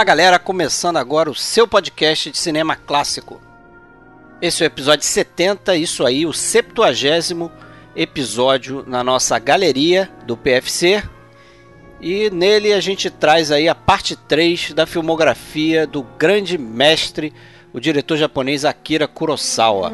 Olá, galera, começando agora o seu podcast de cinema clássico. Esse é o episódio 70, isso aí, o 70 episódio na nossa galeria do PFC. E nele a gente traz aí a parte 3 da filmografia do grande mestre, o diretor japonês Akira Kurosawa.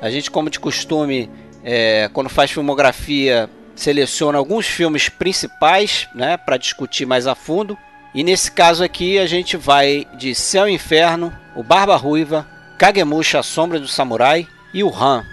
A gente, como de costume, é, quando faz filmografia, seleciona alguns filmes principais, né, para discutir mais a fundo. E nesse caso aqui a gente vai de Céu e Inferno, O Barba Ruiva, Kagemusha, A Sombra do Samurai e o Han.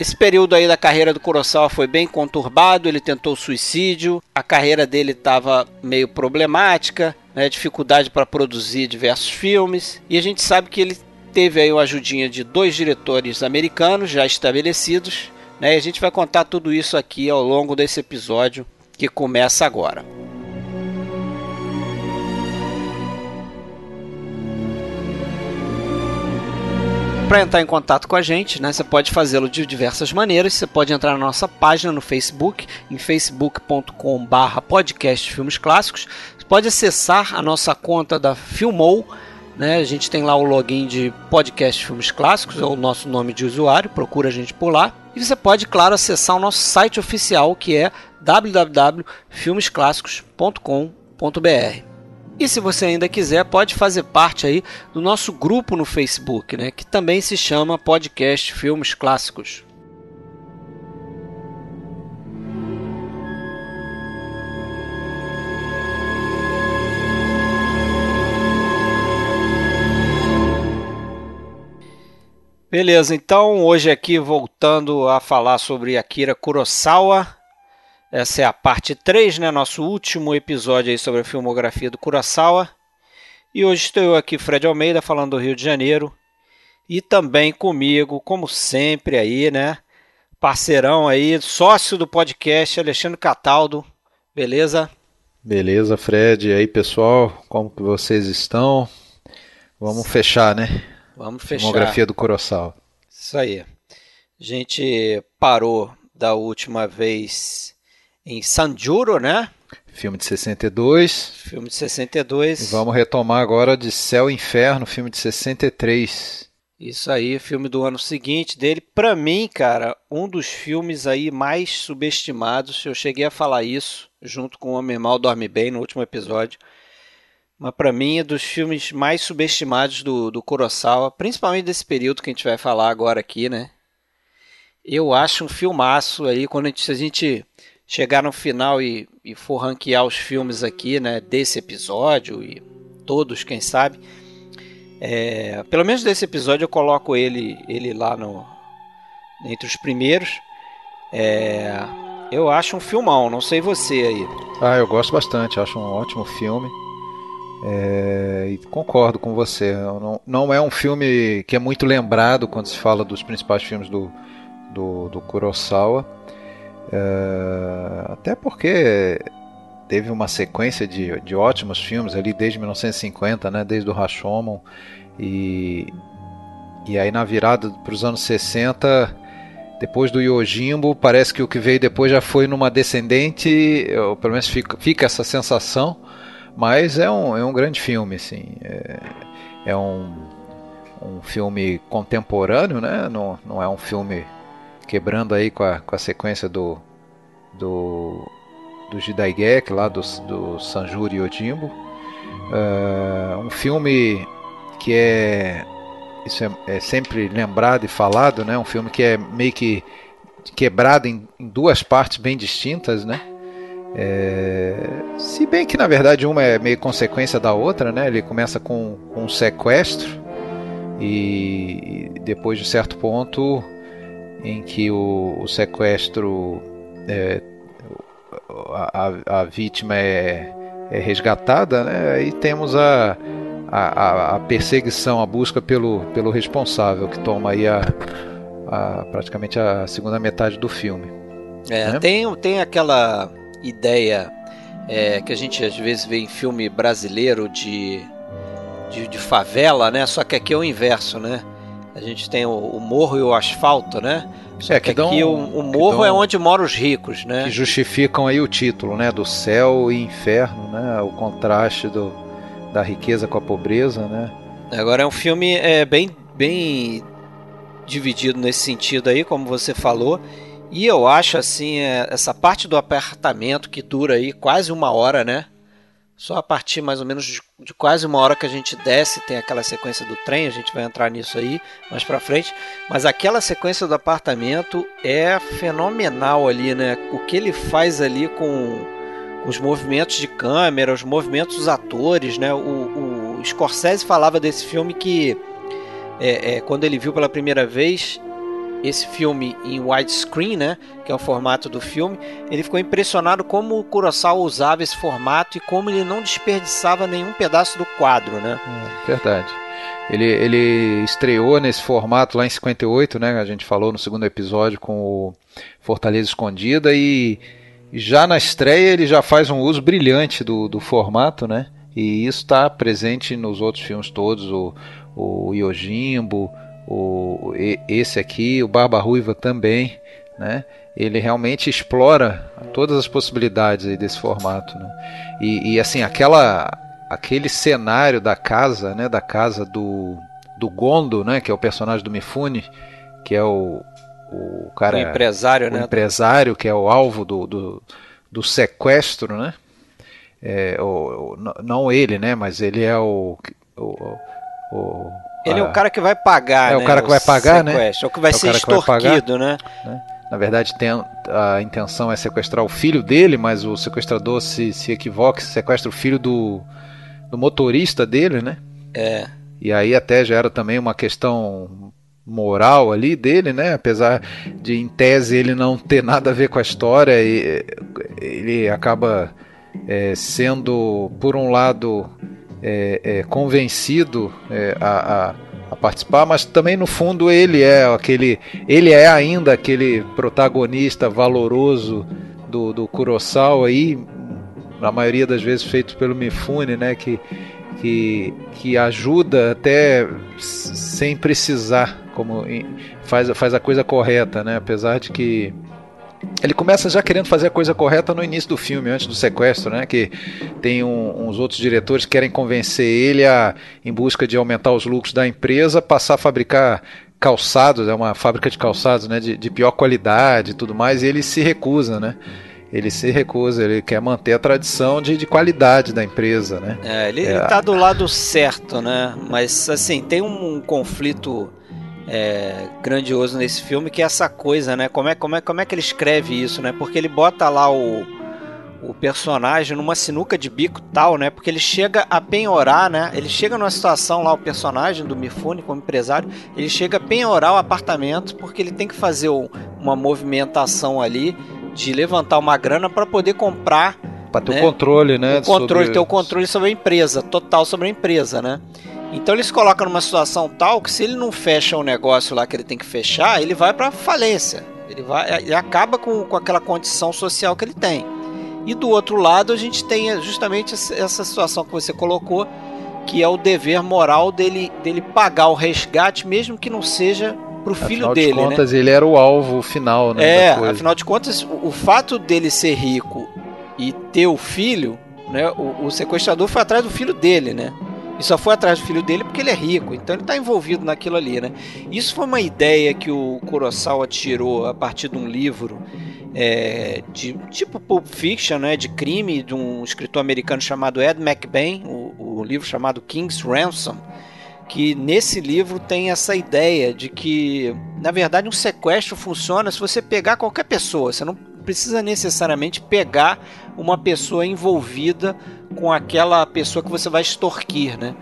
Esse período aí da carreira do Kurosawa foi bem conturbado, ele tentou suicídio, a carreira dele estava meio problemática, né, dificuldade para produzir diversos filmes, e a gente sabe que ele teve aí uma ajudinha de dois diretores americanos já estabelecidos, né? E a gente vai contar tudo isso aqui ao longo desse episódio que começa agora. Para entrar em contato com a gente, né, você pode fazê-lo de diversas maneiras. Você pode entrar na nossa página no Facebook, em facebook.com/barra podcast filmes clássicos. Você pode acessar a nossa conta da Filmou né? A gente tem lá o login de podcast Filmes Clássicos, é o nosso nome de usuário, procura a gente por lá. E você pode, claro, acessar o nosso site oficial que é www.filmesclassicos.com.br. E se você ainda quiser, pode fazer parte aí do nosso grupo no Facebook, né, que também se chama Podcast Filmes Clássicos. Beleza, então hoje aqui voltando a falar sobre Akira Kurosawa. Essa é a parte 3, né? Nosso último episódio aí sobre a filmografia do Kurosawa. E hoje estou eu aqui, Fred Almeida, falando do Rio de Janeiro. E também comigo, como sempre aí, né? Parceirão aí, sócio do podcast, Alexandre Cataldo. Beleza? Beleza, Fred. E aí, pessoal, como que vocês estão? Vamos fechar, né? Vamos fechar. Filmografia do Kurosawa. Isso aí. A gente parou da última vez em Sanjuro, né? Filme de 62. Filme de 62. E vamos retomar agora de Céu e Inferno, filme de 63. Isso aí, filme do ano seguinte dele. Para mim, cara, um dos filmes aí mais subestimados. Eu cheguei a falar isso junto com O Homem Mal Dorme Bem no último episódio mas para mim é dos filmes mais subestimados do, do Kurosawa, principalmente desse período que a gente vai falar agora aqui, né? Eu acho um filmaço aí, quando a gente, se a gente chegar no final e, e for ranquear os filmes aqui, né, desse episódio e todos, quem sabe, é, pelo menos desse episódio eu coloco ele, ele lá no entre os primeiros. É, eu acho um filmão, não sei você aí. Ah, eu gosto bastante, acho um ótimo filme. É, concordo com você. Não, não, é um filme que é muito lembrado quando se fala dos principais filmes do, do, do Kurosawa. É, até porque teve uma sequência de, de ótimos filmes ali desde 1950, né, desde o Rashomon. E, e aí na virada para os anos 60, depois do Yojimbo, parece que o que veio depois já foi numa descendente, ou pelo menos fica, fica essa sensação. Mas é um, é um grande filme, assim. É, é um, um filme contemporâneo, né? Não, não é um filme quebrando aí com a, com a sequência do, do, do Jidaigeki, lá do, do Sanjuro Yojimbo. Uh, um filme que é isso é, é, sempre lembrado e falado, né? Um filme que é meio que quebrado em, em duas partes bem distintas, né? É, se bem que na verdade uma é meio consequência da outra, né? Ele começa com, com um sequestro e, e, depois de certo ponto em que o, o sequestro é, a, a, vítima é, é, resgatada, né? Aí temos a, a, a, perseguição, a busca pelo, pelo responsável que toma aí a, a praticamente a segunda metade do filme. É, né? tem, tem aquela ideia é, que a gente às vezes vê em filme brasileiro de, de, de, favela, né? Só que aqui é o inverso, né? A gente tem o, o morro e o asfalto, né? É, que, dão, aqui o, o morro dão, é onde moram os ricos, né? Que justificam aí o título, né? Do céu e inferno, né? O contraste do, da riqueza com a pobreza, né? Agora é um filme é, bem, bem dividido nesse sentido aí, como você falou. E eu acho assim, é, essa parte do apartamento que dura aí quase uma hora, né? Só a partir mais ou menos de, de, quase uma hora que a gente desce, tem aquela sequência do trem, a gente vai entrar nisso aí mais pra frente. Mas aquela sequência do apartamento é fenomenal ali, né? O que ele faz ali com os movimentos de câmera, os movimentos dos atores, né? O, o Scorsese falava desse filme que é, é, quando ele viu pela primeira vez, esse filme em widescreen, né, que é o formato do filme, ele ficou impressionado como o Kurosawa usava esse formato e como ele não desperdiçava nenhum pedaço do quadro, né? É, verdade. Ele, ele estreou nesse formato lá em 58, né? A gente falou no segundo episódio com o Fortaleza Escondida e já na estreia ele já faz um uso brilhante do, do formato, né? E isso está presente nos outros filmes todos, o, o Yojimbo, o, esse aqui, o Barba Ruiva também, né? Ele realmente explora todas as possibilidades desse formato, né? E, e, assim aquela, aquele cenário da casa, né? Da casa do, do Gondo, né? Que é o personagem do Mifune, que é o, o cara, o empresário, o né? empresário que é o alvo do, do, do sequestro, né? É, o, não ele, né? Mas ele é o, o, o ele é o cara que vai pagar, É né? o cara que vai pagar, né? É o que vai é ser extorquido, né? né? Na verdade, tem, a intenção é sequestrar o filho dele, mas o sequestrador se, se equivoca, sequestra o filho do, do motorista dele, né? É. E aí até gera também uma questão moral ali dele, né? Apesar de em tese ele não ter nada a ver com a história, ele acaba é, sendo por um lado é, é, convencido é, a, a, a, participar, mas também no fundo ele é aquele, ele é ainda aquele protagonista valoroso do, do Kurosawa aí, na maioria das vezes feito pelo Mifune, né, que, que, que ajuda até sem precisar, como faz, faz a coisa correta, né, apesar de que ele começa já querendo fazer a coisa correta no início do filme, antes do sequestro, né? Que tem um, uns outros diretores que querem convencer ele a, em busca de aumentar os lucros da empresa, passar a fabricar calçados, é uma fábrica de calçados, né? De, de pior qualidade e tudo mais, e ele se recusa, né? Ele se recusa, ele quer manter a tradição de, de qualidade da empresa, né? É, ele, é, está do lado certo, né? Mas assim, tem um, um conflito é, grandioso nesse filme, que é essa coisa, né? Como é, como, é, como é que ele escreve isso, né? Porque ele bota lá o, o personagem numa sinuca de bico tal, né? Porque ele chega a penhorar, né? Ele chega numa situação lá, o personagem do Mifune como empresário, ele chega a penhorar o apartamento porque ele tem que fazer uma movimentação ali de levantar uma grana para poder comprar para ter né? o controle, né? O controle, sobre... ter o controle sobre a empresa, total sobre a empresa, né? Então eles colocam numa situação tal que se ele não fecha o negócio lá que ele tem que fechar, ele vai para falência. Ele vai, ele acaba com, com aquela condição social que ele tem. E do outro lado a gente tem justamente essa situação que você colocou, que é o dever moral dele, dele pagar o resgate, mesmo que não seja pro filho afinal dele. Afinal de né? contas, né? ele era o alvo final, né? É, afinal de contas, o, o, fato dele ser rico e ter o filho, né? O, o sequestrador foi atrás do filho dele, né? E só foi atrás do filho dele porque ele é rico, então ele está envolvido naquilo ali, né? Isso foi uma ideia que o Kurosawa tirou a partir de um livro é, de tipo Pulp Fiction, né, de crime, de um escritor americano chamado Ed McBain, o, o livro chamado King's Ransom, que nesse livro tem essa ideia de que, na verdade, um sequestro funciona se você pegar qualquer pessoa, você não precisa necessariamente pegar uma pessoa envolvida com aquela pessoa que você vai extorquir, né?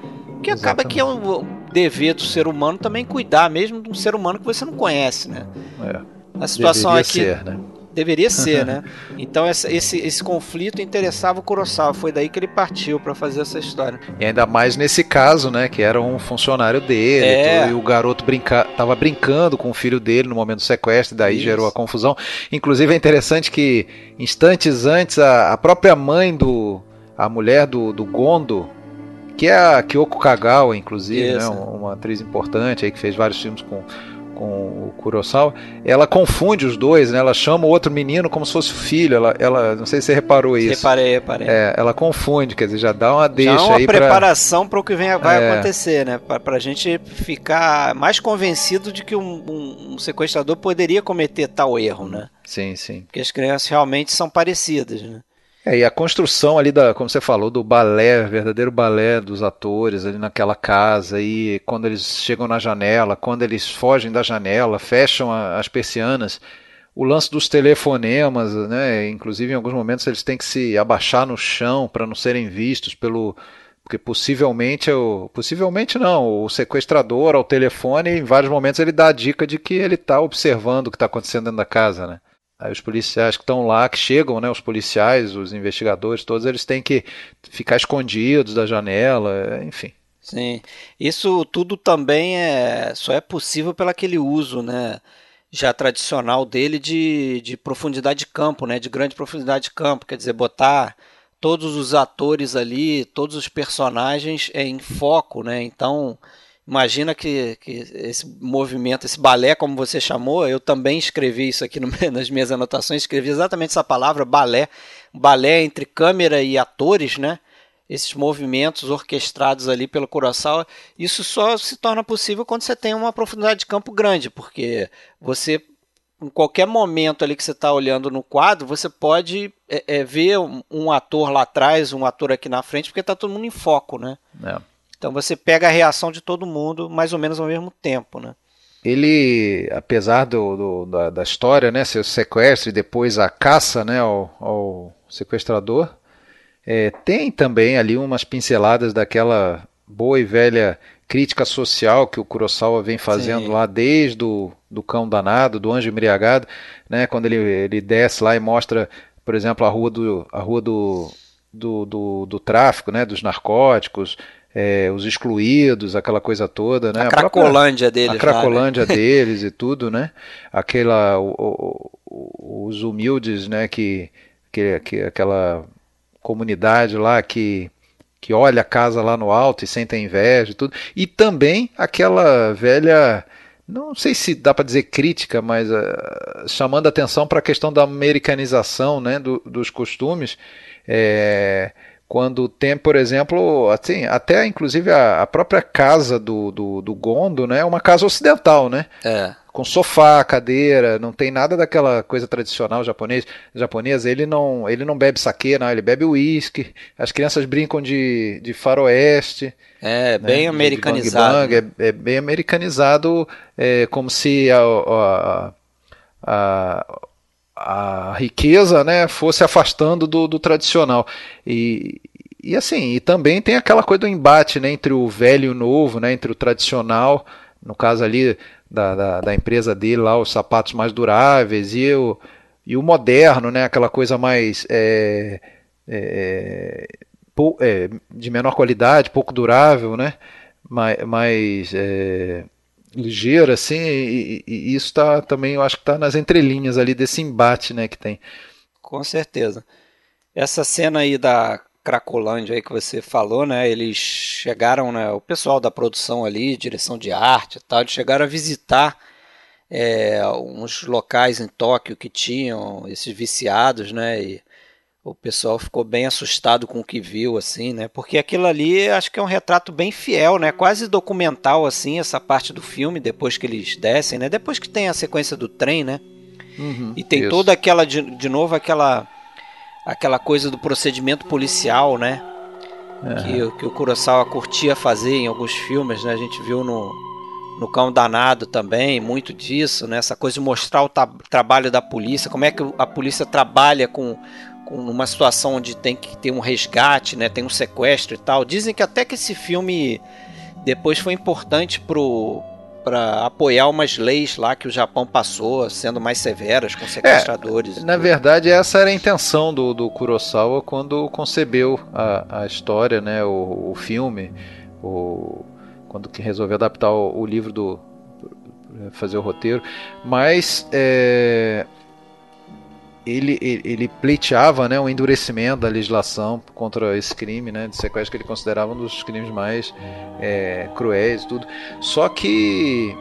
Que acaba que é um dever do ser humano também cuidar mesmo de um ser humano que você não conhece, né? É. A situação aqui ser, né? Deveria ser, né? Então essa, esse, esse conflito interessava o Kurosawa, foi daí que ele partiu para fazer essa história. E ainda mais nesse caso, né, que era um funcionário dele, é. e o garoto brinca, tava brincando com o filho dele no momento do sequestro, e daí Isso. gerou a confusão. Inclusive é interessante que instantes antes a, a própria mãe do a mulher do, do Gondo que é a Kyoko Kagawa, inclusive, né, uma atriz importante aí que fez vários filmes com com o Kurosawa, ela confunde os dois, né? Ela chama o outro menino como se fosse o filho. Ela, ela não sei se você reparou isso. Reparei, reparei. É, ela confunde, quer dizer, já dá uma deixa já uma aí preparação para o que vem, vai é. acontecer, né? Para a gente ficar mais convencido de que um, um, um, sequestrador poderia cometer tal erro, né? Sim, sim. Porque as crianças realmente são parecidas, né? É, e a construção ali da, como você falou, do balé, verdadeiro balé dos atores ali naquela casa, e quando eles chegam na janela, quando eles fogem da janela, fecham a, as persianas, o lance dos telefonemas, né? Inclusive em alguns momentos eles têm que se abaixar no chão para não serem vistos pelo porque possivelmente o possivelmente não, o sequestrador ao telefone em vários momentos ele dá a dica de que ele está observando o que está acontecendo dentro da casa, né? Aí os policiais que estão lá, que chegam, né, os policiais, os investigadores, todos eles têm que ficar escondidos da janela, enfim. Sim, isso tudo também é só é possível pelo aquele uso, né, já tradicional dele de, de profundidade de campo, né, de grande profundidade de campo, quer dizer, botar todos os atores ali, todos os personagens é, em foco, né, então Imagina que, que esse movimento, esse balé, como você chamou, eu também escrevi isso aqui no, nas minhas anotações, escrevi exatamente essa palavra, balé. Balé entre câmera e atores, né? Esses movimentos orquestrados ali pelo Kurosawa, isso só se torna possível quando você tem uma profundidade de campo grande, porque você em qualquer momento ali que você está olhando no quadro, você pode é, é, ver um, um, ator lá atrás, um ator aqui na frente, porque está todo mundo em foco, né? É. Então você pega a reação de todo mundo mais ou menos ao mesmo tempo, né? Ele, apesar do, do da, da, história, né, seu sequestro e depois a caça, né, ao, ao sequestrador, é, tem também ali umas pinceladas daquela boa e velha crítica social que o Kurosawa vem fazendo Sim. lá desde o do cão danado, do anjo embriagado, né, quando ele, ele desce lá e mostra, por exemplo, a rua do, a rua do, do, do, do tráfico, né, dos narcóticos, é, os excluídos, aquela coisa toda, né? A Cracolândia própria, deles. A Cracolândia lá, né? deles e tudo, né? Aquela, o, o, os humildes, né? Que, que, que aquela comunidade lá que que olha a casa lá no alto e sente inveja e tudo. E também aquela velha, não sei se dá para dizer crítica, mas uh, chamando atenção para a questão da americanização né, do, dos costumes. É, quando tem, por exemplo, assim, até inclusive a, a própria casa do, do, do, Gondo, né, é uma casa ocidental, né? É. Com sofá, cadeira, não tem nada daquela coisa tradicional japonês, japonesa. Ele não, ele não bebe saque, não, ele bebe uísque. As crianças brincam de, de faroeste. É, né, bem americanizado. Bang -bang, é, é, bem americanizado, é, como se a, a, a a riqueza né, fosse afastando do, do tradicional. E, e assim, e também tem aquela coisa do embate né, entre o velho e o novo, né, entre o tradicional, no caso ali da, da, da, empresa dele lá, os sapatos mais duráveis, e o, e o moderno, né, aquela coisa mais é, é, é, de menor qualidade, pouco durável, né, mais, mais é, ligeira, assim, e, e, isso tá também, eu acho que está nas entrelinhas ali desse embate, né, que tem. Com certeza. Essa cena aí da Cracolândia aí que você falou, né, eles chegaram, né, o pessoal da produção ali, direção de arte e tal, eles chegaram a visitar é, uns locais em Tóquio que tinham esses viciados, né, e o pessoal ficou bem assustado com o que viu, assim, né? Porque aquilo ali acho que é um retrato bem fiel, né? Quase documental, assim, essa parte do filme, depois que eles descem, né? Depois que tem a sequência do trem, né? Uhum, e tem isso. toda aquela, de, de novo, aquela aquela coisa do procedimento policial, né? Uhum. Que, que o Kurosawa curtia fazer em alguns filmes, né? A gente viu no, no Cão Danado também, muito disso, né? Essa coisa de mostrar o trabalho da polícia, como é que a polícia trabalha com numa situação onde tem que ter um resgate, né, tem um sequestro e tal. Dizem que até que esse filme depois foi importante pro para apoiar umas leis lá que o Japão passou, sendo mais severas com sequestradores. É, na verdade, essa era a intenção do, do Kurosawa quando concebeu a, a história, né, o, o filme, o, quando que resolveu adaptar o, o livro do fazer o roteiro, mas é, ele, ele, ele pleiteava né, um endurecimento da legislação contra esse crime né, de sequestro que ele considerava um dos crimes mais é, cruéis tudo. Só que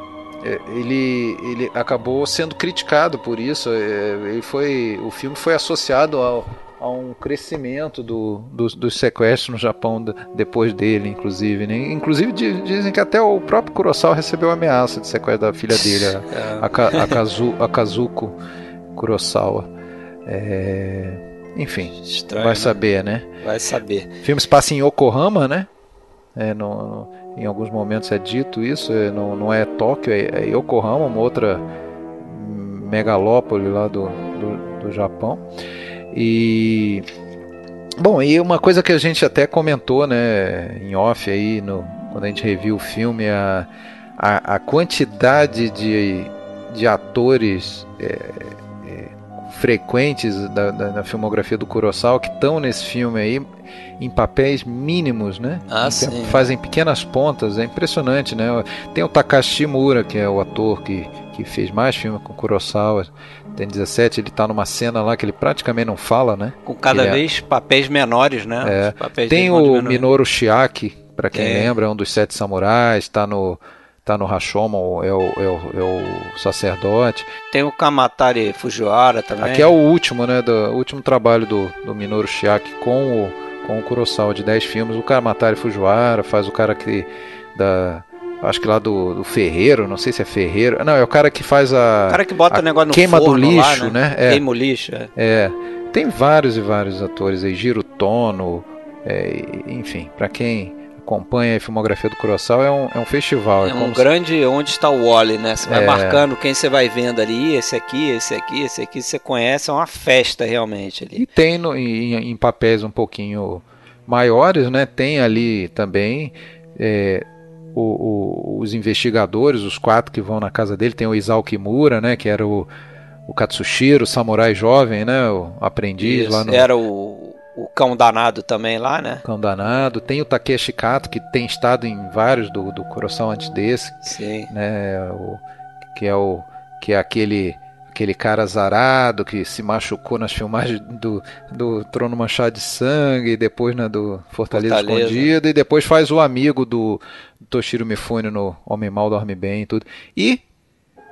é, ele, ele acabou sendo criticado por isso. É, ele foi, o filme foi associado ao, a um crescimento do, dos, sequestros no Japão depois dele, inclusive. Né? Inclusive dizem que até o próprio Kurosawa recebeu ameaça de sequestro da filha dele, a, a, a, Kazu, a Kazuko Kurosawa. É... Enfim, Estranho, vai né? saber, né? Vai saber. O filme se passa em Yokohama, né? É, no, no, em alguns momentos é dito isso, é, não, não é Tóquio, é, é, Yokohama, uma outra megalópole lá do, do, do Japão. E bom, e uma coisa que a gente até comentou, né, em off aí no, quando a gente reviu o filme, a, a, a quantidade de, de atores é, frequentes da, da, da, filmografia do Kurosawa que estão nesse filme aí em papéis mínimos, né? Ah, sim. Fazem pequenas pontas, é impressionante, né? Tem o Takashi Mura, que é o ator que, que fez mais filmes com Kurosawa, tem 17, ele está numa cena lá que ele praticamente não fala, né? Com cada ele é vez é... papéis menores, né? É. Tem o Minoru Shiaki, para quem é. lembra, é um dos sete samurais, está no tá no Rashomon, é o, é, o, é o sacerdote. Tem o Kamatari Fujiwara também. Aqui é o último, né, do último trabalho do, do Minoru Shiaki com o, com o Kurosawa de 10 filmes. O Kamatari Fujiwara faz o cara que da acho que lá do, do, Ferreiro, não sei se é Ferreiro. Não, é o cara que faz a. O cara que bota o negócio no queima forno do lixo, lá, né? né? É. Queima o lixo, é. é. Tem vários e vários atores aí, Giro Tono, é, enfim, para quem acompanha a filmografia do Kurosawa, é um, é um festival. É, é um grande onde está o Wally, né? Você vai é... marcando quem você vai vendo ali, esse aqui, esse aqui, esse aqui, você conhece, é uma festa realmente ali. E tem no, em, em, papéis um pouquinho maiores, né? Tem ali também é, o, o, os investigadores, os quatro que vão na casa dele, tem o Isao Kimura, né? Que era o, o Katsushiro, o samurai jovem, né? O aprendiz Isso, lá no... Era o o Cão Danado também lá, né? Cão Danado. Tem o Takeshi Kato, que tem estado em vários do, do Kurosawa antes desse. Sim. Né? O, que é o que é aquele aquele cara zarado que se machucou nas filmagens do, do Trono Manchado de Sangue, e depois na né, do Fortaleza, Fortaleza Escondida, e depois faz o amigo do, do Toshiro Mifune no Homem Mal Dorme Bem e tudo. E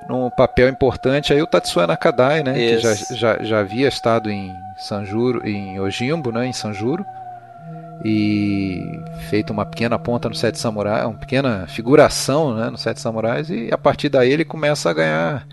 num papel importante aí o Tatsuya Nakadai, né? Isso. Que já, já, já havia estado em Sanjuro, em Ojimbo, né? Em Sanjuro. E feito uma pequena ponta no Sete Samurais, uma pequena figuração né, no Sete Samurais, e a partir daí ele começa a ganhar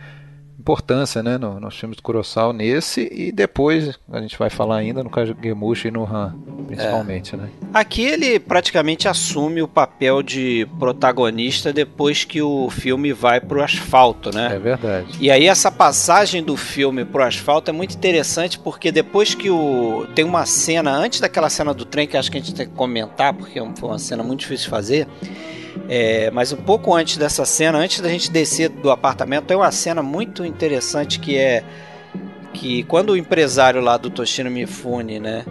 importância né, no, nos filmes do Kurosawa nesse e depois a gente vai falar ainda no Kagemusha e no Han, principalmente. É. Né? Aqui ele praticamente assume o papel de protagonista depois que o filme vai pro asfalto, né? É verdade. E aí essa passagem do filme pro asfalto é muito interessante porque depois que o tem uma cena antes daquela cena do trem que acho que a gente tem que comentar porque foi uma cena muito difícil de fazer é, mas um pouco antes dessa cena, antes da gente descer do apartamento, tem uma cena muito interessante que é que quando o empresário lá do Toshino Mifune, né,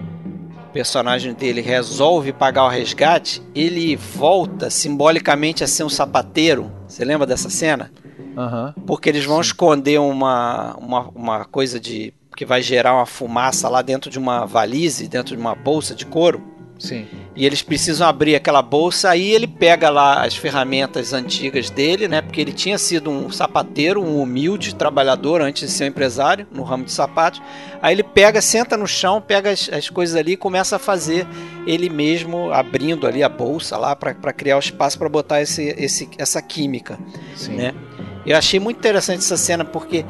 o personagem dele resolve pagar o resgate, ele volta simbolicamente a ser um sapateiro. Você lembra dessa cena? Uhum. Porque eles vão Sim. esconder uma, uma, uma coisa de que vai gerar uma fumaça lá dentro de uma valise, dentro de uma bolsa de couro. Sim. E eles precisam abrir aquela bolsa, aí ele pega lá as ferramentas antigas dele, né? Porque ele tinha sido um sapateiro, um humilde trabalhador antes de ser um empresário no ramo de sapatos. Aí ele pega, senta no chão, pega as, as coisas ali e começa a fazer ele mesmo abrindo ali a bolsa lá para criar o espaço para botar esse, esse, essa química, Sim. né? Eu achei muito interessante essa cena porque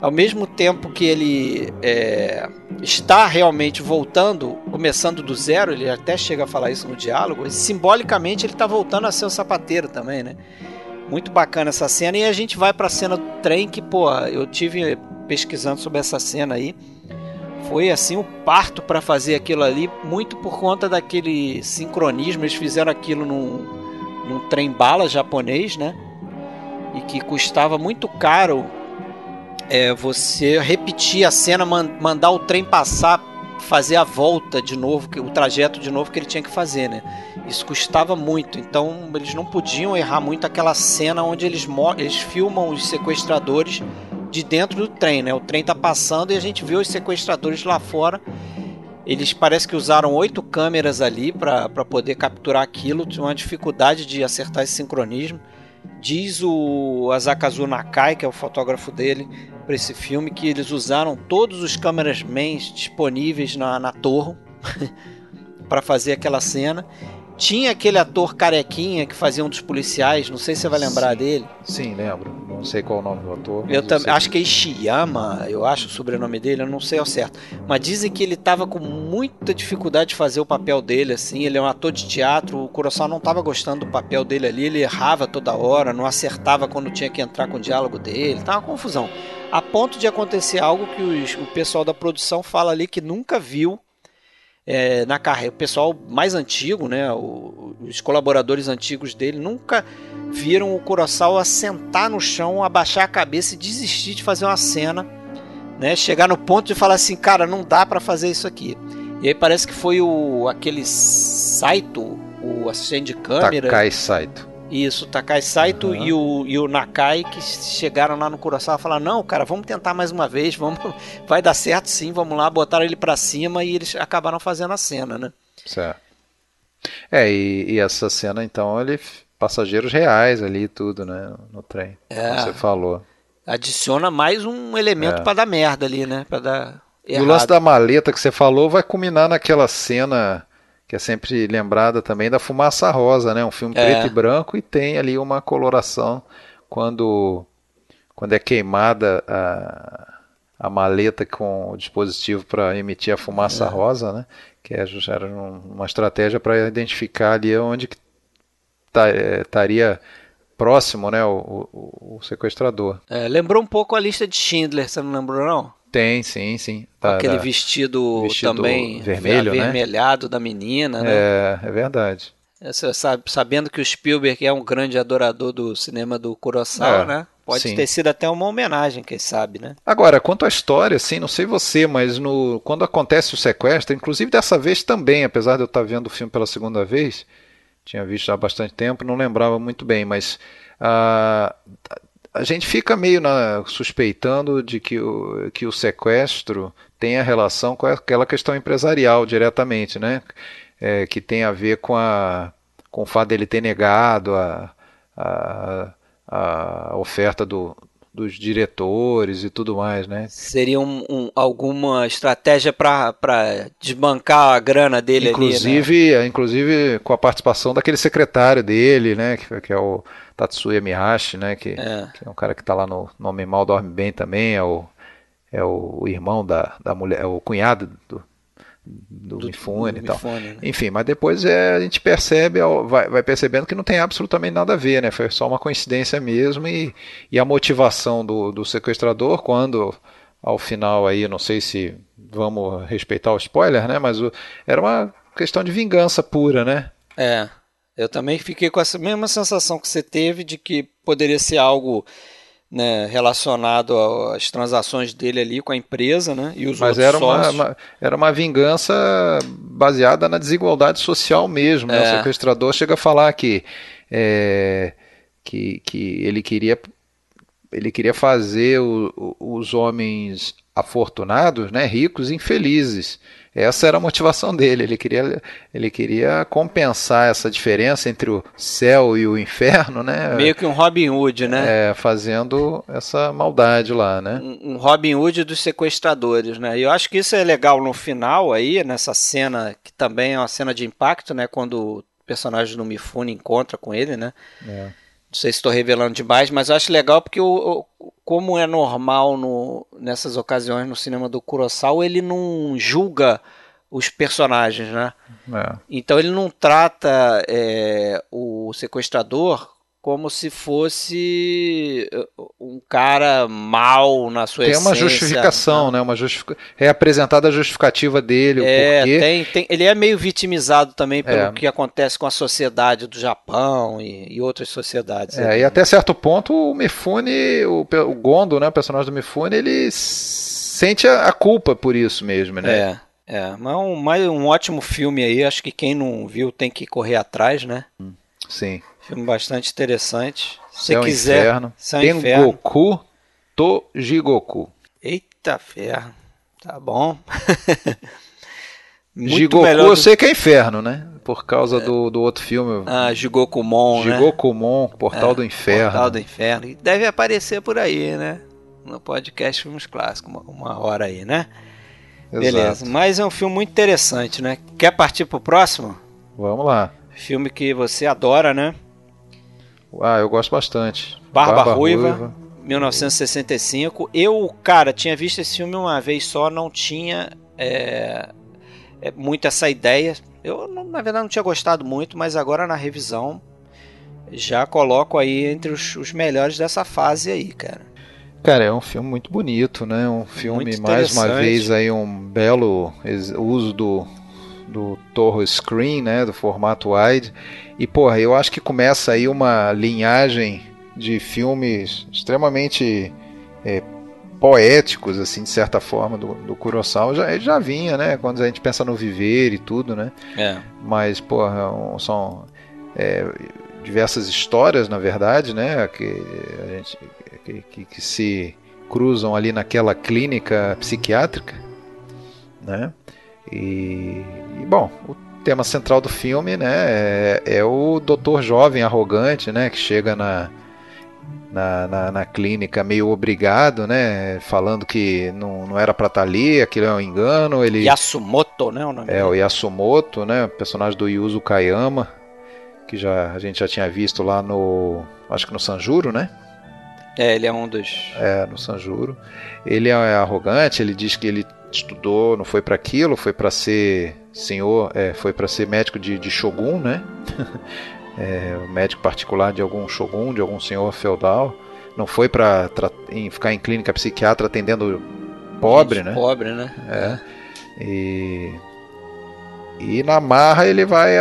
ao mesmo tempo que ele é, está realmente voltando, começando do zero, ele até chega a falar isso no diálogo, simbolicamente ele está voltando a ser o sapateiro também, né? Muito bacana essa cena e a gente vai para a cena do trem que, pô, eu tive pesquisando sobre essa cena aí. Foi assim o um parto para fazer aquilo ali, muito por conta daquele sincronismo. Eles fizeram aquilo num, num trem bala japonês, né? E que custava muito caro é, você repetir a cena, man, mandar o trem passar, fazer a volta de novo, o trajeto de novo que ele tinha que fazer, né? Isso custava muito, então eles não podiam errar muito aquela cena onde eles, eles filmam os sequestradores de dentro do trem, né? O trem tá passando e a gente vê os sequestradores lá fora. Eles parece que usaram oito câmeras ali para poder capturar aquilo, tinha uma dificuldade de acertar esse sincronismo. Diz o Azakazu Nakai, que é o fotógrafo dele, para esse filme, que eles usaram todos os cameramans disponíveis na, na torre para fazer aquela cena tinha aquele ator carequinha que fazia um dos policiais, não sei se você vai lembrar sim, dele. Sim, lembro. Não sei qual é o nome do ator. Eu também acho que é Ishiyama, eu acho o sobrenome dele, eu não sei ao certo. Mas dizem que ele estava com muita dificuldade de fazer o papel dele, assim. Ele é um ator de teatro, o Kurosawa não estava gostando do papel dele ali, ele errava toda hora, não acertava quando tinha que entrar com o diálogo dele, tá uma confusão. A ponto de acontecer algo que os, o pessoal da produção fala ali que nunca viu é, na carreira. O pessoal mais antigo, né, o, os colaboradores antigos dele, nunca viram o Kurosawa sentar no chão, abaixar a cabeça e desistir de fazer uma cena, né, chegar no ponto de falar assim, cara, não dá para fazer isso aqui. E aí parece que foi o aquele Saito, o assistente de câmera. Takai Saito. Isso, Takai Saito uhum. e, o, e o Nakai que chegaram lá no Kurosawa e falaram: Não, cara, vamos tentar mais uma vez, vamos, vai dar certo sim, vamos lá. Botaram ele para cima e eles acabaram fazendo a cena, né? Certo. É, e, e essa cena então, ele passageiros reais ali e tudo, né? No trem. É. Como você falou. Adiciona mais um elemento é. para dar merda ali, né? Para dar. Errado. E o lance da maleta que você falou vai culminar naquela cena que é sempre lembrada também da Fumaça Rosa, né? Um filme é. preto e branco e tem ali uma coloração quando quando é queimada a, a maleta com o dispositivo para emitir a fumaça é. rosa, né? Que é, era uma estratégia para identificar ali onde é, estaria próximo, né, o, o, o sequestrador. É, lembrou um pouco a lista de Schindler, você não lembrou não? Tem, sim, sim. Da, Aquele da, vestido, vestido, também vermelho, né? avermelhado né? da menina, né? É, é verdade. Você sabe, sabendo que o Spielberg é um grande adorador do cinema do Kurosawa, é, né? Pode sim. ter sido até uma homenagem, quem sabe, né? Agora, quanto à história, assim, não sei você, mas no, quando acontece o sequestro, inclusive dessa vez também, apesar de eu estar vendo o filme pela segunda vez, tinha visto há bastante tempo, não lembrava muito bem, mas ah, a gente fica meio na, suspeitando de que o, que o sequestro tenha relação com aquela questão empresarial diretamente, né? É, que tem a ver com, a, com o fato dele ter negado a, a, a oferta do, dos diretores e tudo mais, né? Seria um, um, alguma estratégia para desbancar a grana dele inclusive, ali, né? Inclusive com a participação daquele secretário dele, né? Que, que é o Tatsuya Mihashi, né? Que é, que é um cara que está lá no Nome Mal Dorme Bem também, é o, é o irmão da, da mulher, é o cunhado do, do, do Mifune e tal. Mifune, né? Enfim, mas depois é, a gente percebe, vai, vai, percebendo que não tem absolutamente nada a ver, né? Foi só uma coincidência mesmo e, e a motivação do, do sequestrador quando ao final aí, não sei se vamos respeitar o spoiler, né? Mas o, era uma questão de vingança pura, né? É. Eu também fiquei com essa mesma sensação que você teve de que poderia ser algo né, relacionado às transações dele ali com a empresa, né? E os Mas era uma, uma, era uma vingança baseada na desigualdade social mesmo. Né? O é. sequestrador chega a falar que, é, que, que ele queria ele queria fazer o, os homens afortunados, né, ricos, infelizes. Essa era a motivação dele. Ele queria, ele queria compensar essa diferença entre o céu e o inferno, né? Meio que um Robin Hood, né? É, fazendo essa maldade lá, né? Um, um Robin Hood dos sequestradores, né? E eu acho que isso é legal no final aí, nessa cena que também é uma cena de impacto, né? Quando o personagem do Mifune encontra com ele, né? É. Não sei se estou revelando demais, mas eu acho legal porque o, o, como é normal no, nessas ocasiões no cinema do Kurosawa, ele não julga os personagens, né? É. Então ele não trata é, o sequestrador como se fosse uh, um cara mal na sua tem essência. Tem uma justificação, né? né? Uma justific... É apresentada a justificativa dele, é, o porquê. Tem, tem... Ele é meio vitimizado também pelo é. que acontece com a sociedade do Japão e, e outras sociedades. É, e até certo ponto o Mifune, o, o Gondo, né, o personagem do Mifune, ele sente a, a culpa por isso mesmo, né? É, é. Mas um, mais um ótimo filme aí, acho que quem não viu tem que correr atrás, né? Sim. Filme bastante interessante. Se Céu quiser. Inferno. Céu Tem Inferno. Goku. Tojigoku. Eita ferro. Tá bom. Jigoku eu sei que é inferno, né? Por causa é. do, do outro filme. Ah, Jigokumon, né? Jigokumon, Portal é, do Inferno. Portal do Inferno. E deve aparecer por aí, né? No podcast Filmes Clássicos, uma, uma hora aí, né? Exato. Beleza. Mas é um filme muito interessante, né? Quer partir pro próximo? Vamos lá. Filme que você adora, né? Ah, eu gosto bastante. Barba, Barba Ruiva, Ruiva, 1965. Eu, cara, tinha visto esse filme uma vez só, não tinha é, é, muito essa ideia. Eu, na verdade, não tinha gostado muito, mas agora na revisão já coloco aí entre os, os melhores dessa fase aí, cara. Cara, é um filme muito bonito, né? Um filme, mais uma vez, aí um belo uso do, do Torro Screen, né? Do formato wide. E, porra, eu acho que começa aí uma linhagem de filmes extremamente é, poéticos, assim, de certa forma, do, do Kurosawa. Já, já vinha, né? Quando a gente pensa no viver e tudo, né? É. Mas, porra, um, são é, diversas histórias, na verdade, né? Que, a gente, que, que, que se cruzam ali naquela clínica psiquiátrica, né? E, e, bom, o tema central do filme, né, é, é, o doutor jovem arrogante, né, que chega na, na, na, na, clínica meio obrigado, né? Falando que não, não era para estar tá ali, aquilo é um engano. Ele... Yasumoto, né? O nome é, o Yasumoto, né? O personagem do Yuzo Kayama, que já, a gente já tinha visto lá no. Acho que no Sanjuro, né? É, ele é um dos. É, no Sanjuro. Ele é arrogante, ele diz que ele estudou, não foi para aquilo, foi para ser senhor, é, foi para ser médico de, de Shogun, né? é, médico particular de algum shogun, de algum senhor feudal. Não foi para ficar em clínica psiquiatra atendendo pobre, Gente né? Pobre, né? É. E, e na marra ele vai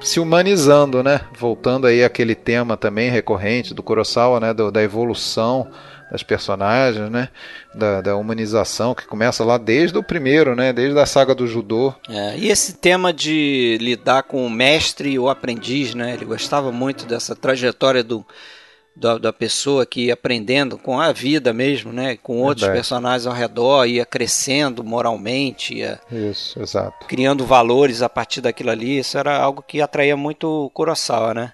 se humanizando, né? Voltando aí aquele tema também recorrente do Kurosawa, né? Do, da evolução das personagens, né? Da, da, humanização que começa lá desde o primeiro, né? Desde a saga do judô. É, e esse tema de lidar com o mestre e o aprendiz, né? Ele gostava muito dessa trajetória do, da, da pessoa que ia aprendendo com a vida mesmo, né? Com outros Verdade. personagens ao redor, ia crescendo moralmente, ia Isso, exato. criando valores a partir daquilo ali. Isso era algo que atraía muito o Kurosawa, né?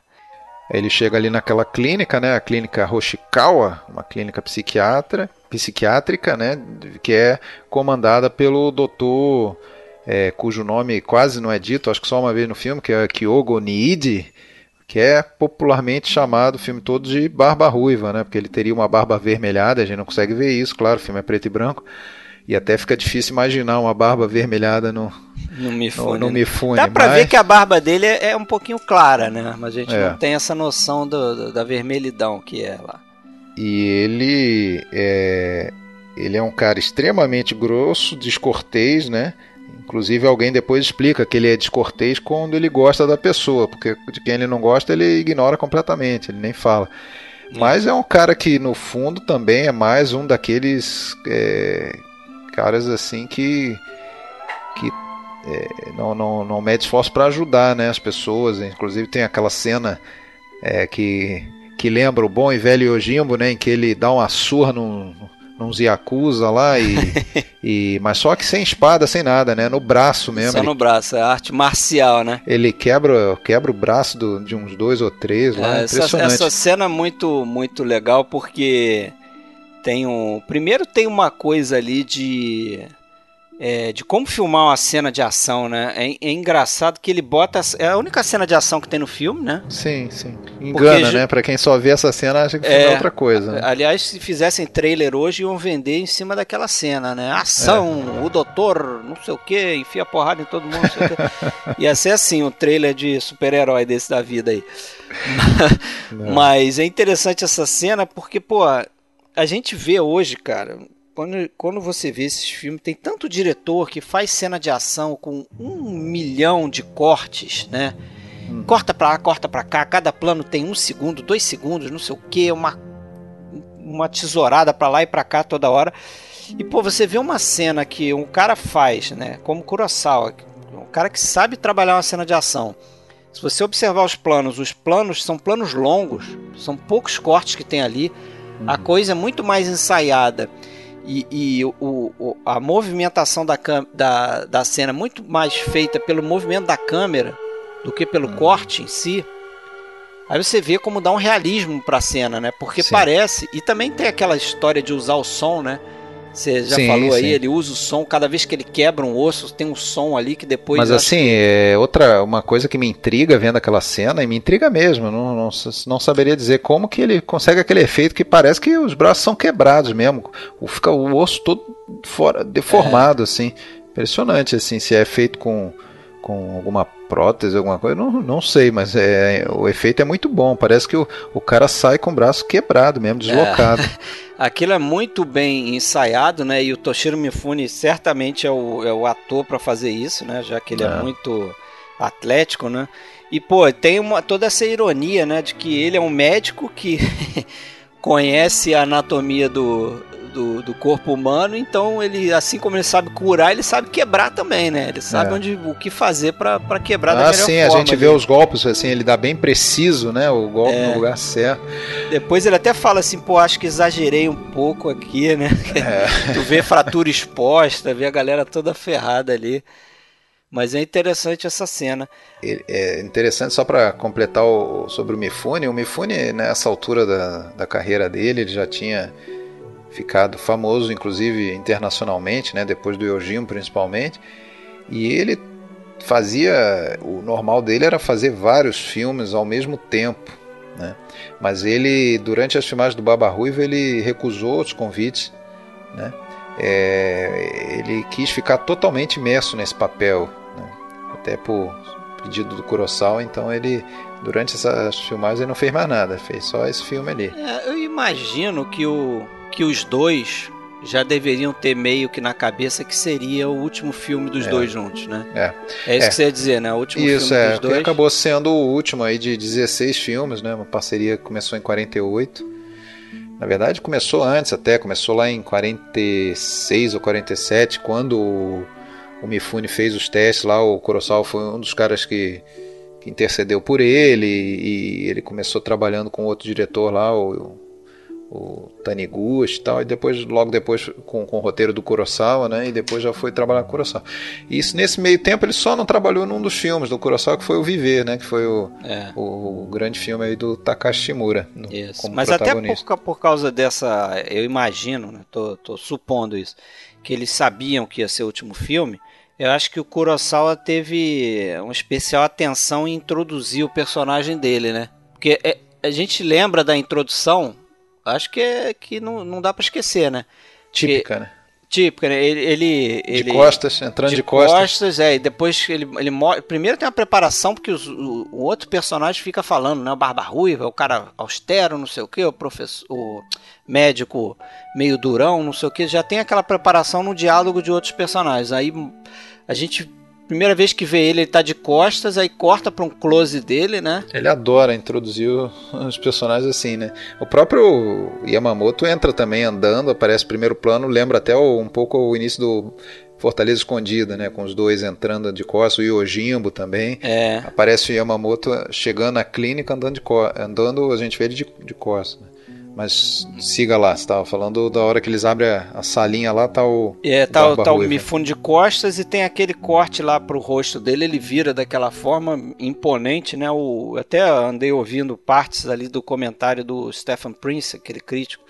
Ele chega ali naquela clínica, né, a clínica Hoshikawa, uma clínica psiquiatra, psiquiátrica, né, que é comandada pelo doutor, é, cujo nome quase não é dito, acho que só uma vez no filme, que é Kyogo Niide, que é popularmente chamado o filme todo de Barba Ruiva, né, porque ele teria uma barba avermelhada, a gente não consegue ver isso, claro, o filme é preto e branco, e até fica difícil imaginar uma barba avermelhada no, no Mifune. No, no né? Mifune Dá pra mas... ver que a barba dele é, é, um pouquinho clara, né? Mas a gente é. não tem essa noção do, do, da vermelhidão que é lá. E ele é, ele é um cara extremamente grosso, descortês, né? Inclusive alguém depois explica que ele é descortês quando ele gosta da pessoa, porque de quem ele não gosta ele ignora completamente, ele nem fala. Mas é um cara que no fundo também é mais um daqueles é, caras assim que que é, não, não, não mede esforço para ajudar né, as pessoas. Inclusive tem aquela cena é, que, que lembra o bom e velho Yojimbo, né, em que ele dá uma surra num, num Yakuza lá, e, e, mas só que sem espada, sem nada, né? No braço mesmo. Só ele, no braço, é arte marcial, né? Ele quebra, quebra o braço do, de uns dois ou três lá, é. Essa, essa cena é muito, muito legal porque tem um. Primeiro tem uma coisa ali de. É, de como filmar uma cena de ação, né? É, é, engraçado que ele bota. É a única cena de ação que tem no filme, né? Sim, sim. Engana, Porque, né? Pra quem só vê essa cena, acha que é, outra coisa. Né? Aliás, se fizessem trailer hoje, iam vender em cima daquela cena, né? Ação, é. o doutor, não sei o que, enfia porrada em todo mundo, não sei o que. Ia ser assim, o um trailer de super-herói desse da vida aí. Mas é interessante essa cena porque, pô, a gente vê hoje, cara, quando, quando você vê esses filmes, tem tanto diretor que faz cena de ação com um milhão de cortes, né? Hum. Corta pra lá, corta pra cá, cada plano tem um segundo, dois segundos, não sei o que, uma, uma tesourada pra lá e pra cá toda hora. E pô, você vê uma cena que um cara faz, né? Como Kurosawa, um cara que sabe trabalhar uma cena de ação. Se você observar os planos, os planos são planos longos, são poucos cortes que tem ali Uhum. A coisa é muito mais ensaiada e, e o, o, a movimentação da, da, da cena muito mais feita pelo movimento da câmera do que pelo uhum. corte em si. Aí você vê como dá um realismo para a cena, né? Porque Sim. parece e também tem aquela história de usar o som, né? Você já sim, falou aí, sim. ele usa o som, cada vez que ele quebra um osso, tem um som ali que depois. Mas assim, que... é outra uma coisa que me intriga vendo aquela cena, e me intriga mesmo, não, não, não saberia dizer como que ele consegue aquele efeito que parece que os braços são quebrados mesmo. Fica o osso todo fora, deformado, é. assim. Impressionante, assim, se é feito com, com alguma prótese, alguma coisa, não, não sei, mas é, o efeito é muito bom. Parece que o, o cara sai com o braço quebrado mesmo, deslocado. É. Aquilo é muito bem ensaiado, né? E o Toshiro Mifune certamente é o, é o ator para fazer isso, né? Já que ele é. é muito atlético, né? E pô, tem uma, toda essa ironia, né? De que ele é um médico que conhece a anatomia do, do, do, corpo humano, então ele, assim como ele sabe curar, ele sabe quebrar também, né? Ele sabe é. onde, o que fazer para quebrar ah, da melhor sim, forma. a gente ali. vê os golpes, assim, ele dá bem preciso, né? O golpe é. no lugar certo. Depois ele até fala assim, pô, acho que exagerei um pouco aqui, né? É. tu vê fratura exposta, vê a galera toda ferrada ali. Mas é interessante essa cena. É interessante, só para completar o, sobre o Mifune, o Mifune, nessa altura da, da carreira dele, ele já tinha ficado famoso, inclusive internacionalmente, né, depois do Yojimbo principalmente. E ele fazia, o normal dele era fazer vários filmes ao mesmo tempo, né? Mas ele, durante as filmagens do Baba Ruiva, ele recusou os convites, né? É, ele quis ficar totalmente imerso nesse papel, né? até por pedido do Kurosawa, então ele durante essas filmagens ele não fez mais nada, fez só esse filme ali. É, eu imagino que o que os dois já deveriam ter meio que na cabeça que seria o último filme dos é. dois juntos, né? É. É isso é. que você ia dizer, né? O último isso, filme é, dos dois. acabou sendo o último aí de 16 filmes, né? Uma parceria que começou em 48. Na verdade, começou antes até, começou lá em 46 ou 47, quando o, o Mifune fez os testes lá, o Kurosawa foi um dos caras que, que intercedeu por ele e, e ele começou trabalhando com outro diretor lá, o o Taniguchi e tal, e depois, logo depois, com, com o roteiro do Kurosawa, né? E depois já foi trabalhar com o Kurosawa. E isso, nesse meio tempo ele só não trabalhou num dos filmes do Kurosawa, que foi o Viver, né? Que foi o, é. o, o, grande filme aí do Takashi Shimura. No, isso. Mas até por, por causa dessa, eu imagino, né? Tô, tô supondo isso, que eles sabiam que ia ser o último filme. Eu acho que o Kurosawa teve uma especial atenção em introduzir o personagem dele, né? Porque é, a gente lembra da introdução acho que, é, que não, não dá para esquecer, né? Típica, né? Típica, né? Ele, ele, de ele, costas, entrando de, de costas. costas. é, e depois ele, ele primeiro tem uma preparação, porque os, o, o, outro personagem fica falando, né? O Barba Ruiva, o cara austero, não sei o que, o professor, o médico meio durão, não sei o que, já tem aquela preparação no diálogo de outros personagens. Aí a gente Primeira vez que vê ele, ele tá de costas, aí corta pra um close dele, né? Ele adora introduzir os personagens assim, né? O próprio Yamamoto entra também andando, aparece primeiro plano, lembra até um pouco o início do Fortaleza Escondida, né? Com os dois entrando de costas, o Yojimbo também. É. Aparece o Yamamoto chegando na clínica andando de costas, andando, a gente vê ele de, de costas. Né? Mas siga lá, você estava falando da hora que eles abrem a, a salinha lá, tá o. É, tá, tá o Mifune de costas e tem aquele corte lá pro rosto dele, ele vira daquela forma imponente, né? O, até andei ouvindo partes ali do comentário do Stephen Prince, aquele crítico,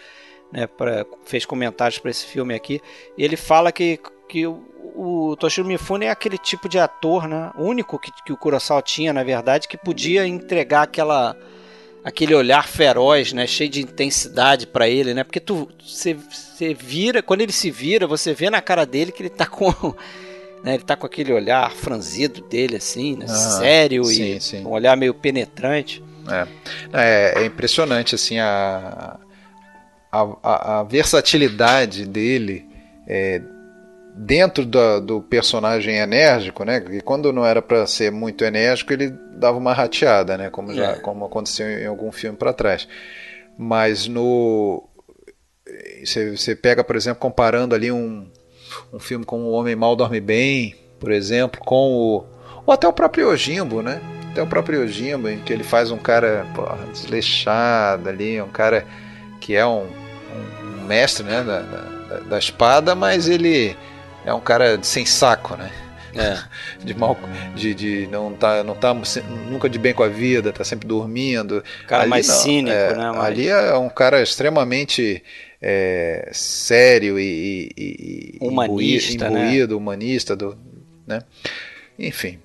né? Pra, fez comentários para esse filme aqui, e ele fala que, que o, o Toshiro Mifune é aquele tipo de ator, né? Único que, que o Kurosawa tinha, na verdade, que podia entregar aquela aquele olhar feroz, né, cheio de intensidade para ele, né? Porque tu você vira, quando ele se vira, você vê na cara dele que ele tá com né, ele tá com aquele olhar franzido dele assim, né, ah, sério sim, e sim. um olhar meio penetrante. É, é, é impressionante assim a, a, a versatilidade dele é, dentro do, do, personagem enérgico, né? Que quando não era para ser muito enérgico, ele dava uma rateada, né? Como já é. como aconteceu em algum filme para trás. Mas no você pega, por exemplo, comparando ali um, um filme com O Homem Mal Dorme Bem, por exemplo, com o ou até o próprio Ojimbo, né? Até o próprio Ojimbo, em que ele faz um cara porra, desleixado ali, um cara que é um, um, um mestre né, da, da, da, espada, mas ele é um cara sem saco, né? É. De mal, de, de não tá, não tá nunca de bem com a vida, tá sempre dormindo. Cara ali, mais não, cínico, é, né? Ali é um cara extremamente é, sério e, e, e humanista, imbuído, imbuído né? humanista, do, né? Enfim,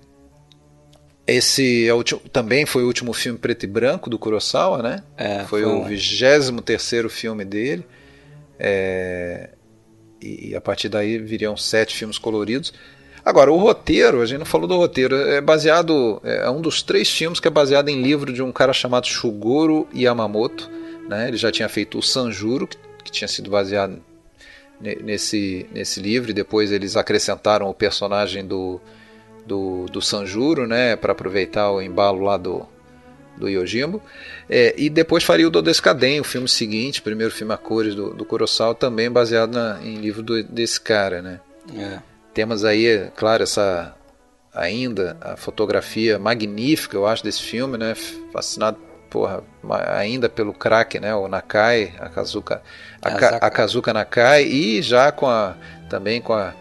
esse é também foi o último filme preto e branco do Kurosawa, né? É, foi, foi, o 23 terceiro filme dele. É, e, a partir daí viriam sete filmes coloridos. Agora, o roteiro, a gente não falou do roteiro, é baseado. É um dos três filmes que é baseado em livro de um cara chamado Shugoro Yamamoto. Né? Ele já tinha feito o Sanjuro, que, que tinha sido baseado nesse, nesse livro, e depois eles acrescentaram o personagem do do, do Sanjuro, né, para aproveitar o embalo lá do, do Yojimbo. É, e depois faria o Dodescaden, o filme seguinte, o primeiro filme a cores do, do Kurosawa, também baseado na, em livro do, desse cara, né. É. Temos aí, é claro, essa ainda a fotografia magnífica, eu acho, desse filme, né, fascinado porra, ainda pelo craque, né, o Nakai, a Kazuka, a, a Kazuka Nakai e já com a também com a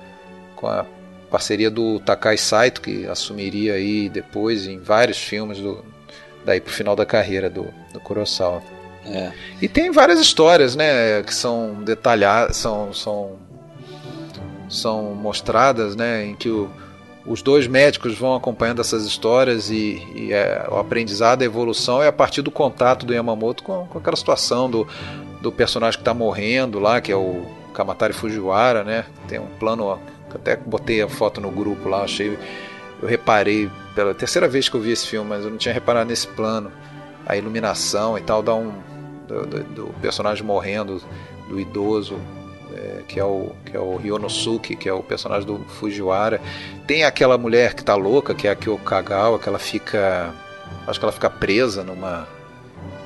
com a parceria do Takai Saito, que assumiria aí depois em vários filmes do, daí pro final da carreira do, do Kurosawa. É. E tem várias histórias, né, que são detalhadas, são, são, são mostradas, né, em que o, os dois médicos vão acompanhando essas histórias e, e é, o aprendizado, a evolução é a partir do contato do Yamamoto com, com aquela situação do, do personagem que está morrendo lá, que é o Kamatari Fujiwara, né, tem um plano até botei a foto no grupo lá, achei. Eu reparei pela terceira vez que eu vi esse filme, mas eu não tinha reparado nesse plano. A iluminação e tal, dá um. do, do, do personagem morrendo, do idoso, é, que é o que é o Ryonosuke, que é o personagem do Fujiwara. Tem aquela mulher que tá louca, que é a Kyo Kagawa, que ela fica. Acho que ela fica presa numa.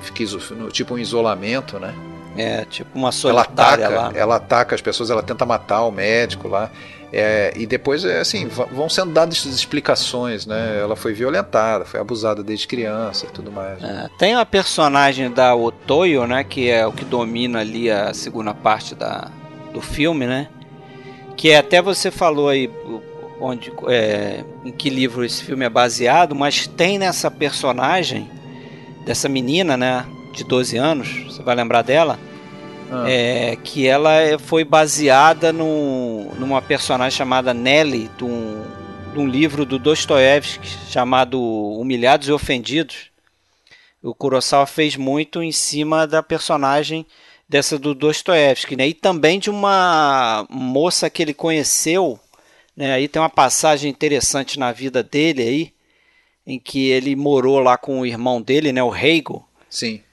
Fica tipo um isolamento, né? É, tipo uma solitária ela ataca, lá. Ela ataca as pessoas, ela tenta matar o médico lá. É, e depois, é, assim, vão sendo dadas explicações, né? Ela foi violentada, foi abusada desde criança e tudo mais. É, tem a personagem da Otoyo, né? Que é o que domina ali a segunda parte da, do filme, né? Que é, até você falou aí onde, é, em que livro esse filme é baseado, mas tem nessa personagem, dessa menina, né? De 12 anos, você vai lembrar dela? Ah. É, que ela foi baseada numa personagem chamada Nelly, de um, de um livro do Dostoiévski chamado Humilhados e Ofendidos. O Kurosawa fez muito em cima da personagem dessa do Dostoiévski, né? E também de uma moça que ele conheceu, né? Aí tem uma passagem interessante na vida dele aí, em que ele morou lá com o irmão dele, né? O Reigo. Sim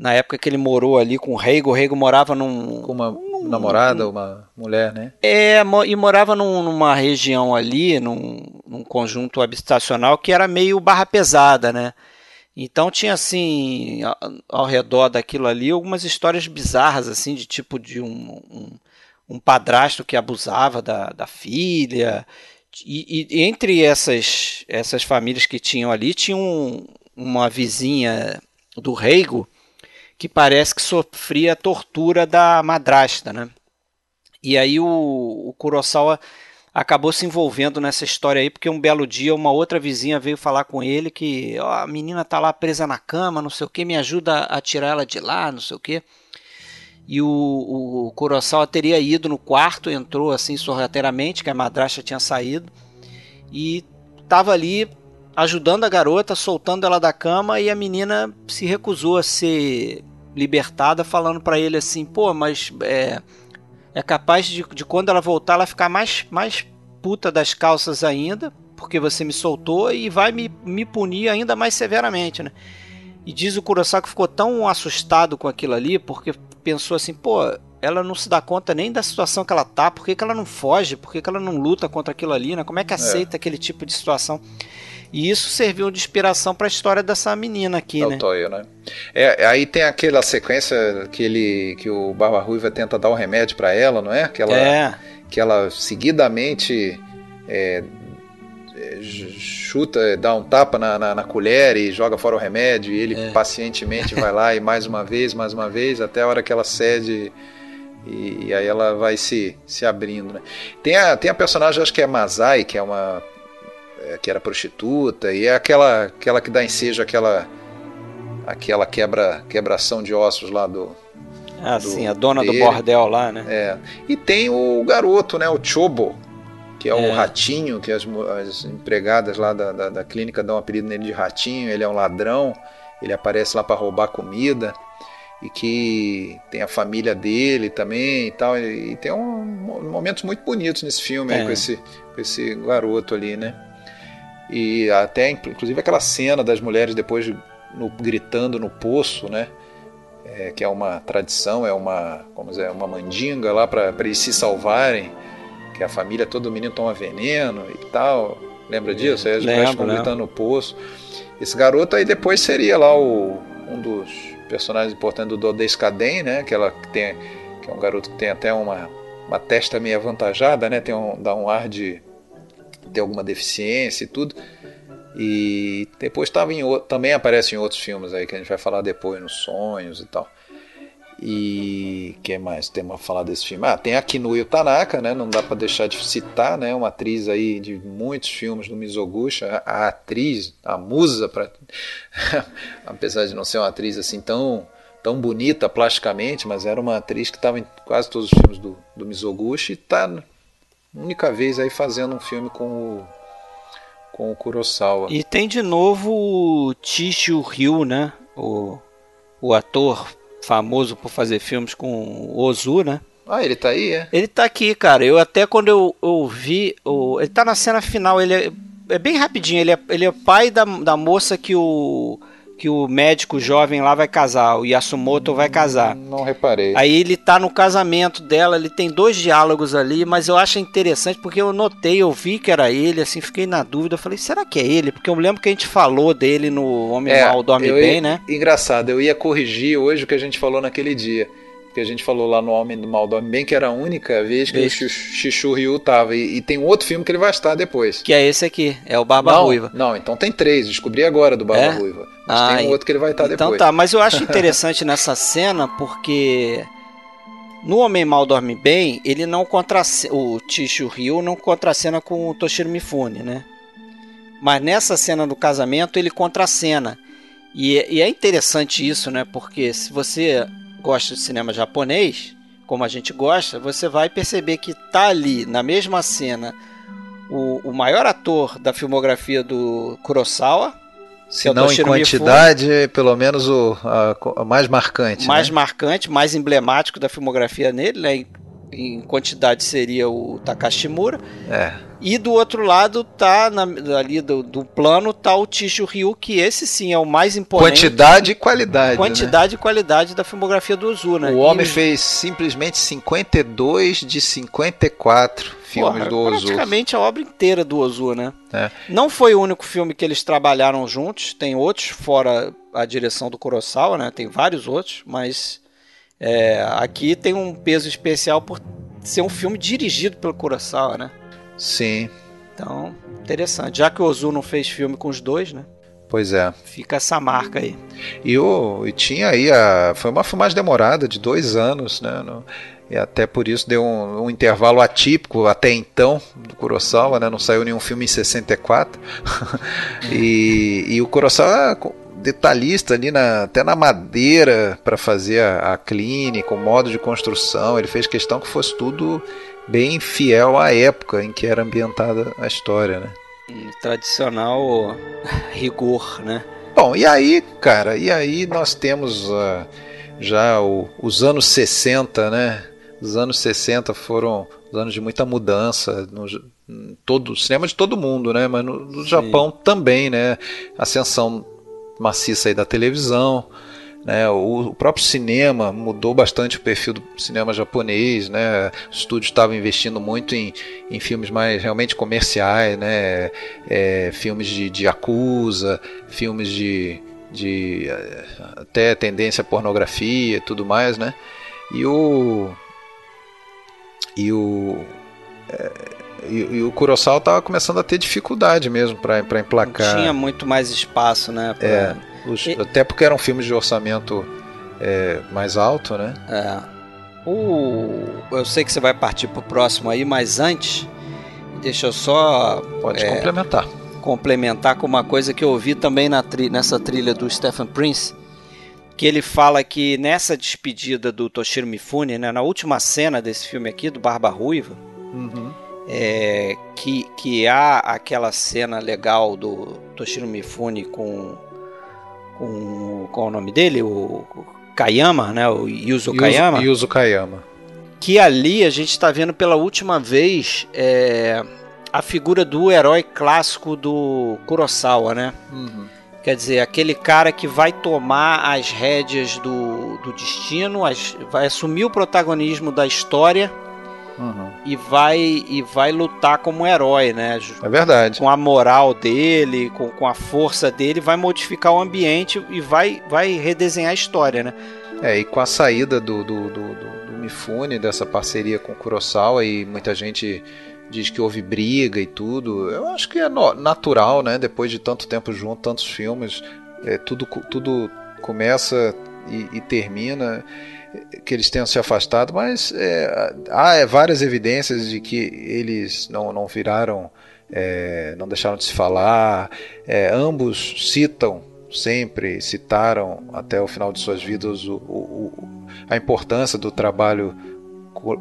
na época que ele morou ali com o Reigo. O Reigo morava num. Com uma num, namorada, num, uma mulher, né? É, e morava num, numa região ali, num, num, conjunto habitacional que era meio barra pesada, né? Então tinha assim, ao, ao redor daquilo ali, algumas histórias bizarras, assim, de tipo de um, um, um padrasto que abusava da, da filha. E, e, entre essas, essas famílias que tinham ali, tinha um, uma vizinha do Reigo que parece que sofria a tortura da madrasta, né? E aí o, o Kurosawa acabou se envolvendo nessa história aí, porque um belo dia uma outra vizinha veio falar com ele que oh, a menina tá lá presa na cama, não sei o que, me ajuda a tirar ela de lá, não sei o que. E o, o Kurosawa teria ido no quarto, entrou assim sorrateiramente, que a madrasta tinha saído, e estava ali ajudando a garota, soltando ela da cama, e a menina se recusou a ser libertada, falando para ele assim: pô, mas é, é capaz de, de quando ela voltar ela ficar mais, mais puta das calças ainda, porque você me soltou e vai me, me punir ainda mais severamente, né? E diz o Kurosawa que ficou tão assustado com aquilo ali, porque pensou assim, pô, ela não se dá conta nem da situação que ela tá, por que, que ela não foge, por que, que ela não luta contra aquilo ali, né? Como é que é. aceita é. aquele tipo de situação? E isso serviu de inspiração para a história dessa menina aqui, é né? Toyo, né? É, aí tem aquela sequência que ele que o Barba Ruiva tenta dar o um remédio para ela, não é? Que ela, é. que ela seguidamente é, chuta, dá um tapa na, na, na, colher e joga fora o remédio, e ele é. pacientemente vai lá e mais uma vez, mais uma vez, até a hora que ela cede e, e aí ela vai se, se abrindo. Né? Tem, a, tem a personagem, acho que é Mazai, que é uma. É, que era prostituta, e é aquela, aquela que dá ensejo aquela aquela quebra, quebração de ossos lá do. Ah, do, sim, a dona dele. do bordel lá, né? É. E tem o garoto, né? O Chobo, que é, é. o ratinho, que as, as empregadas lá da, da, da, clínica dão um apelido nele de ratinho, ele é um ladrão, ele aparece lá para roubar comida e que tem a família dele também e tal, e, e tem um, momentos muito bonitos nesse filme é. aí, com, esse, com esse garoto ali, né? E até, inclusive, aquela cena das mulheres depois no, gritando no poço, né? É, que é uma tradição, é uma, como dizer, uma mandinga lá para eles se salvarem que a família, todo menino toma veneno e tal. Lembra disso? Aí as mulheres ficam gritando no poço. Esse garoto aí depois seria lá o, um dos personagens importantes do Caden, né? Aquela que tem que é um garoto que tem até uma, uma testa meio avantajada, né? Tem um, dá um ar de ter alguma deficiência e tudo. E depois estava em também aparece em outros filmes aí que a gente vai falar depois nos sonhos e tal. E que mais temos a falar desse filme? Ah, tem a Kinuyo Tanaka, né? Não dá para deixar de citar, né? Uma atriz aí de muitos filmes do Mizoguchi, a, atriz, a musa para apesar de não ser uma atriz assim tão tão bonita plasticamente, mas era uma atriz que estava em quase todos os filmes do, do Mizoguchi e está única vez aí fazendo um filme com o com o Kurosawa. E tem de novo o Chishu Ryu, né? O, o ator famoso por fazer filmes com o Ozu, né? Ah, ele tá aí, é? Ele tá aqui, cara. Eu até quando eu, eu vi. O, ele tá na cena final, ele é, é bem rapidinho. Ele é, ele é pai da, da moça que o que o médico jovem lá vai casar, o Yasumoto vai casar. Não reparei. Aí ele tá no casamento dela, ele tem dois diálogos ali, mas eu acho interessante porque eu notei, eu vi que era ele, assim, fiquei na dúvida, falei, será que é ele? Porque eu me lembro que a gente falou dele no Homem é, Mal Dorme Bem, ia, né? Engraçado, eu ia corrigir hoje o que a gente falou naquele dia que a gente falou lá no Homem do Mal Dorme Bem, que era a única vez que o Xixu Ryu tava. E, e, tem um outro filme que ele vai estar depois. Que é esse aqui, é o Barba não, Ruiva. Não, então tem três, descobri agora do Barba é? Ruiva. Mas ah, tem um outro que ele vai estar então depois. Então tá, mas eu acho interessante nessa cena porque no Homem Mal Dorme Bem, ele não contracena, o Xixu Ryu não contracena com o Toshiro Mifune, né? Mas nessa cena do casamento ele contracena. E, e é interessante isso, né? Porque se você gosta de cinema japonês, como a gente gosta, você vai perceber que tá ali na mesma cena o, o maior ator da filmografia do Kurosawa. Se é não em quantidade, Mifune, pelo menos o a, a mais marcante. Mais né? marcante, mais emblemático da filmografia nele, né? Em quantidade seria o Takashimura. É. E do outro lado tá na, ali do, do plano tá o Tishu Ryu, que esse sim é o mais imponente. Quantidade e qualidade. Quantidade né? e qualidade da filmografia do Ozu, né? O homem e... fez simplesmente 52 de 54 filmes Porra, do Ozu. Praticamente a obra inteira do Ozu, né? É. Não foi o único filme que eles trabalharam juntos, tem outros fora a direção do Kurosawa, né? Tem vários outros, mas é, aqui tem um peso especial por ser um filme dirigido pelo Kurosawa, né? Sim. Então, interessante. Já que o Ozu não fez filme com os dois, né? Pois é. Fica essa marca aí. E, o, e tinha aí a. Foi uma filmagem demorada, de dois anos, né? No, e até por isso deu um, um, intervalo atípico até então do Kurosawa, né? Não saiu nenhum filme em 64. e, e o Kurosawa detalhista ali na, até na madeira para fazer a, a clínica, o modo de construção. Ele fez questão que fosse tudo bem fiel à época em que era ambientada a história, né? tradicional rigor, né? Bom, e aí, cara, e aí nós temos uh, já o, os anos 60, né? Os anos 60 foram os anos de muita mudança no todo cinema de todo mundo, né? Mas no, no Japão também, né? Ascensão maciça aí da televisão. Né, o, próprio cinema mudou bastante o perfil do cinema japonês, né, o estúdio estava investindo muito em, em filmes mais realmente comerciais, né, é, filmes de, de acusa, filmes de, de até tendência à pornografia e tudo mais, né, e o e o é, e, e, o Kurosawa estava começando a ter dificuldade mesmo para emplacar. Não tinha muito mais espaço, né? Pra... É, os, e... até porque eram filmes de orçamento é, mais alto, né? É. O, eu sei que você vai partir pro próximo aí, mas antes, deixa eu só. Pode é, complementar. Complementar com uma coisa que eu ouvi também na tri, nessa trilha do Stephen Prince, que ele fala que nessa despedida do Toshiro Mifune, né, na última cena desse filme aqui, do Barba Ruiva, uhum. É, que, que há aquela cena legal do Toshiro Mifune com, com qual é o nome dele? O, Kayama, né? O Yuzo, Kayama. Yuzo Kayama. Que ali a gente está vendo pela última vez é, a figura do herói clássico do Kurosawa, né? Uhum. Quer dizer, aquele cara que vai tomar as rédeas do, do destino, as, vai assumir o protagonismo da história uhum. e, vai, e vai lutar como herói, né? É verdade. Com a moral dele, com, com a força dele, vai modificar o ambiente e vai, vai redesenhar a história, né? É, e com a saída do, do, do, do, do Mifune, dessa parceria com o Kurosawa, e muita gente diz que houve briga e tudo. Eu acho que é natural, né? Depois de tanto tempo junto, tantos filmes, é, tudo, tudo começa e, e, termina que eles tenham se afastado, mas é, há várias evidências de que eles não, não viraram, é, não deixaram de se falar. É, ambos citam sempre, citaram até o final de suas vidas o, o, a importância do trabalho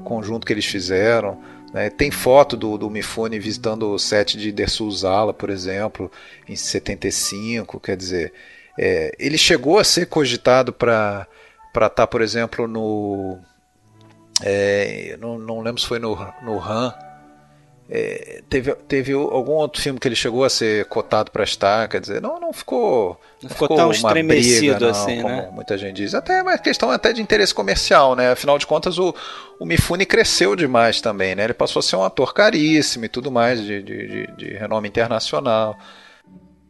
conjunto que eles fizeram. Né? Tem foto do, do Mifune visitando o set de Dersu por exemplo, em 75. Quer dizer, é, ele chegou a ser cogitado para estar, tá, por exemplo, no. É, não, não lembro se foi no, no Han. É, teve, teve algum outro filme que ele chegou a ser cotado para estar, quer dizer, não, não ficou. Não ficou, ficou tão estremecido briga, não, assim, como né? Muita gente diz. Até é uma questão até de interesse comercial, né? Afinal de contas, o, o Mifune cresceu demais também, né? Ele passou a ser um ator caríssimo e tudo mais, de, de, de, de renome internacional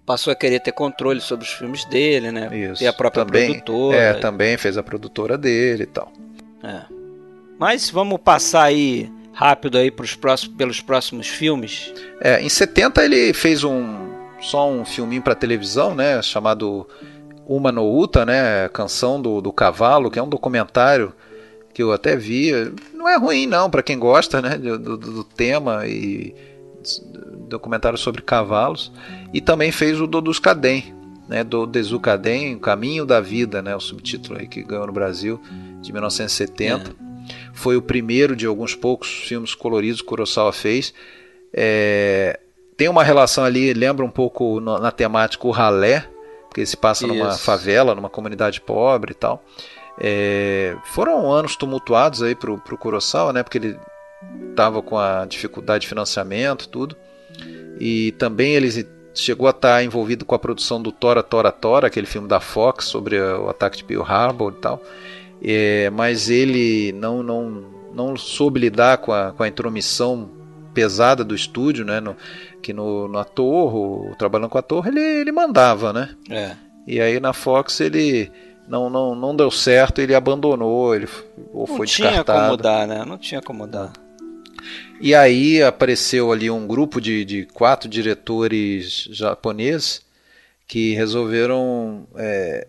passou a querer ter controle sobre os filmes dele, né? Isso. E a própria também, produtora. É, também fez a produtora dele e tal. É. Mas vamos passar aí rápido aí pros próximos, pelos próximos filmes. É, em 70 ele fez um só um filminho para televisão, né, chamado Uma no Uta, né, Canção do, do Cavalo, que é um documentário que eu até vi. Não é ruim não para quem gosta, né, do, do, do tema e documentário sobre cavalos, e também fez o Dodus Cadem, né, do Desu Cadem, O Caminho da Vida, né, o subtítulo aí que ganhou no Brasil, de 1970. É. Foi o primeiro de alguns poucos filmes coloridos que Kurosawa fez. É, tem uma relação ali, lembra um pouco na, na temática o ralé, porque se passa Isso. numa favela, numa comunidade pobre e tal. É, foram anos tumultuados aí pro, pro Kurosawa, né, porque ele estava com a dificuldade de financiamento, tudo. E também ele chegou a estar envolvido com a produção do Tora Tora Tora, aquele filme da Fox sobre o ataque de Pearl Harbor e tal. É, mas ele não, não, não soube lidar com a, com a intromissão pesada do estúdio, né? No, que no, no ator, trabalhando com o ator, ele, ele mandava, né? É. E aí na Fox ele não, não, não deu certo, ele abandonou, ele ou não foi descartado. Não tinha como dar, né? Não tinha como dar. E aí apareceu ali um grupo de, de quatro diretores japoneses que resolveram é,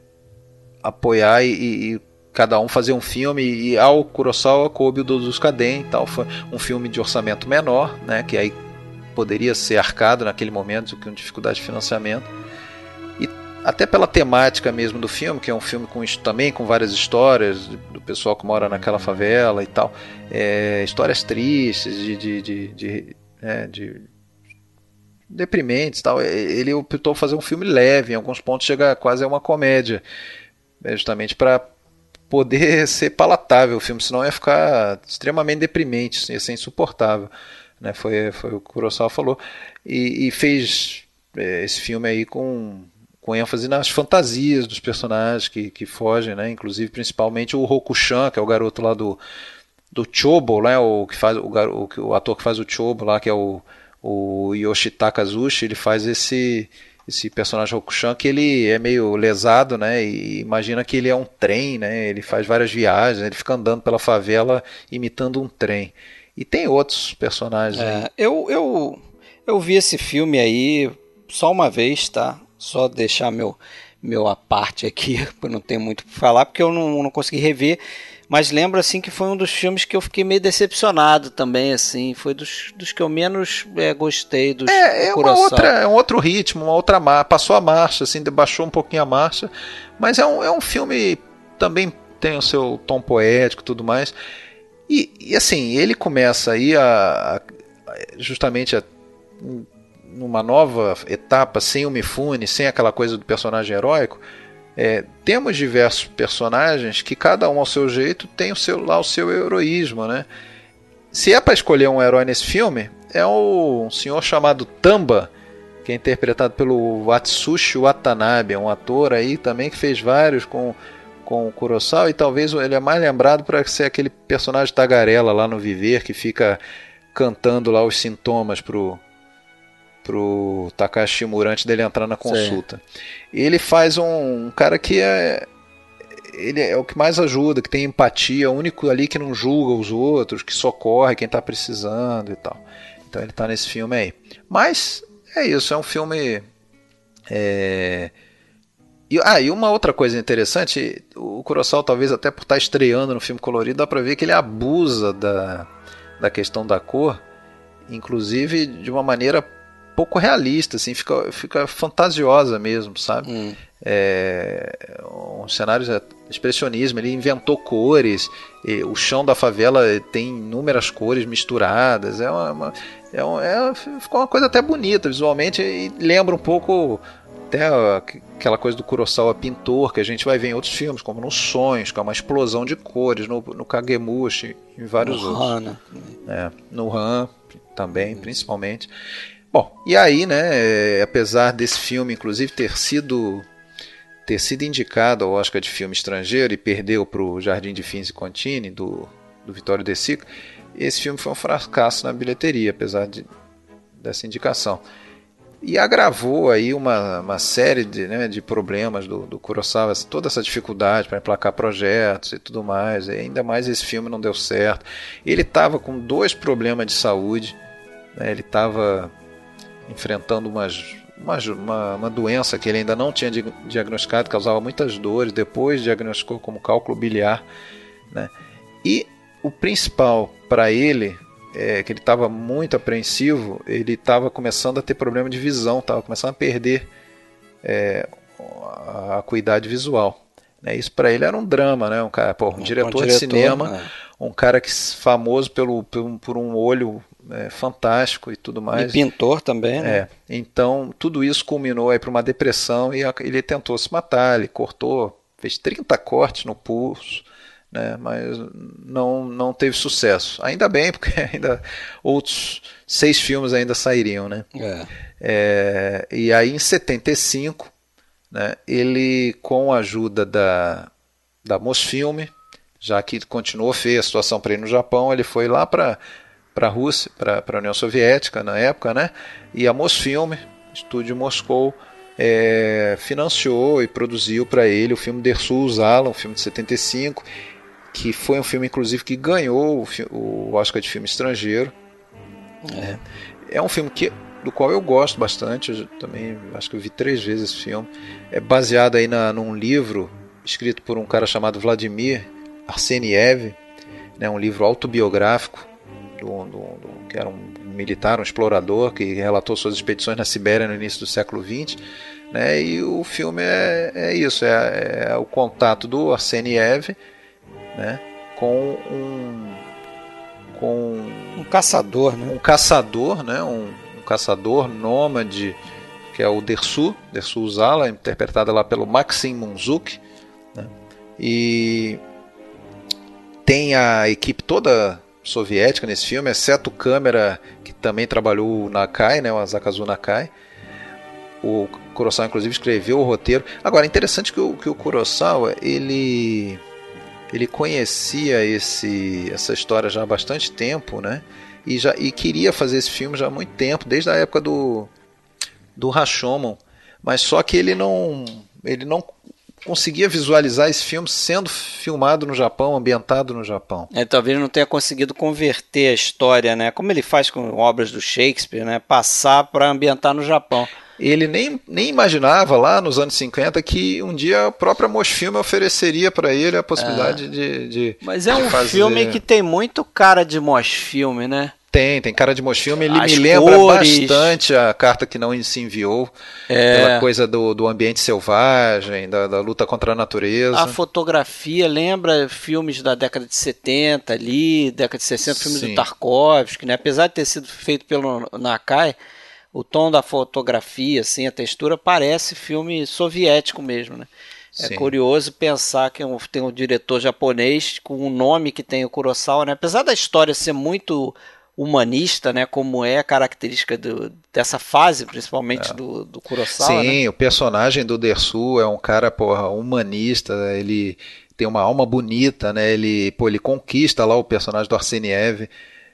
apoiar e, e, cada um fazer um filme. E ao Kurosawa coube o dos Kaden e tal. Foi um filme de orçamento menor né que aí poderia ser arcado naquele momento com dificuldade de financiamento. Até pela temática mesmo do filme, que é um filme com também com várias histórias do pessoal que mora naquela favela e tal, é, histórias tristes, de, de, de, de, é, de deprimentes tal. Ele optou fazer um filme leve, em alguns pontos chega quase a uma comédia, é justamente para poder ser palatável o filme, senão ia ficar extremamente deprimente, ia ser insuportável. Né? Foi, foi o que o Kurosawa falou. E, e fez é, esse filme aí com com ênfase nas fantasias dos personagens que, que fogem, né? Inclusive, principalmente o Rokushan, que é o garoto lá do, do Chobo, né? O, que faz, o, o, o ator que faz o Chobo lá, que é o, o Yoshitaka Zushi, ele faz esse esse personagem Rokushan que ele é meio lesado, né? E imagina que ele é um trem, né? Ele faz várias viagens, ele fica andando pela favela imitando um trem. E tem outros personagens. É, eu, eu, eu vi esse filme aí só uma vez, tá? Só deixar meu, meu a parte aqui, não tenho muito para falar, porque eu não, não consegui rever. Mas lembro assim que foi um dos filmes que eu fiquei meio decepcionado também, assim. Foi dos, dos que eu menos é, gostei dos É, é uma outra, é um outro ritmo, uma outra marcha. Passou a marcha, assim, baixou um pouquinho a marcha. Mas é um, é um filme também tem o seu tom poético e tudo mais. E, e, assim, ele começa aí a, a justamente a, numa nova etapa, sem o Mifune, sem aquela coisa do personagem heróico. É, temos diversos personagens que cada um ao seu jeito tem o seu, lá o seu heroísmo, né? Se é para escolher um herói nesse filme, é um senhor chamado Tamba, que é interpretado pelo Atsushi Watanabe, um ator aí também que fez vários com com o Kurosawa e talvez ele é mais lembrado para ser aquele personagem tagarela lá no Viver que fica cantando lá os sintomas pro pro Takashi Shimura antes dele entrar na consulta. Sim. Ele faz um, um, cara que é ele é o que mais ajuda, que tem empatia, o único ali que não julga os outros, que socorre quem está precisando e tal. Então ele está nesse filme aí. Mas é isso, é um filme é, e, ah, e uma outra coisa interessante, o Kurosawa talvez até por estar estreando no filme colorido, dá pra ver que ele abusa da, da questão da cor, inclusive de uma maneira pouco realista, assim, fica, fica fantasiosa mesmo, sabe? Hum. É, um cenário é expressionismo, ele inventou cores, o chão da favela tem inúmeras cores misturadas, é uma, uma é, um, é ficou uma coisa até bonita visualmente e lembra um pouco até aquela coisa do Kurosawa pintor que a gente vai ver em outros filmes, como no Sonhos, com uma explosão de cores, no, no Kagemushi, em vários no outros. Han, né? É, no Han também, principalmente. Bom, e aí, né, apesar desse filme, inclusive, ter sido ter sido indicado ao Oscar de filme estrangeiro e perdeu para o Jardim de Fins e Contini, do, do Vitório De Sica, esse filme foi um fracasso na bilheteria, apesar de, dessa indicação e agravou aí uma, uma série de, né, de problemas do, do Kurosawa, toda essa dificuldade para emplacar projetos e tudo mais, e ainda mais esse filme não deu certo. Ele estava com dois problemas de saúde, né, ele estava enfrentando umas, uma, uma, uma, doença que ele ainda não tinha diagnosticado, causava muitas dores, depois diagnosticou como cálculo biliar, né, e o principal para ele é, que ele estava muito apreensivo, ele estava começando a ter problema de visão, estava começando a perder é, a acuidade visual. Né? Isso para ele era um drama, né? um, cara, pô, um, um diretor, diretor, de cinema, é. um cara que famoso pelo, por, por um olho é, fantástico e tudo mais. E pintor também, né? É. Então, tudo isso culminou aí para uma depressão e ele tentou se matar, ele cortou, fez 30 cortes no pulso, né? mas não, não teve sucesso. Ainda bem, porque ainda outros seis filmes ainda sairiam. Né? É. É, e aí em 75, né, ele, com a ajuda da, da Mosfilme, já que continuou feia a situação para ir no Japão, ele foi lá para para a Rússia, para a União Soviética na época, né? E a Mosfilme, estúdio Moscou, é, financiou e produziu para ele o filme Dersu Uzala, um filme de 75, que foi um filme, inclusive, que ganhou o, o Oscar de filme estrangeiro. É. é um filme que, do qual eu gosto bastante, eu também acho que eu vi três vezes esse filme. É baseado aí na, num livro escrito por um cara chamado Vladimir Arseniev, né, um livro autobiográfico, do, do, do, que era um militar, um explorador, que relatou suas expedições na Sibéria no início do século XX. Né, e o filme é, é isso, é, é o contato do Arseniev né? Com um com um caçador, né? Um caçador, né? Um, um caçador nômade que é o Dersu, Dersu Uzala, interpretada lá pelo Maxim Munzuk, né? E tem a equipe toda soviética nesse filme, exceto câmera que também trabalhou na Kai, né, o Azakazu Nakai. O Kurosawa inclusive escreveu o roteiro. Agora, interessante que o, que o Kurosawa, ele ele conhecia esse, essa história já há bastante tempo, né? E, já, e queria fazer esse filme já há muito tempo, desde a época do, do Rashomon. Mas só que ele não, ele não conseguia visualizar esse filme sendo filmado no Japão, ambientado no Japão. É, talvez não tenha conseguido converter a história, né? Como ele faz com obras do Shakespeare, né? Passar para ambientar no Japão. Ele nem, nem imaginava lá nos anos 50 que um dia a própria Mosfilme ofereceria para ele a possibilidade é. de, de, Mas é de um fazer... filme que tem muito cara de Mosfilme, né? Tem, tem cara de Mosfilme. Ele As me lembra cores. bastante a carta que não se enviou. É. Pela coisa do, do ambiente selvagem, da, da, luta contra a natureza. A fotografia lembra filmes da década de 70 ali, década de 60, filmes Sim. do Tarkovsky, né? Apesar de ter sido feito pelo Nakai, o tom da fotografia, assim, a textura parece filme soviético mesmo, né? É Sim. curioso pensar que tem um diretor japonês com um nome que tem o Kurosawa, né? Apesar da história ser muito humanista, né? Como é a característica do, dessa fase, principalmente é. do, do Kurosawa. Sim, né? o personagem do Dersu é um cara, porra, humanista, ele tem uma alma bonita, né? Ele, pô, ele conquista lá o personagem do Arseniev.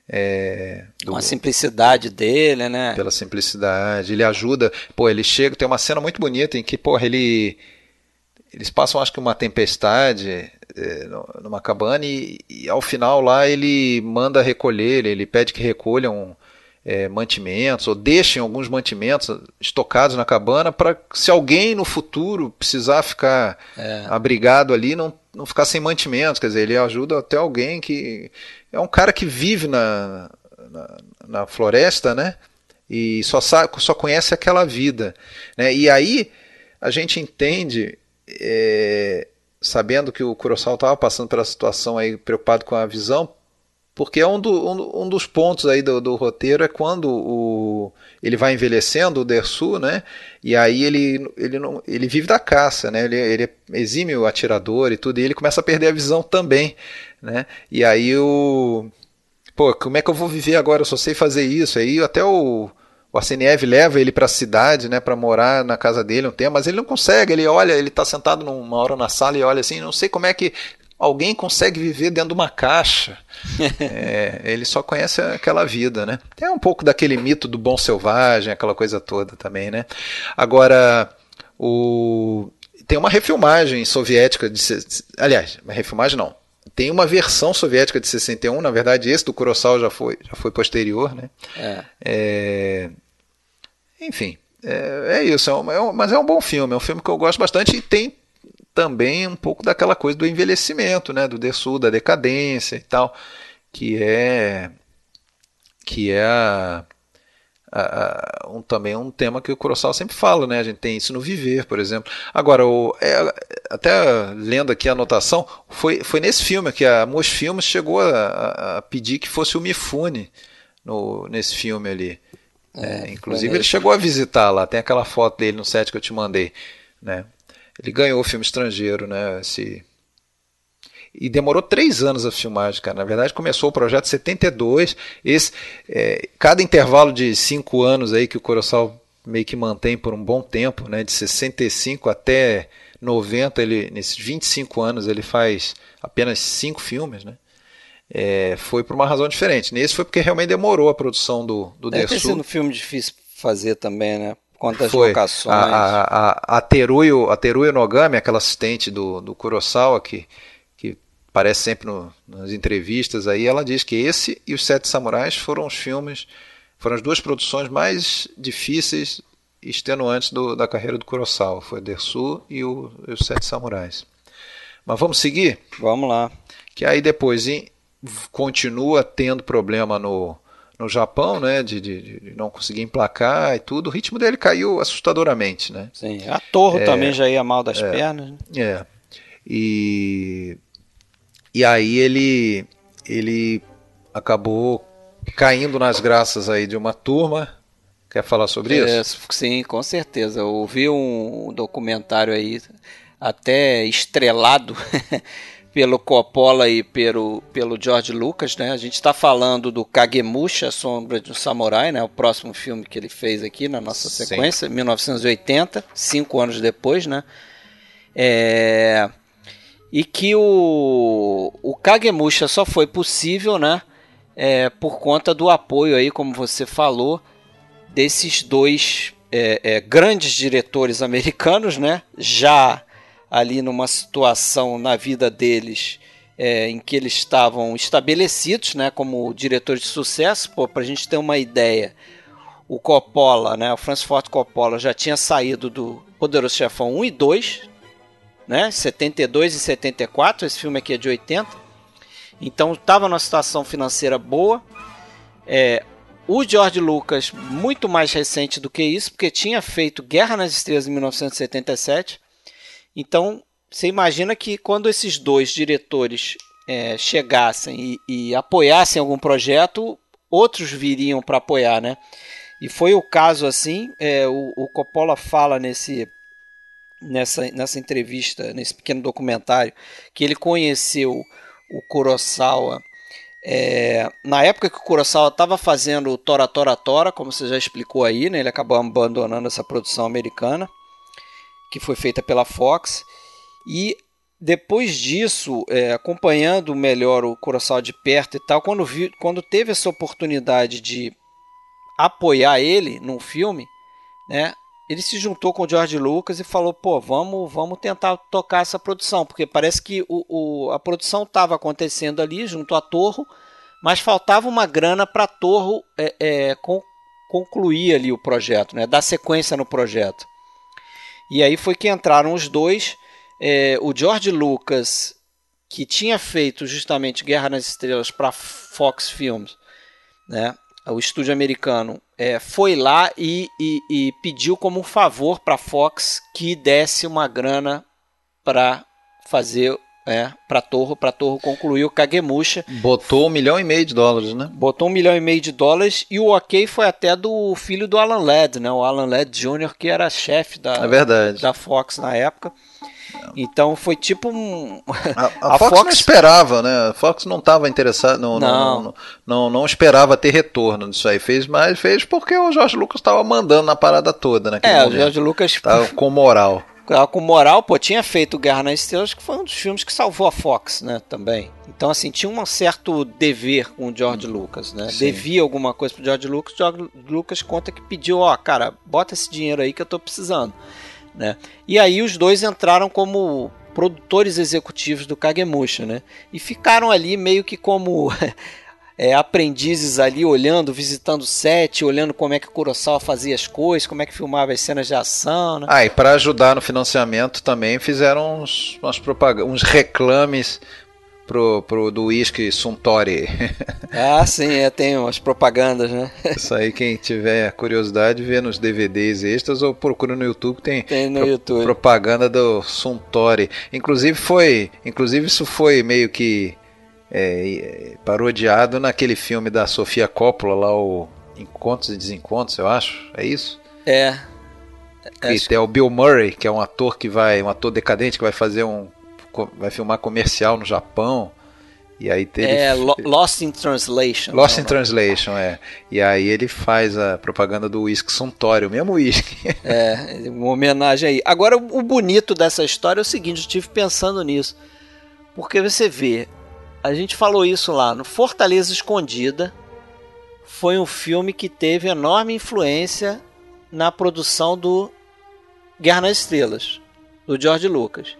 É, do, Com a simplicidade dele, né? Pela simplicidade. Ele ajuda. Pô, ele chega. Tem uma cena muito bonita em que, porra, ele. Eles passam, acho que, uma tempestade é, numa cabana e, e, ao final lá ele manda recolher, ele pede que recolham é, mantimentos ou deixem alguns mantimentos estocados na cabana para se alguém no futuro precisar ficar é. abrigado ali não, não ficar sem mantimentos, quer dizer, ele ajuda até alguém que é um cara que vive na, na, na floresta, né? E só, sabe, só conhece aquela vida, né? E aí a gente entende é, sabendo que o Kurosawa estava passando pela situação aí, preocupado com a visão, porque é um, do, um, um dos pontos aí do, do, roteiro é quando o, ele vai envelhecendo, o Dersu, né? E aí ele, ele, não, ele vive da caça, né? Ele, ele é exímio atirador e tudo, e ele começa a perder a visão também, né? E aí o... Pô, como é que eu vou viver agora? Eu só sei fazer isso. Aí até o o Arseniev leva ele para a cidade, né, para morar na casa dele um tempo, mas ele não consegue. Ele olha, ele está sentado numa hora na sala e olha assim, não sei como é que alguém consegue viver dentro de uma caixa. é, ele só conhece aquela vida, né? Tem um pouco daquele mito do bom selvagem, aquela coisa toda também, né? Agora, o tem uma refilmagem soviética de aliás, uma refilmagem não. Tem uma versão soviética de 61, na verdade esse do Kurosawa já foi, já foi posterior, né? É. é enfim, é, é isso. É um, é um, mas é um bom filme, é um filme que eu gosto bastante e tem também um pouco daquela coisa do envelhecimento, né, do dessu, da decadência e tal, que é que é a, a, um, também um tema que o Kurosawa sempre fala, né? A gente tem isso no Viver, por exemplo. Agora, o, é, até lendo aqui a anotação, foi, foi nesse filme que a Mosfilmes chegou a, a, pedir que fosse o Mifune no, nesse filme ali. É, inclusive ele chegou a visitar lá, tem aquela foto dele no set que eu te mandei, né? Ele ganhou o filme estrangeiro, né? Esse... E demorou três anos a filmagem, cara. Na verdade, começou o projeto em 72. Esse, é, cada intervalo de cinco anos aí que o Kurosawa meio que mantém por um bom tempo, né? De 65 até 90, ele, nesses 25 anos, ele faz apenas cinco filmes, né? É, foi por uma razão diferente. Nesse foi porque realmente demorou a produção do, do Deve ter sido um filme difícil fazer também, né? Quantas foi. locações. A, a, a, a, Teruyo, a Teruyo Nogami, aquela assistente do, do Kurosawa, que, que aparece sempre no, nas entrevistas aí, ela diz que esse e os Sete Samurais foram os filmes, foram as duas produções mais difíceis e extenuantes do, da carreira do Kurosawa. Foi Dersu e, o, e os Sete Samurais. Mas vamos seguir? Vamos lá. Que aí depois, em, continua tendo problema no, no Japão, né, de, de, de, não conseguir emplacar e tudo, o ritmo dele caiu assustadoramente, né? Sim, a Torre é, também já ia mal das é, pernas. Né? É. E e aí ele ele acabou caindo nas graças aí de uma turma. Quer falar sobre é, isso? Sim, com certeza. Eu ouvi um documentário aí até estrelado pelo Coppola e pelo, pelo George Lucas, né? A gente está falando do Kagemusha, Sombra de um Samurai, né? O próximo filme que ele fez aqui na nossa sequência, Sim. 1980, cinco anos depois, né? É... E que o, o Kagemusha só foi possível, né? É, por conta do apoio aí, como você falou, desses dois é, é, grandes diretores americanos, né? Já ali numa situação na vida deles é, em que eles estavam estabelecidos, né, como diretores de sucesso. Para a gente ter uma ideia, o Coppola, né, o Francis Ford Coppola já tinha saído do Poderoso Chefão 1 e 2, né, 72 e 74. Esse filme aqui é de 80. Então estava numa situação financeira boa. É, o George Lucas, muito mais recente do que isso, porque tinha feito Guerra nas Estrelas em 1977. Então, você imagina que quando esses dois diretores é, chegassem e, e, apoiassem algum projeto, outros viriam para apoiar, né? E foi o caso assim. É, o, o, Coppola fala nesse, nessa, nessa entrevista, nesse pequeno documentário, que ele conheceu o Kurosawa é, na época que o Kurosawa estava fazendo o Tora Tora Tora, como você já explicou aí, né, ele acabou abandonando essa produção americana, que foi feita pela Fox. E depois disso, é, acompanhando melhor o Kurosawa de perto e tal, quando, vi, quando teve essa oportunidade de apoiar ele num filme, né, ele se juntou com o George Lucas e falou: pô, vamos, vamos tentar tocar essa produção, porque parece que o, o a produção estava acontecendo ali junto à Torro, mas faltava uma grana para a Torro é, é, con, concluir ali o projeto, né, dar sequência no projeto. E aí foi que entraram os dois, é, o George Lucas, que tinha feito justamente Guerra nas Estrelas para Fox Films, né, o estúdio americano é, foi lá e, e, e, pediu como um favor para a Fox que desse uma grana para fazer é, para Torro, para Torro concluir o Kagemusha. Botou um milhão e meio de dólares, né? Botou um milhão e meio de dólares e o ok foi até do filho do Alan Ladd, né? O Alan Ladd Jr., que era chefe da, é da Fox na época. Então foi tipo um. A, a, a Fox, Fox, não esperava, né? A Fox não estava interessada, não não. não, não, não, esperava ter retorno disso aí. Fez, mas fez porque o Jorge Lucas estava mandando na parada toda, né? É, momento. o Jorge Lucas. Tava com moral. Tava com moral, pô, tinha feito Guerra nas Estrelas, que foi um dos filmes que salvou a Fox, né? Também. Então, assim, tinha um certo dever com o George Lucas, né? Sim. Devia alguma coisa pro George Lucas. O George Lucas conta que pediu, ó, cara, bota esse dinheiro aí que eu tô precisando. Né? E aí os dois entraram como produtores executivos do Kagemusha, né? E ficaram ali meio que como é, aprendizes ali, olhando, visitando o set, olhando como é que o Kurosawa fazia as coisas, como é que filmava as cenas de ação. Né? Ah, e para ajudar no financiamento também fizeram uns, umas uns reclames pro, pro do whisky Suntory. Ah, sim, é, tem umas propagandas, né? Isso aí, quem tiver curiosidade, vê nos DVDs extras ou procura no YouTube, tem, tem no pro, YouTube. propaganda do Suntory. Inclusive foi, inclusive isso foi meio que é, parodiado naquele filme da Sofia Coppola lá, o Encontros e Desencontros, eu acho, é isso? É. Tem o Bill Murray, que é um ator que vai, um ator decadente que vai fazer um vai filmar comercial no Japão. E aí teve, é Lost in Translation. Lost in Translation, é. E aí ele faz a propaganda do whisky Suntory, o mesmo whisky. É, uma homenagem aí. Agora, o bonito dessa história é o seguinte, eu estive pensando nisso. Porque você vê, a gente falou isso lá, no Fortaleza Escondida, foi um filme que teve enorme influência na produção do Guerra nas Estrelas, do George Lucas.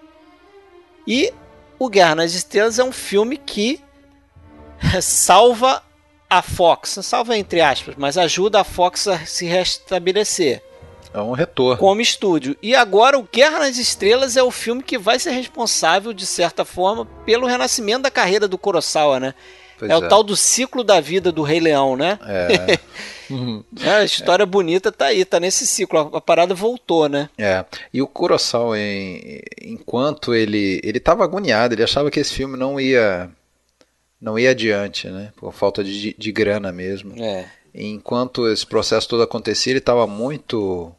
E o Guerra nas Estrelas é um filme que salva a Fox, salva entre aspas, mas ajuda a Fox a se restabelecer. É um retorno. Como estúdio. E agora o Guerra nas Estrelas é o filme que vai ser responsável, de certa forma, pelo renascimento da carreira do Kurosawa, né? É, é, o tal do ciclo da vida do Rei Leão, né? É. é a história é. bonita tá aí, tá nesse ciclo. A, parada voltou, né? É. E o Kurosawa, em, enquanto ele ele estava agoniado, ele achava que esse filme não ia não ia adiante, né? Por falta de, de grana mesmo. É. Enquanto esse processo todo acontecia, ele estava muito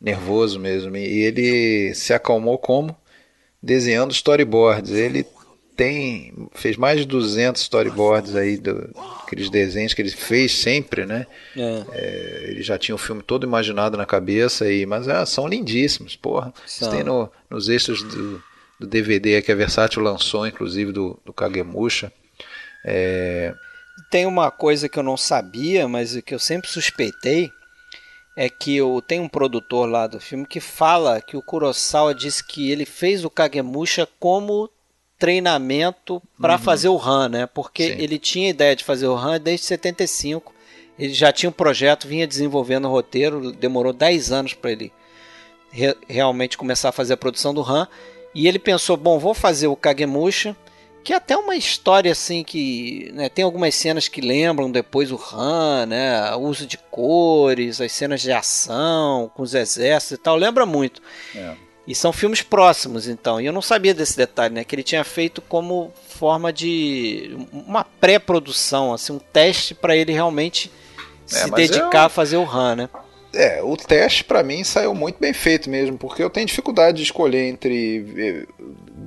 nervoso mesmo. E ele se acalmou como? Desenhando storyboards. Ele tem fez mais de 200 storyboards aí do aqueles desenhos que ele fez sempre, né? É. É, ele já tinha o filme todo imaginado na cabeça aí, mas é, são lindíssimos, porra. São. Tem no, nos extras do, do DVD que a Versátil lançou, inclusive do, do Kagemusha. É... Tem uma coisa que eu não sabia, mas que eu sempre suspeitei é que eu tem um produtor lá do filme que fala que o Kurosawa disse que ele fez o Kagemusha como treinamento para uhum. fazer o Han, né? Porque Sim. ele tinha ideia de fazer o Han desde 75. Ele já tinha um projeto, vinha desenvolvendo o roteiro, demorou 10 anos para ele re realmente começar a fazer a produção do Han. E ele pensou, bom, vou fazer o Kagemusha, que é até uma história assim que né, tem algumas cenas que lembram depois o Han, né, o uso de cores, as cenas de ação com os exércitos e tal, lembra muito. É. E são filmes próximos, então. E eu não sabia desse detalhe, né? Que ele tinha feito como forma de uma pré-produção, assim, um teste para ele realmente é, se dedicar eu... a fazer o Han, né? É, o teste para mim saiu muito bem feito mesmo, porque eu tenho dificuldade de escolher entre eh,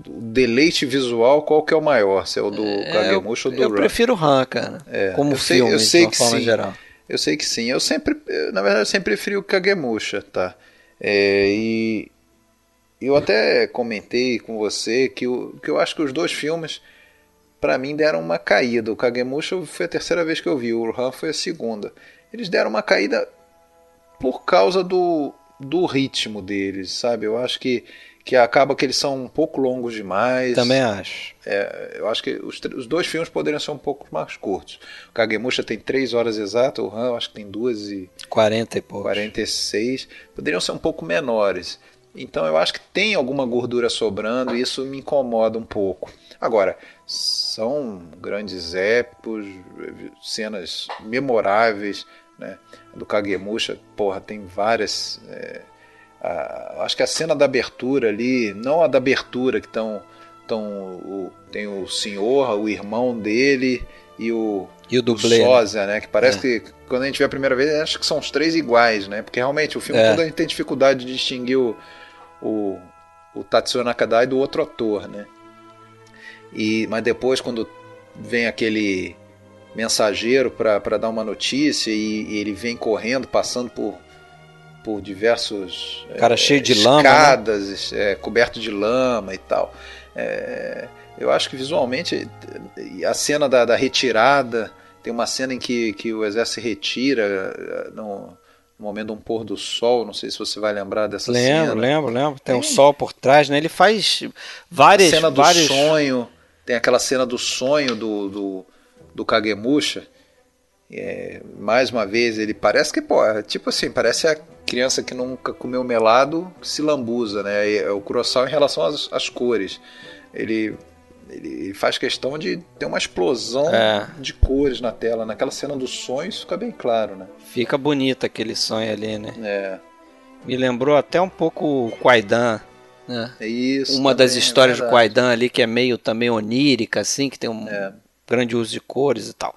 o deleite visual qual que é o maior, se é o do é, Kagemusha ou do Eu Run. prefiro o Han, cara. É, como eu sei, filme, eu sei que sim. Geral. Eu sei que sim. Eu sempre, na verdade, eu sempre preferi o Kagemusha, tá? É, e eu até comentei com você que, eu, que eu acho que os dois filmes para mim deram uma caída. O Kagemusha foi a terceira vez que eu vi, o Han foi a segunda. Eles deram uma caída por causa do, do ritmo deles, sabe? Eu acho que, que acaba que eles são um pouco longos demais. Também acho. É, eu acho que os, os dois filmes poderiam ser um pouco mais curtos. O Kagemusha tem três horas exatas, o Han acho que tem duas e... 40 e poucos. 46. Poderiam ser um pouco menores. Então eu acho que tem alguma gordura sobrando e isso me incomoda um pouco. Agora, são grandes épicos, cenas memoráveis, né? Do Kagemusha, porra, tem várias. É, a, acho que a cena da abertura ali, não a da abertura, que estão. Tão, o, tem o senhor, o irmão dele e o, e o dublê, o Sósia, né? né? Que parece é. que quando a gente vê a primeira vez, acho que são os três iguais, né? Porque realmente o filme é. todo a gente tem dificuldade de distinguir o, o, o Tatsuya Nakadai do outro ator, né? E, mas depois, quando vem aquele mensageiro para dar uma notícia e, e, ele vem correndo, passando por, por diversos cara é, cheio de escadas, lama, né? é, coberto de lama e tal. É, eu acho que visualmente a cena da, da, retirada tem uma cena em que, que o exército se retira é, no, no momento de um pôr do sol, não sei se você vai lembrar dessa lembro, cena. Lembro, lembro, lembro. Tem, tem um sol por trás, né? Ele faz várias... A cena do vários... sonho, tem aquela cena do sonho do, do, do Kagemusha. É, mais uma vez, ele parece que, pô, é tipo assim, parece a criança que nunca comeu melado que se lambuza, né? É o Kurosawa em relação às, às cores. Ele ele faz questão de ter uma explosão é. de cores na tela. Naquela cena dos sonhos fica bem claro, né? Fica bonito aquele sonho ali, né? É. Me lembrou até um pouco o Kwaidan. Né? É isso. Uma das histórias é do Kwaidan ali que é meio também onírica, assim, que tem um é. Grande uso de cores e tal.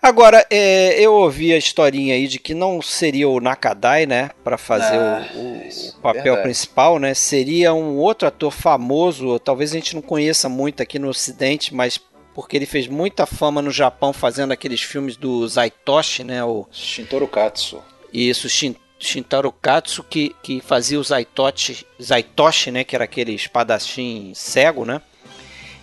Agora, é, eu ouvi a historinha aí de que não seria o Nakadai, né, para fazer ah, o, o, papel verdade. principal, né? Seria um outro ator famoso, talvez a gente não conheça muito aqui no Ocidente, mas porque ele fez muita fama no Japão fazendo aqueles filmes do Zaitoshi, né? O Shintaro Katsu. Isso, Shin, Shintaro Katsu que, que fazia o Zaitoshi, Zaitoshi, né? Que era aquele espadachim cego, né?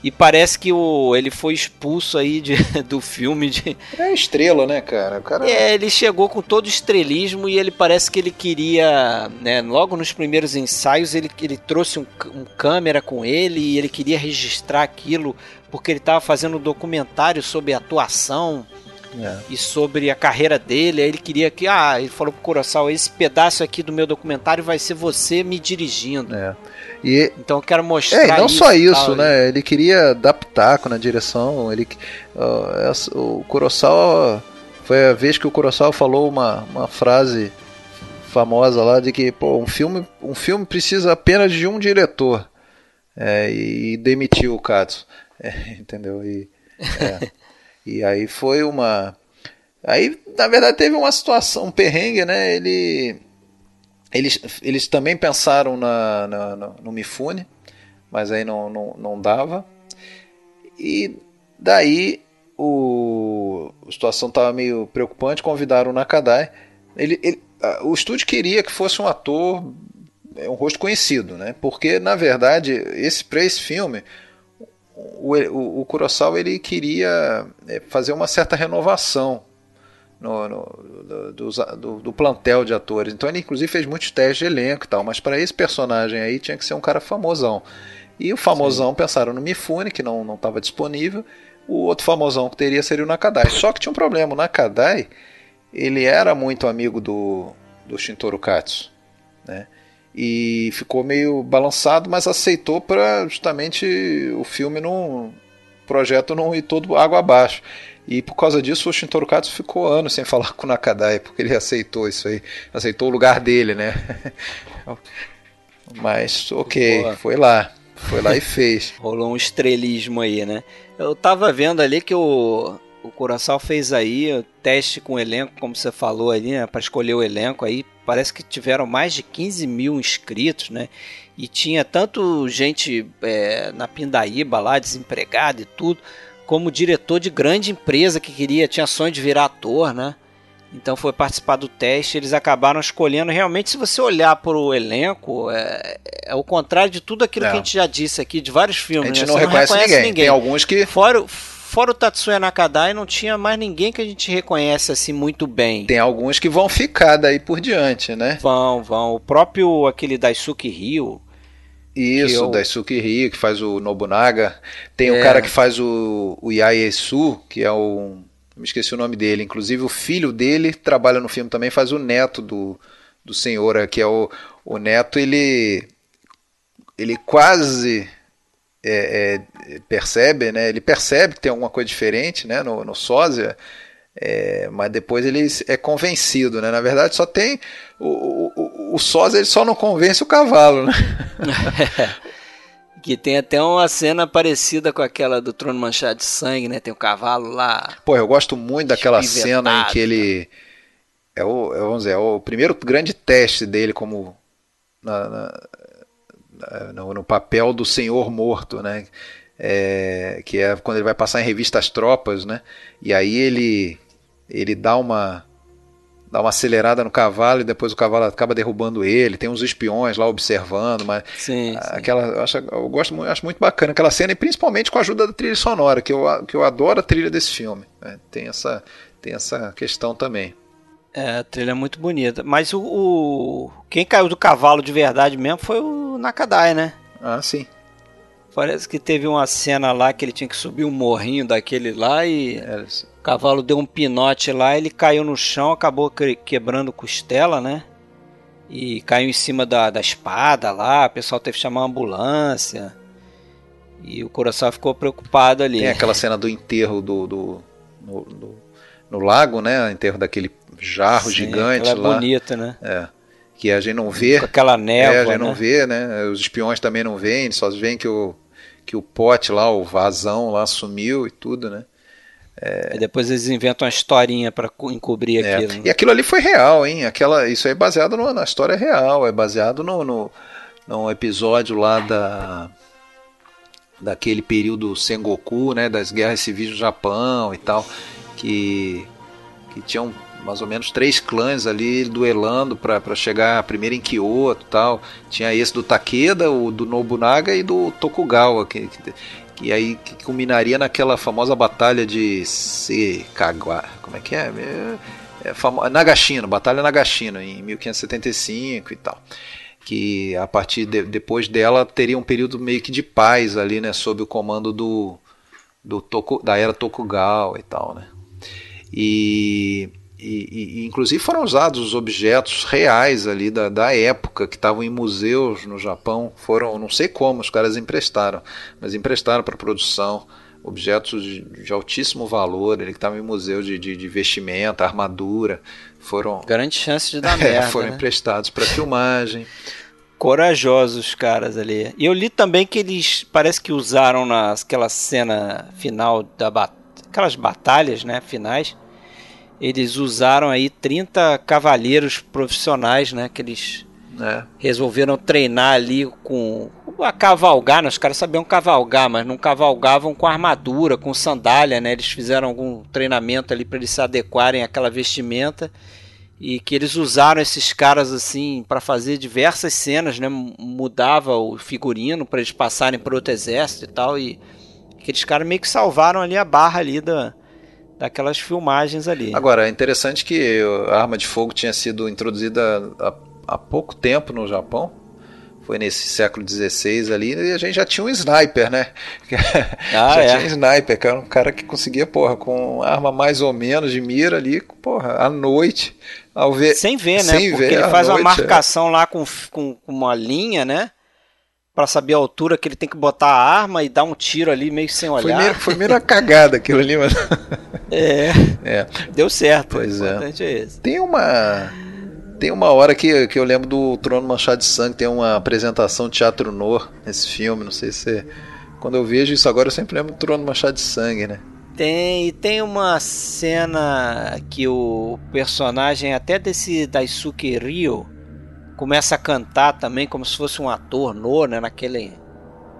E parece que o, ele foi expulso aí de, do filme de. É estrela, né, cara? Cara... É, ele chegou com todo estrelismo e ele parece que ele queria. Né, logo nos primeiros ensaios, ele, ele trouxe um, um câmera com ele e ele queria registrar aquilo porque ele estava fazendo um documentário sobre atuação. É. E sobre a carreira dele, aí ele queria que, ah, ele falou pro Kurosawa, esse pedaço aqui do meu documentário vai ser você me dirigindo. É. E, então eu quero mostrar. É, não isso só isso, tal, né? Ele queria pitaco na direção. Ele, uh, o Kurosawa foi a vez que o Kurosawa falou uma, uma frase famosa lá de que pô, um filme um filme precisa apenas de um diretor é, e demitiu o Katsu, é, entendeu? E, é, e aí foi uma aí na verdade teve uma situação um perrengue, né? Ele eles, eles também pensaram na, na, no, Mifune, mas aí não, não, não dava. E daí o, a situação estava meio preocupante, convidaram o Nakadai. Ele, ele, o estúdio queria que fosse um ator, é, um rosto conhecido, né? Porque na verdade esse para esse filme o, o, o Kurosawa ele queria é, fazer uma certa renovação no, no do, do, do, plantel de atores. Então ele inclusive fez muitos testes de elenco e tal, mas para esse personagem aí tinha que ser um cara famosão. E o famosão Sim. pensaram no Mifune, que não estava disponível. O outro famosão que teria seria o Nakadai. Só que tinha um problema, o Nakadai ele era muito amigo do, do Shintaro Katsu, né? E ficou meio balançado, mas aceitou para justamente o filme não projeto não ir todo água abaixo. E por causa disso o Shintaro Katsu ficou anos sem falar com o Nakadai, porque ele aceitou isso aí, aceitou o lugar dele, né? Mas ok, Boa. foi lá. Foi lá e fez. Rolou um estrelismo aí, né? Eu tava vendo ali que o, o Curaçao fez aí o teste com o elenco, como você falou ali, né? Para escolher o elenco aí. Parece que tiveram mais de 15 mil inscritos, né? E tinha tanto gente é, na Pindaíba lá, desempregada e tudo, como diretor de grande empresa que queria, tinha sonho de virar ator, né? Então foi participar do teste, eles acabaram escolhendo. Realmente, se você olhar para o elenco, é, é, o contrário de tudo aquilo é. que a gente já disse aqui, de vários filmes. A gente né? não, reconhece, não reconhece ninguém. ninguém. Tem alguns que. Fora, fora o Tatsuya Nakadai, não tinha mais ninguém que a gente reconhece assim muito bem. Tem alguns que vão ficar daí por diante, né? Vão, vão. O próprio, aquele Daisuke Ryo. Isso, eu... Daisuke Ryo, que faz o Nobunaga. Tem o é. cara que faz o, o Yaesu, que é o me esqueci o nome dele. Inclusive, o filho dele trabalha no filme também, faz o neto do, do senhor, que é o, o neto, ele, ele quase é, é, percebe, né? Ele percebe que tem alguma coisa diferente, né? No, no sósia, é, mas depois ele é convencido, né? Na verdade, só tem o, o, o sósia, ele só não convence o cavalo, né? Que tem até uma cena parecida com aquela do Trono Manchado de Sangue, né? Tem o cavalo lá. Pô, eu gosto muito daquela cena em que ele. É o, é, vamos dizer, é o primeiro grande teste dele como. Na, na, no, no, papel do senhor morto, né? É, que é quando ele vai passar em revista As Tropas, né? E aí ele ele dá uma dá uma acelerada no cavalo e depois o cavalo acaba derrubando ele. Tem uns espiões lá observando, mas sim, aquela sim. Eu, acho, eu gosto acho muito bacana aquela cena e principalmente com a ajuda da trilha sonora, que eu, que eu adoro a trilha desse filme. Né? Tem essa tem essa questão também. É, a trilha é muito bonita. Mas o, o, quem caiu do cavalo de verdade mesmo foi o Nakadai, né? Ah, sim. Parece que teve uma cena lá que ele tinha que subir um morrinho daquele lá e é, cavalo deu um pinote lá, ele caiu no chão, acabou quebrando costela, né? E caiu em cima da, da espada lá, o pessoal teve que chamar uma ambulância. E o coração ficou preocupado ali. Tem aquela cena do enterro do, do no, no, no, lago, né? O enterro daquele jarro Sim, gigante lá. É bonita, né? É que a gente não vê. Com aquela névoa, é, a gente né? não vê, né? Os espiões também não veem, só veem que o, que o pote lá, o vazão lá sumiu e tudo, né? É... depois eles inventam uma historinha para encobrir é. aquilo. Né? E aquilo ali foi real, hein? Aquela, isso é baseado no, na história real, é baseado no, no, no episódio lá da daquele período Sengoku, né, das guerras civis do Japão e tal, que que tinham mais ou menos três clãs ali duelando para chegar primeiro em Kyoto tal. Tinha esse do Takeda, o do Nobunaga e do Tokugawa, que, que, que aí que culminaria naquela famosa batalha de Sekagawa. Como é que é? é, é famo... Nagashino, Batalha Nagashino, em 1575 e tal. Que a partir de, depois dela teria um período meio que de paz ali, né? Sob o comando do, do Toku, da era Tokugawa e tal, né? E e, e, inclusive foram usados os objetos reais ali da, da época que estavam em museus no Japão. Foram, não sei como, os caras emprestaram, mas emprestaram para produção objetos de, de, altíssimo valor, ele que estava em museu de, de, de, vestimenta, armadura, foram grande chance de dar é, merda, foram né? emprestados para filmagem. Corajosos caras ali. E eu li também que eles parece que usaram naquela cena final da bat aquelas batalhas, né, finais eles usaram aí 30 cavaleiros profissionais, né? Que eles é. resolveram treinar ali com. a cavalgar, né? Os caras sabiam cavalgar, mas não cavalgavam com armadura, com sandália, né? Eles fizeram algum treinamento ali para eles se adequarem àquela vestimenta. E que eles usaram esses caras assim para fazer diversas cenas, né? Mudava o figurino para eles passarem para outro exército e tal. E aqueles caras meio que salvaram ali a barra ali da, daquelas filmagens ali. Agora, é interessante que a arma de fogo tinha sido introduzida há, há pouco tempo no Japão. Foi nesse século XVI ali, e a gente já tinha um sniper, né? Ah, já é. tinha um sniper, que era um cara que conseguia, porra, com arma mais ou menos de mira ali, porra, à noite. Ao ver, sem ver, né? Sem Porque ver, ele faz noite, uma é. marcação é. lá com, com, com uma linha, né? Para saber a altura que ele tem que botar a arma e dar um tiro ali meio sem olhar. Foi meio, foi meio uma cagada aquilo ali, mas. É. é. Deu certo. Pois o é. é esse. Tem uma. Tem uma hora que, que eu lembro do Trono Manchado de Sangue, tem uma apresentação Teatro Nor nesse filme, não sei se. Quando eu vejo isso agora, eu sempre lembro do Trono Manchado de Sangue, né? Tem, e tem uma cena que o personagem até desse Daisuke Ryo, começa a cantar também como se fosse um ator no, né, naquele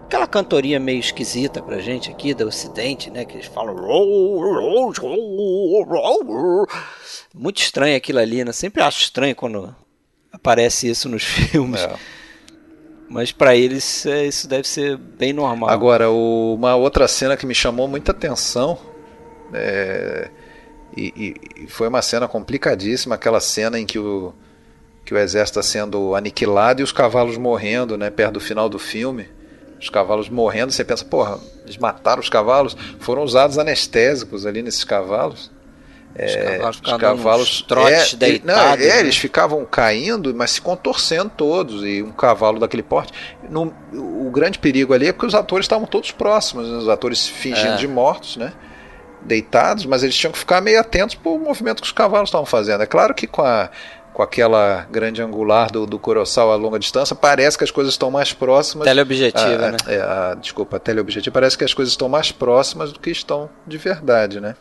aquela cantoria meio esquisita pra gente aqui do ocidente, né, que eles falam muito estranho aquilo ali, né? Sempre acho estranho quando aparece isso nos filmes. É. Mas para eles é, isso deve ser bem normal. Agora, uma outra cena que me chamou muita atenção é, e, e, foi uma cena complicadíssima, aquela cena em que o que o exército está sendo aniquilado e os cavalos morrendo, né, perto do final do filme. Os cavalos morrendo, você pensa, porra, eles mataram os cavalos, foram usados anestésicos ali nesses cavalos. Os é, cavalos, os cavalos trotes é, deitados. Não, é, né? eles ficavam caindo, mas se contorcendo todos. E um cavalo daquele porte. No, o grande perigo ali é porque os atores estavam todos próximos, né? os atores fingindo é. de mortos, né? Deitados, mas eles tinham que ficar meio atentos para o movimento que os cavalos estavam fazendo. É claro que com a com aquela grande angular do, do Coroçal a longa distância, parece que as coisas estão mais próximas. Teleobjetiva, a, né? É, a, desculpa, a teleobjetiva. Parece que as coisas estão mais próximas do que estão de verdade, né?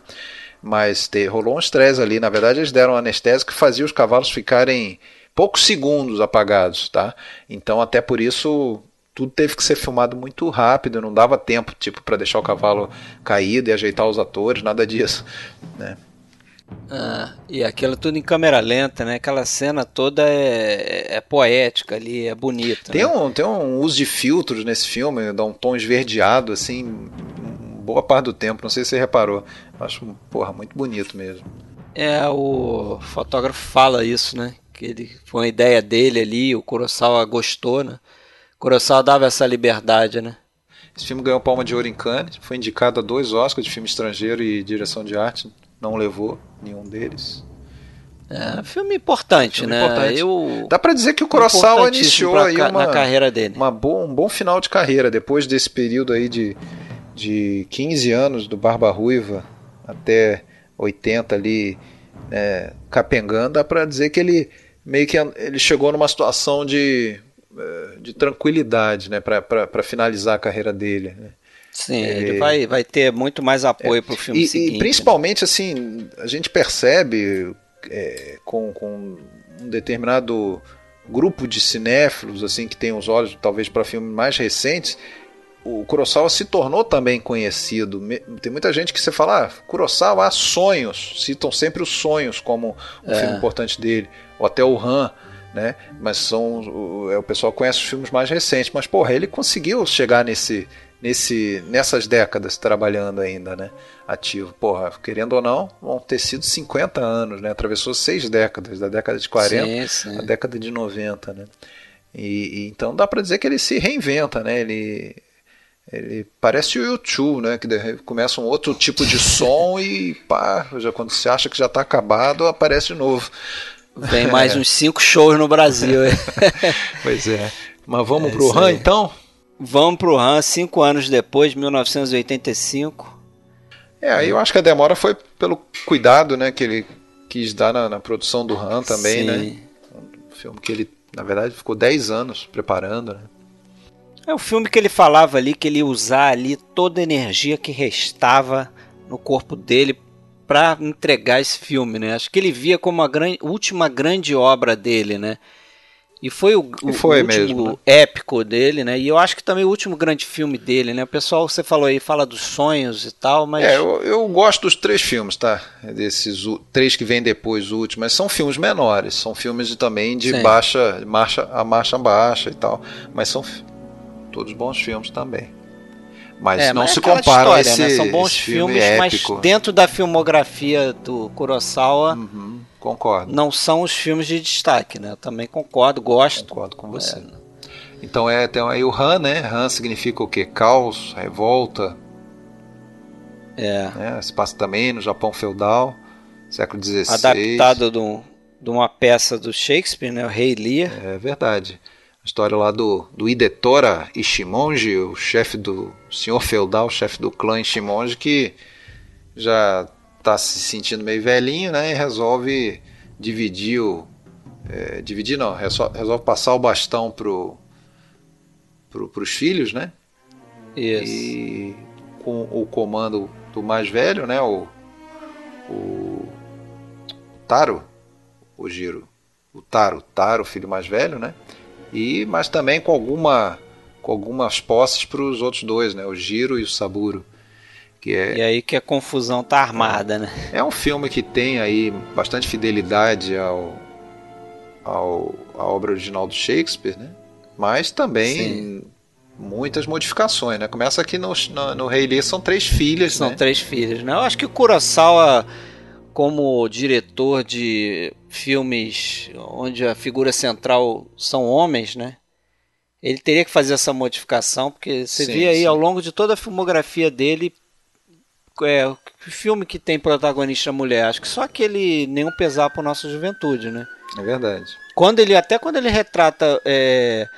Mas te, rolou um estresse ali. Na verdade, eles deram um anestésico que fazia os cavalos ficarem poucos segundos apagados, tá? Então, até por isso, tudo teve que ser filmado muito rápido, não dava tempo, tipo, para deixar o cavalo caído e ajeitar os atores, nada disso, né? Ah, e aquilo tudo em câmera lenta, né? Aquela cena toda é, é poética ali, é bonita. Tem, né? um, tem um uso de filtros nesse filme, dá um tom esverdeado, assim, boa parte do tempo. Não sei se você reparou. Acho, porra, muito bonito mesmo. É, o fotógrafo fala isso, né? Que ele, foi uma ideia dele ali, o Kurosawa gostou, né? O Kurosawa dava essa liberdade, né? Esse filme ganhou Palma de Ouro em Cannes, foi indicado a dois Oscars de filme estrangeiro e direção de arte não levou nenhum deles. É, filme importante, filme né? Importante. Eu... Dá para dizer que o Kurosawa iniciou aí uma, na carreira dele. Uma boa, um bom final de carreira depois desse período aí de, de 15 anos do Barba Ruiva até 80 ali é, capengando, dá para dizer que ele meio que ele chegou numa situação de, é, de tranquilidade, né, para finalizar a carreira dele. Né? Sim, é, ele vai, vai ter muito mais apoio é, para o filme e, seguinte. E né? principalmente, né? assim, a gente percebe é, com, com um determinado grupo de cinéfilos, assim, que tem os olhos talvez para filmes mais recentes, o Kurosawa se tornou também conhecido. Tem muita gente que você fala, ah, Kurosawa há sonhos, citam sempre os sonhos como um é. filme importante dele, ou até o Han, né? Mas são o, é, o pessoal conhece os filmes mais recentes, mas porra, ele conseguiu chegar nesse nesse, nessas décadas trabalhando ainda, né? Ativo. Porra, querendo ou não, vão ter sido 50 anos, né? Atravessou seis décadas, da década de 40 sim, sim. à década de 90, né? E, e então dá para dizer que ele se reinventa, né? Ele ele parece o YouTube, né? Que começa um outro tipo de som e pá, já quando você acha que já está acabado, aparece de novo. Vem mais uns cinco shows no Brasil. pois é. Mas vamos é pro Han então? Vamos pro Han cinco anos depois, 1985. É, aí eu acho que a demora foi pelo cuidado, né, que ele quis dar na, na produção do Han também, né? Sim. né? Um filme que ele, na verdade, ficou 10 anos preparando, né? É o filme que ele falava ali que ele ia usar ali toda a energia que restava no corpo dele para entregar esse filme, né? Acho que ele via como a gran... última grande obra dele, né? E foi o, o, foi o último mesmo, né? épico dele, né? E eu acho que também o último grande filme dele, né? O pessoal, você falou aí, fala dos sonhos e tal, mas. É, eu, eu gosto dos três filmes, tá? Desses três que vêm depois, o último, mas são filmes menores, são filmes também de Sim. baixa, marcha, a marcha baixa e tal. Mas são todos bons filmes também. Mas É, não mas é se aquela compara história, esse, né? São bons filme filmes, épico. mas dentro da filmografia do Kurosawa Uhum, concordo. não são os filmes de destaque, né? Eu também concordo, gosto. Concordo com você. Então é, tem aí o Han, né? Han significa o quê? Caos, revolta, É, né? Se passa também no Japão feudal, século XVI. adaptado de, um- de uma peça do Shakespeare, né? O Rei Lear. É verdade. A história lá do, do Hidetora Ishimonji, o chefe do senhor feudal, chefe do clã Ishimonji, que já está se sentindo meio velhinho, né? E resolve dividir o. é, dividir não, resol- resolve passar o bastão pro, pro, pros filhos, né? Isso. E com o comando do mais velho, né? O, o Taro, o Giro, o Taro, Taro, filho mais velho, né? E mas também com alguma com algumas posses para os outros dois, né? O Giro e o Saburo, que é E aí que a confusão tá armada, né? é um filme que tem aí bastante fidelidade ao, ao à obra original do Shakespeare, né? Mas também Sim. muitas modificações, né? Começa aqui no, no, no Rei Lear são três filhas, São né? três filhos, né? Eu acho que o Kurosawa, como diretor de filmes onde a figura central são homens, né? Ele teria que fazer essa modificação, porque você Sim, vê aí sim. ao longo de toda a filmografia dele, é, filme que tem protagonista mulher, acho que só aquele Nenhum Pesar para Nossa Juventude, né? É verdade. quando ele até quando ele retrata é,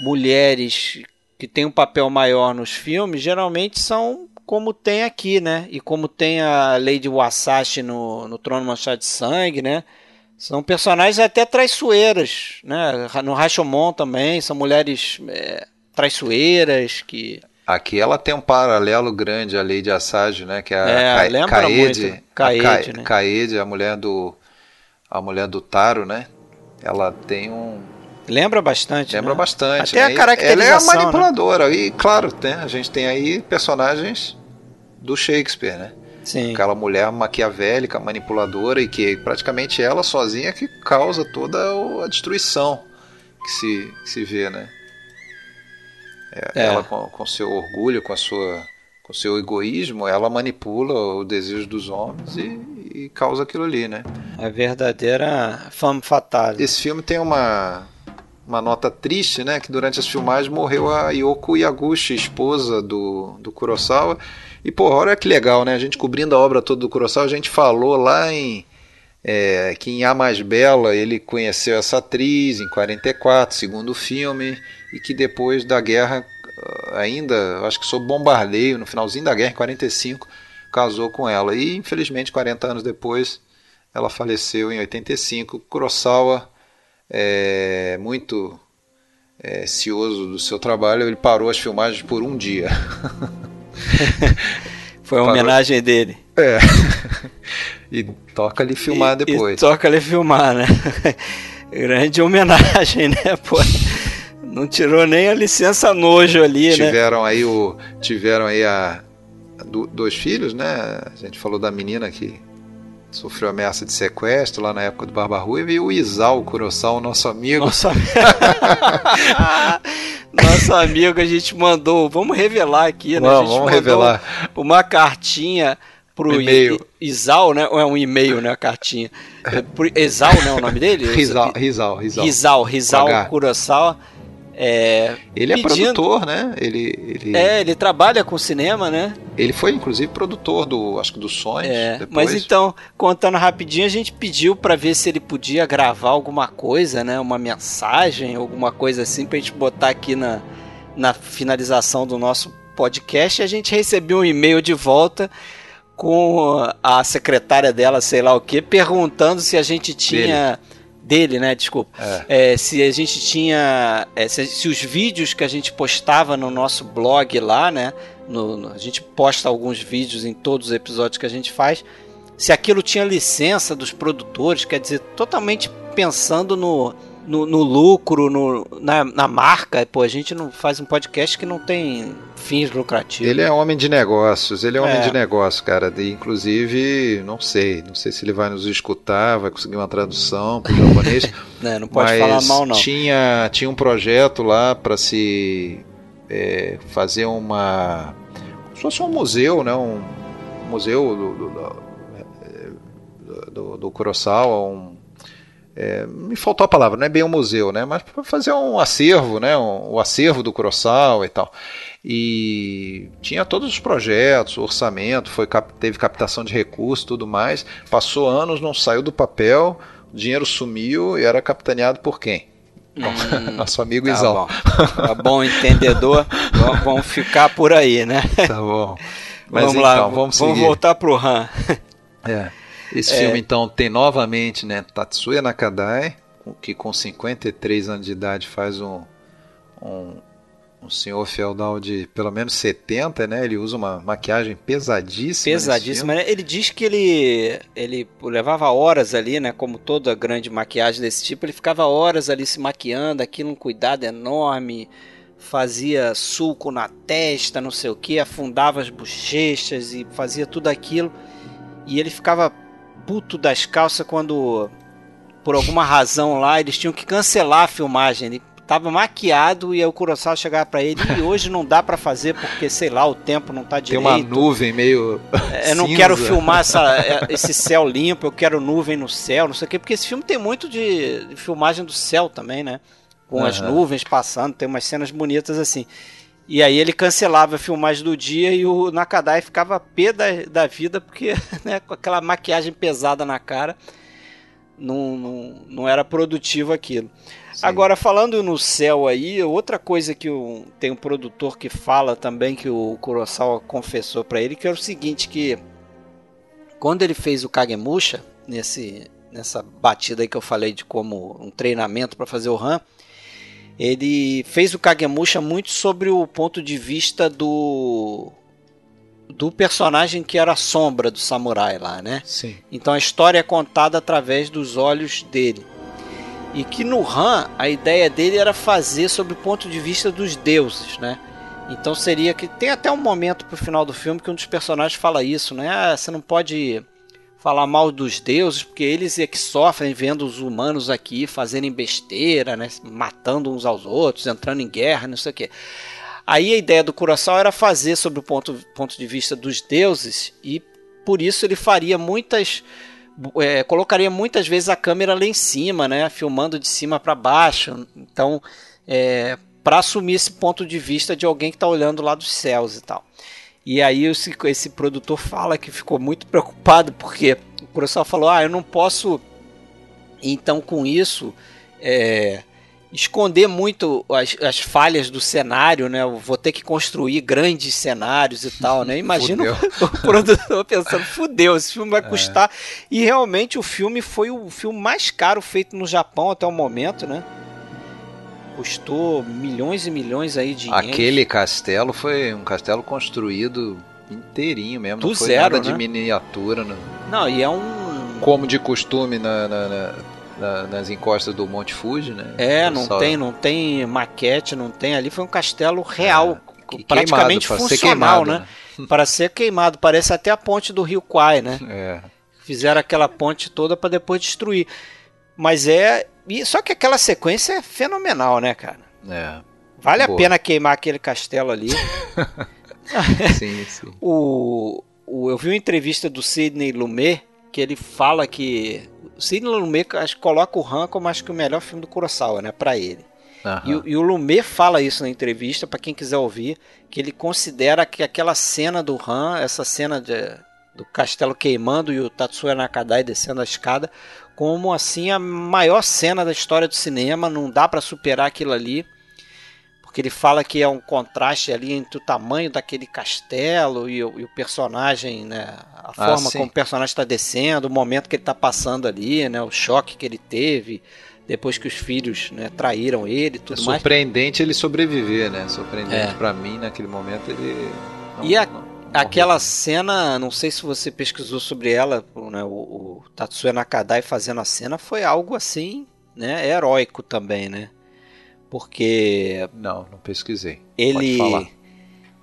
mulheres que têm um papel maior nos filmes, geralmente são como tem aqui, né? E como tem a Lady Wasashi no, no Trono Manchado de Sangue, né? São personagens até traiçoeiras, né? No Rashomon também são mulheres é, traiçoeiras que Aqui ela tem um paralelo grande à Lady Assage, né? Que é a É, lembra Kaede, muito. a Ka- né? Kaede, a mulher do a mulher do Taro, né? Ela tem um lembra bastante, lembra né? bastante. Até a né? E caracterização, Ela é a né? manipuladora e claro, né? A gente tem aí personagens do Shakespeare, né? Sim. Aquela mulher maquiavélica, manipuladora e que praticamente ela sozinha que causa toda a destruição que se, que se vê, né? É, É. Ela com, com seu orgulho, com a sua com seu egoísmo, ela manipula o desejo dos homens e, e causa aquilo ali, né? A verdadeira femme fatale. Esse filme tem uma uma nota triste, né? Que durante as filmagens morreu a Yoko Yaguchi, esposa do, do Kurosawa. E, pô, olha que legal, né? A gente cobrindo a obra toda do Kurosawa, a gente falou lá em. é, que em A Mais Bela ele conheceu essa atriz em 44, segundo filme, e que depois da guerra, ah, ainda, acho que sob bombardeio, no finalzinho da guerra, em 45, casou com ela. E infelizmente, 40 anos depois, ela faleceu em 85. Kurosawa é, muito é, cioso do seu trabalho, ele parou as filmagens por um dia. Foi uma Parou. homenagem dele. É. e toca ali filmar E- depois. E toca ele filmar, né? Grande homenagem, né? Pô, não tirou nem a licença nojo ali, né? tiveram aí o tiveram aí a do- dois filhos, né? A gente falou da menina que sofreu ameaça de sequestro lá na época do Barba Ruiva e o Isao Kurosawa, nosso amigo. Nosso amigo. Nosso amigo, a gente mandou. Vamos revelar aqui, né? a Vamos, gente vamos mandou revelar. Uma cartinha pro Um e-mail. I- Isal, né? Ou é um e-mail, né? A cartinha. É, pro- Exal, né? O nome dele? Rizal, Rizal, Rizal. Rizal, Rizal H. É, Ele é pedindo- produtor, né? Ele, ele, É, ele trabalha com cinema, né? ele foi inclusive produtor do, acho que dos Sonhos. É, depois. mas então, contando rapidinho, a gente pediu pra ver se ele podia gravar alguma coisa, né? Uma mensagem, alguma coisa assim, pra gente botar aqui na, na finalização do nosso podcast. E a gente recebeu um e-mail de volta com a secretária dela, sei lá o que, perguntando se a gente tinha. Dele, né? Desculpa. É, se a gente tinha. é, se, se os vídeos que a gente postava no nosso blog lá, né? no- no- a gente posta alguns vídeos em todos os episódios que a gente faz. Se aquilo tinha licença dos produtores, quer dizer, totalmente pensando no, no, no lucro, no, na, na marca. Pô, a gente não faz um podcast que não tem fins lucrativos. Ele é homem de negócios, ele é homem É. de negócios, cara. E, inclusive, não sei, não sei se ele vai nos escutar, vai conseguir uma tradução para o japonês. né? Não pode falar mal, não. Tinha, tinha um projeto lá para se é, fazer uma. como se fosse um museu, né? Um museu do, do, do, do, do Kurosawa, um, é, me faltou a palavra, não é bem um museu, né? Mas para fazer um acervo, né? Um, o acervo do Kurosawa e tal. E tinha todos os projetos, o orçamento, foi, teve captação de recursos, tudo mais. Passou anos, não saiu do papel, o dinheiro sumiu e era capitaneado por quem? Hum, Nosso amigo tá Isão. Bom. Tá bom, entendedor. vamos ficar por aí, né? Tá bom. Mas vamos então, lá, vamos, vamos voltar pro Han. É. Esse é. filme, então, tem novamente né, Tatsuya Nakadai, que com 53 anos de idade faz um, um, um senhor feudal de pelo menos 70, né? Ele usa uma maquiagem pesadíssima. Pesadíssima, né? Ele diz que ele, ele levava horas ali, né? Como toda grande maquiagem desse tipo, ele ficava horas ali se maquiando, aquilo um cuidado enorme fazia sulco na testa, não sei o que, afundava as bochechas e fazia tudo aquilo. E ele ficava puto das calças quando, por alguma razão lá, eles tinham que cancelar a filmagem. Ele tava maquiado e aí o Kurosawa chegava para ele e hoje não dá para fazer porque, sei lá, o tempo não tá direito. Tem uma nuvem meio é, Eu não quero filmar essa, é, esse céu limpo, eu quero nuvem no céu, não sei o quê, porque esse filme tem muito de, de filmagem do céu também, né? Com uhum. as nuvens passando, tem umas cenas bonitas assim. E aí ele cancelava a filmagem do dia e o Nakadai ficava pé da, da vida porque né, com aquela maquiagem pesada na cara não, não, não era produtivo aquilo. Sim. Agora, falando no céu aí, outra coisa que o, tem um produtor que fala também que o Kurosawa confessou para ele, que é o seguinte, que quando ele fez o Kagemusha, nesse, nessa batida aí que eu falei de como um treinamento para fazer o RAM, ele fez o Kagemusha muito sobre o ponto de vista do do personagem que era a sombra do samurai lá, né? Sim. Então a história é contada através dos olhos dele. E que no Han a ideia dele era fazer sobre o ponto de vista dos deuses, né? Então seria que tem até um momento pro final do filme que um dos personagens fala isso, né? Ah, você não pode falar mal dos deuses, porque eles é que sofrem vendo os humanos aqui fazerem besteira, né? matando uns aos outros, entrando em guerra, não sei o quê. Aí a ideia do Curaçao era fazer sobre o ponto, ponto de vista dos deuses e por isso ele faria muitas é, colocaria muitas vezes a câmera lá em cima, né, filmando de cima para baixo. Então, é, para assumir esse ponto de vista de alguém que está olhando lá dos céus e tal. E aí esse, esse produtor fala que ficou muito preocupado porque o Kurosawa falou: ah, eu não posso, então com isso, é, esconder muito as, as, falhas do cenário, né? Eu vou ter que construir grandes cenários e tal, né? Imagina o, o, produtor pensando, fudeu, esse filme vai é. custar. E realmente o filme foi o filme mais caro feito no Japão até o momento, né? Custou milhões e milhões aí de Aquele castelo foi um castelo construído inteirinho mesmo, Do não foi zero, nada né? de miniatura. Não. não, e é um... Como de costume na, na, na, na nas encostas do Monte Fuji, né? É, não Só... tem, não tem maquete, não tem. Ali foi um castelo real, é, praticamente queimado, funcional, queimado, né? né? para ser queimado. Parece até a ponte do Rio Kwai, né? É. Fizeram aquela ponte toda para depois destruir. Mas é e, só que aquela sequência é fenomenal, né, cara? É. Vale Boa. a pena queimar aquele castelo ali. sim, sim. O, o, eu vi uma entrevista do Sidney Lumet que ele fala que o Sidney Lumet acho, coloca o Han como acho que o melhor filme do Kurosawa, né, para ele. Uhum. E, e, o Lumet fala isso na entrevista, para quem quiser ouvir, que ele considera que aquela cena do Han, essa cena de, do castelo queimando e o Tatsuya Nakadai descendo a escada, como assim a maior cena da história do cinema, não dá para superar aquilo ali. Porque ele fala que é um contraste ali entre o tamanho daquele castelo e o, e o personagem, né? A ah, forma como o personagem está descendo, o momento que ele está passando ali, né? O choque que ele teve depois que os filhos né, traíram ele tudo é mais. surpreendente ele sobreviver, né? Surpreendente é. para mim naquele momento ele. Não, e a, não, Aquela cena, não sei se você pesquisou sobre ela, né, o, o Tatsuya Nakadai fazendo a cena foi algo assim, né, heróico também, né? Porque não, não pesquisei. Ele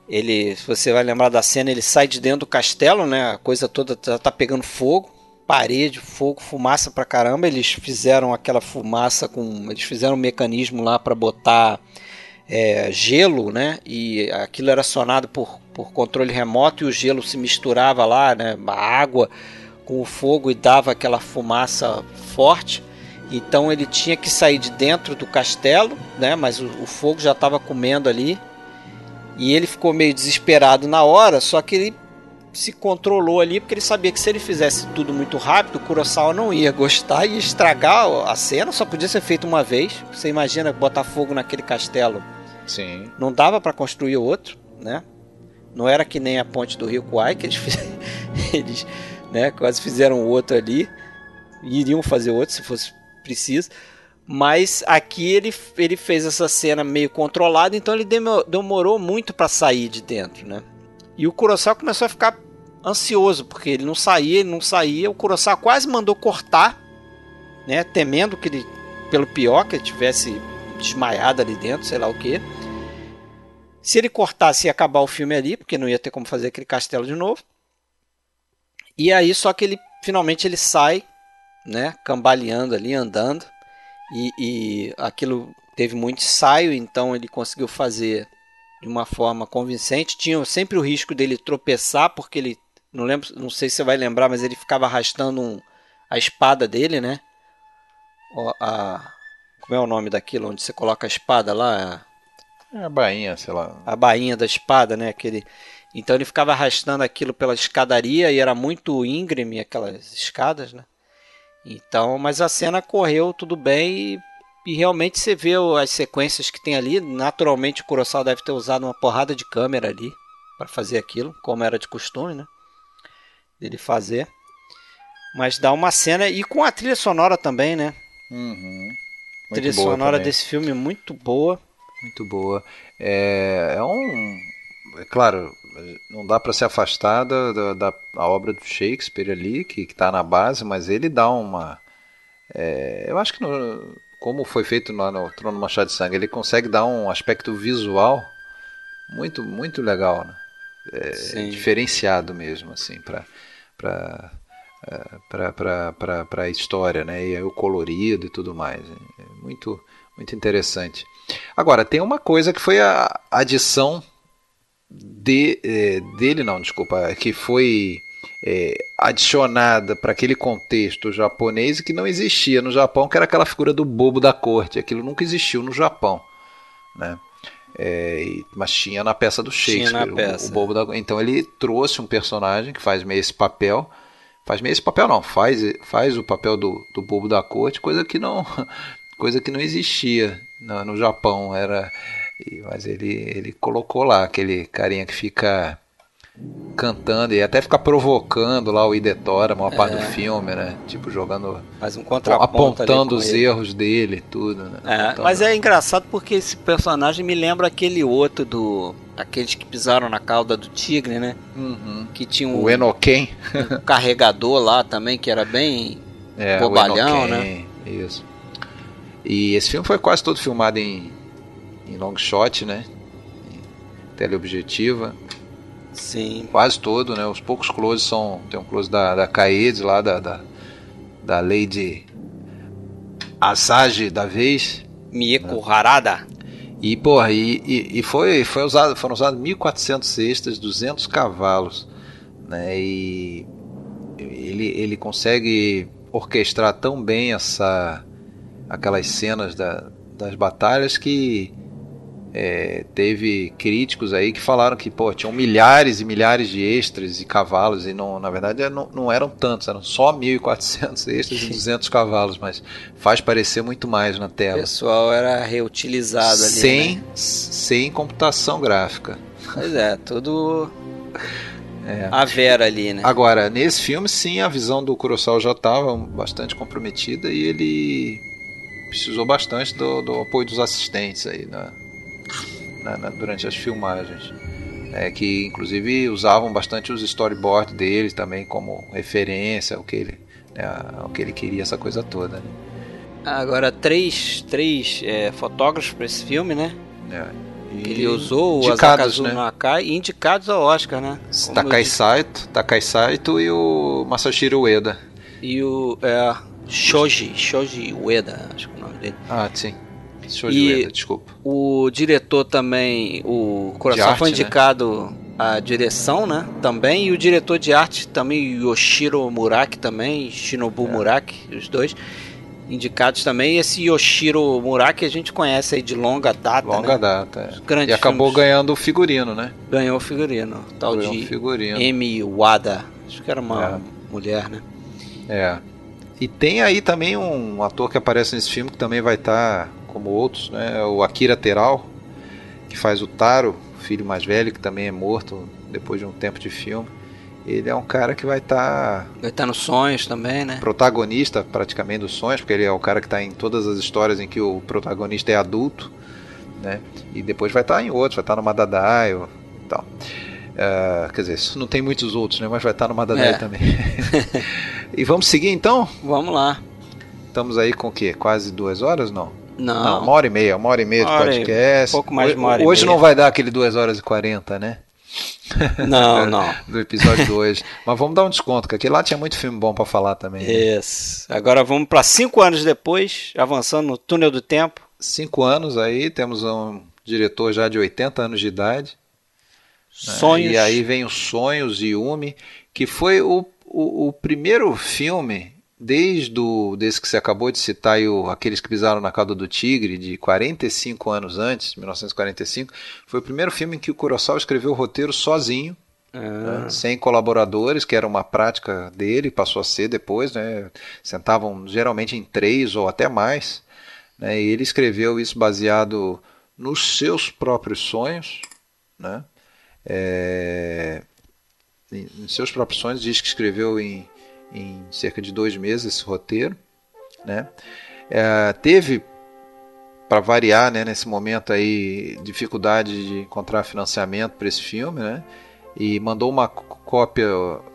ele, se você vai lembrar da cena, ele sai de dentro do castelo, né? A coisa toda tá, tá pegando fogo, parede, fogo, fumaça pra caramba. Eles fizeram aquela fumaça com, eles fizeram um mecanismo lá para botar é, gelo, né? E aquilo era acionado por, por controle remoto e o gelo se misturava lá, né? A água com o fogo e dava aquela fumaça forte. Então ele tinha que sair de dentro do castelo, né? Mas o, o fogo já estava comendo ali. E ele ficou meio desesperado na hora, só que ele se controlou ali porque ele sabia que se ele fizesse tudo muito rápido, o Kurosawa não ia gostar e estragar a cena, só podia ser feito uma vez. Você imagina botar fogo naquele castelo Sim. não dava para construir outro, né? Não era que nem a ponte do Rio Kwai, que eles, eles né, quase fizeram outro ali. Iriam fazer outro se fosse preciso. Mas aqui ele, ele fez essa cena meio controlada, então ele demorou muito para sair de dentro, né? E o Kurosawa começou a ficar ansioso, porque ele não saía, ele não saía. O Kurosawa quase mandou cortar, né? Temendo que ele, pelo pior, que ele tivesse desmaiado ali dentro, sei lá o que. Se ele cortasse ia acabar o filme ali, porque não ia ter como fazer aquele castelo de novo. E aí só que ele finalmente ele sai, né, cambaleando ali, andando. E, e aquilo teve muito ensaio, então ele conseguiu fazer de uma forma convincente. Tinha sempre o risco dele tropeçar, porque ele não lembro, não sei se você vai lembrar, mas ele ficava arrastando um, a espada dele, né? A, como é o nome daquilo onde você coloca a espada lá? É a bainha, sei lá. A bainha da espada, né? Aquele... Então ele ficava arrastando aquilo pela escadaria e era muito íngreme aquelas escadas, né? Então, mas a cena correu tudo bem e, e realmente você vê as sequências que tem ali. Naturalmente o Kurosawa deve ter usado uma porrada de câmera ali para fazer aquilo, como era de costume, né? Dele fazer. Mas dá uma cena e com a trilha sonora também, né? Uhum. A trilha sonora também. desse filme é muito boa. Muito boa. É, é um. É claro, não dá para se afastar da, da, da, obra do Shakespeare ali, que está na base, mas ele dá uma. É, eu acho que, no, como foi feito no, no Trono Machado de Sangue, ele consegue dar um aspecto visual muito, muito legal, né? É, diferenciado mesmo, assim, para para a história, né? E o colorido e tudo mais. É muito, muito interessante. Agora, tem uma coisa que foi a adição de, é, dele, não, desculpa, que foi é, adicionada para aquele contexto japonês e que não existia no Japão, que era aquela figura do bobo da corte. Aquilo nunca existiu no Japão, né? É, mas tinha na peça do Shakespeare, peça. O, o, bobo da Então ele trouxe um personagem que faz meio esse papel faz meio esse papel não, faz, faz o papel do, do bobo da corte, coisa que não coisa que não existia no, no Japão, era mas ele ele colocou lá aquele carinha que fica cantando e até fica provocando lá o Idetora, a maior é. parte do filme, né? Tipo, jogando. Faz um Apontando os ele. erros dele tudo, né? É, mas é engraçado porque esse personagem me lembra aquele outro do. Aqueles que pisaram na cauda do tigre, né? Uhum. Que tinha um. O Enoken. um carregador lá também, que era bem. É, bobalhão, né? Isso. E esse filme foi quase todo filmado em, em long shot, né? Em teleobjetiva. Sim. Quase todo, né? Os poucos closes são. Tem um close da, da Kaede lá, da, da, da Lady Asage da vez. Mieko né? Harada. E, porra, e, e, e, foi, foi usado, foram usados 1.400 cestas, 200 cavalos, né? E ele, ele consegue orquestrar tão bem essa aquelas cenas da, das batalhas que é, teve críticos aí que falaram que pô, tinham milhares e milhares de extras e cavalos e não, na verdade não, não eram tantos, eram só 1.400 extras e 200 cavalos, mas faz parecer muito mais na tela. O pessoal era reutilizado ali, sem, né? sem computação gráfica. Pois é, tudo é. a Vera ali, né? Agora, nesse filme sim, a visão do Kurosawa já estava bastante comprometida e ele precisou bastante do, do apoio dos assistentes aí, né? na, na, durante as filmagens. É, que inclusive usavam bastante os storyboards dele também como referência ao que ele, né, ao que ele queria, essa coisa toda. Né? Agora, três, três é, fotógrafos para esse filme, né? É. Que ele usou o Asakazu né? Nakai e indicados ao Oscar, né? Como Takai Saito, Takai Saito e o Masashiro Ueda. E o é, Shoji, Shoji Ueda, acho que é dele. Ah, sim. Letra, desculpa. O diretor também, o Coração foi né? indicado né? a direção, né? Também e o diretor de arte também, Yoshiro Muraki também, Shinobu é. Muraki, os dois indicados também. E esse Yoshiro Muraki a gente conhece aí de longa data, Longa né? data, é. E acabou filmes. ganhando o figurino, né? Ganhou o figurino, tal Ganhou de figurino. Emi Wada. Acho que era uma é. mulher, né? É. E tem aí também um ator que aparece nesse filme que também vai estar, tá, como outros, né? O Akira Teral, que faz o Taro, filho mais velho, que também é morto depois de um tempo de filme. Ele é um cara que vai estar. Tá vai estar tá nos sonhos também, né? Protagonista praticamente dos sonhos, porque ele é o cara que está em todas as histórias em que o protagonista é adulto, né? E depois vai estar tá em outros, vai estar no Madadai e tal. Uh, quer dizer, não tem muitos outros, né? Mas vai estar no Madadai é. também. e vamos seguir então? Vamos lá. Estamos aí com o quê? Quase duas horas, não? Não. não uma hora e meia, uma hora e meia de podcast. Um pouco mais de uma hora Hoje e meia. não vai dar aquele duas horas e quarenta, né? Não, não. Do episódio 2. Mas vamos dar um desconto, porque aqui lá tinha muito filme bom para falar também. Né? Isso. Agora vamos para cinco anos depois, avançando no túnel do tempo. Cinco anos aí, temos um diretor já de 80 anos de idade. Né? Sonhos. Né? E aí vem o Sonhos Yumi, que foi o, o, o primeiro filme desde o, desse que você acabou de citar, e o, aqueles que pisaram na cauda do tigre, de 45 anos antes, 1945, foi o primeiro filme em que o Kurosawa escreveu o roteiro sozinho, ah. né, sem colaboradores, que era uma prática dele, passou a ser depois, né, sentavam geralmente em três ou até mais, né, e ele escreveu isso baseado nos seus próprios sonhos, né, é, em seus próprios sonhos, diz que escreveu em em cerca de dois meses esse roteiro. Né? É, teve, para variar né, nesse momento aí, dificuldade de encontrar financiamento para esse filme, né? e mandou uma cópia,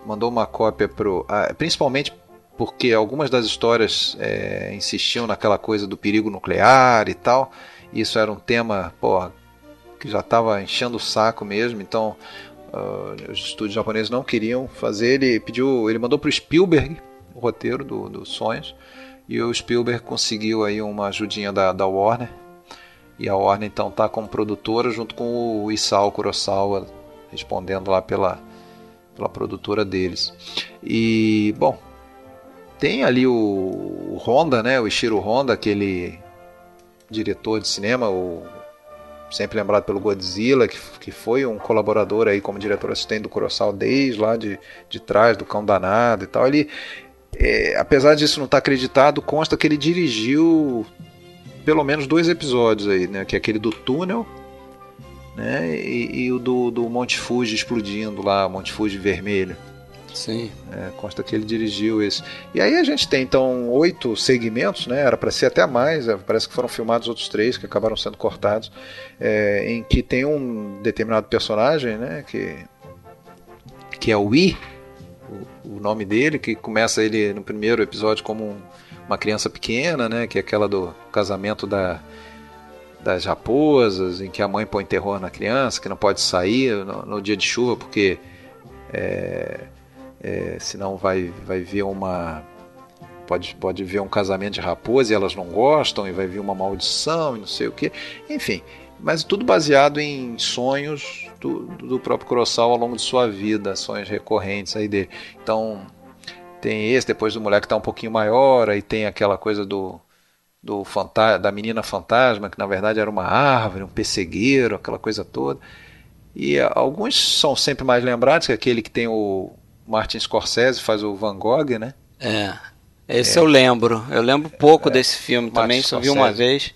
mandou uma cópia pro, principalmente porque algumas das histórias é, insistiam naquela coisa do perigo nuclear e tal. Isso era um tema, pô, que já estava enchendo o saco mesmo. Então, Uh, os estúdios japoneses não queriam fazer. Ele pediu, ele mandou para o Spielberg o roteiro do, do Sonhos e o Spielberg conseguiu aí uma ajudinha da, da Warner. E a Warner então tá como produtora junto com o Isao Kurosawa respondendo lá pela, pela produtora deles. E bom, tem ali o, o Honda, né, o Ishiro Honda, aquele diretor de cinema, o sempre lembrado pelo Godzilla, que, que foi um colaborador aí como diretor assistente do Kurosawa desde lá de, de trás, do Cão Danado e tal. Ele, é, apesar disso não estar tá acreditado, consta que ele dirigiu pelo menos dois episódios aí, né? Que é aquele do túnel, né? E, e o do, do Monte Fuji explodindo lá, Monte Fuji vermelho. Sim. É, consta que ele dirigiu esse. E aí a gente tem então oito segmentos, né? Era para ser até mais, é, parece que foram filmados outros três que acabaram sendo cortados, é, em que tem um determinado personagem, né? Que, que é o I, o, o nome dele, que começa ele no primeiro episódio como um, uma criança pequena, né? Que é aquela do casamento da das raposas, em que a mãe põe terror na criança, que não pode sair no, no dia de chuva porque é, é, senão vai, vai ver uma. Pode, pode ver um casamento de raposa e elas não gostam, e vai vir uma maldição e não sei o que. Enfim, mas tudo baseado em sonhos do, do próprio Kurosawa ao longo de sua vida, sonhos recorrentes aí dele. Então, tem esse, depois do moleque tá um pouquinho maior, aí tem aquela coisa do, do da menina fantasma, que na verdade era uma árvore, um pessegueiro, aquela coisa toda. E alguns são sempre mais lembrados, que é aquele que tem o, Martin Scorsese faz o Van Gogh, né? É. Esse é. eu lembro. Eu lembro pouco é. desse filme Martin também, só vi uma vez.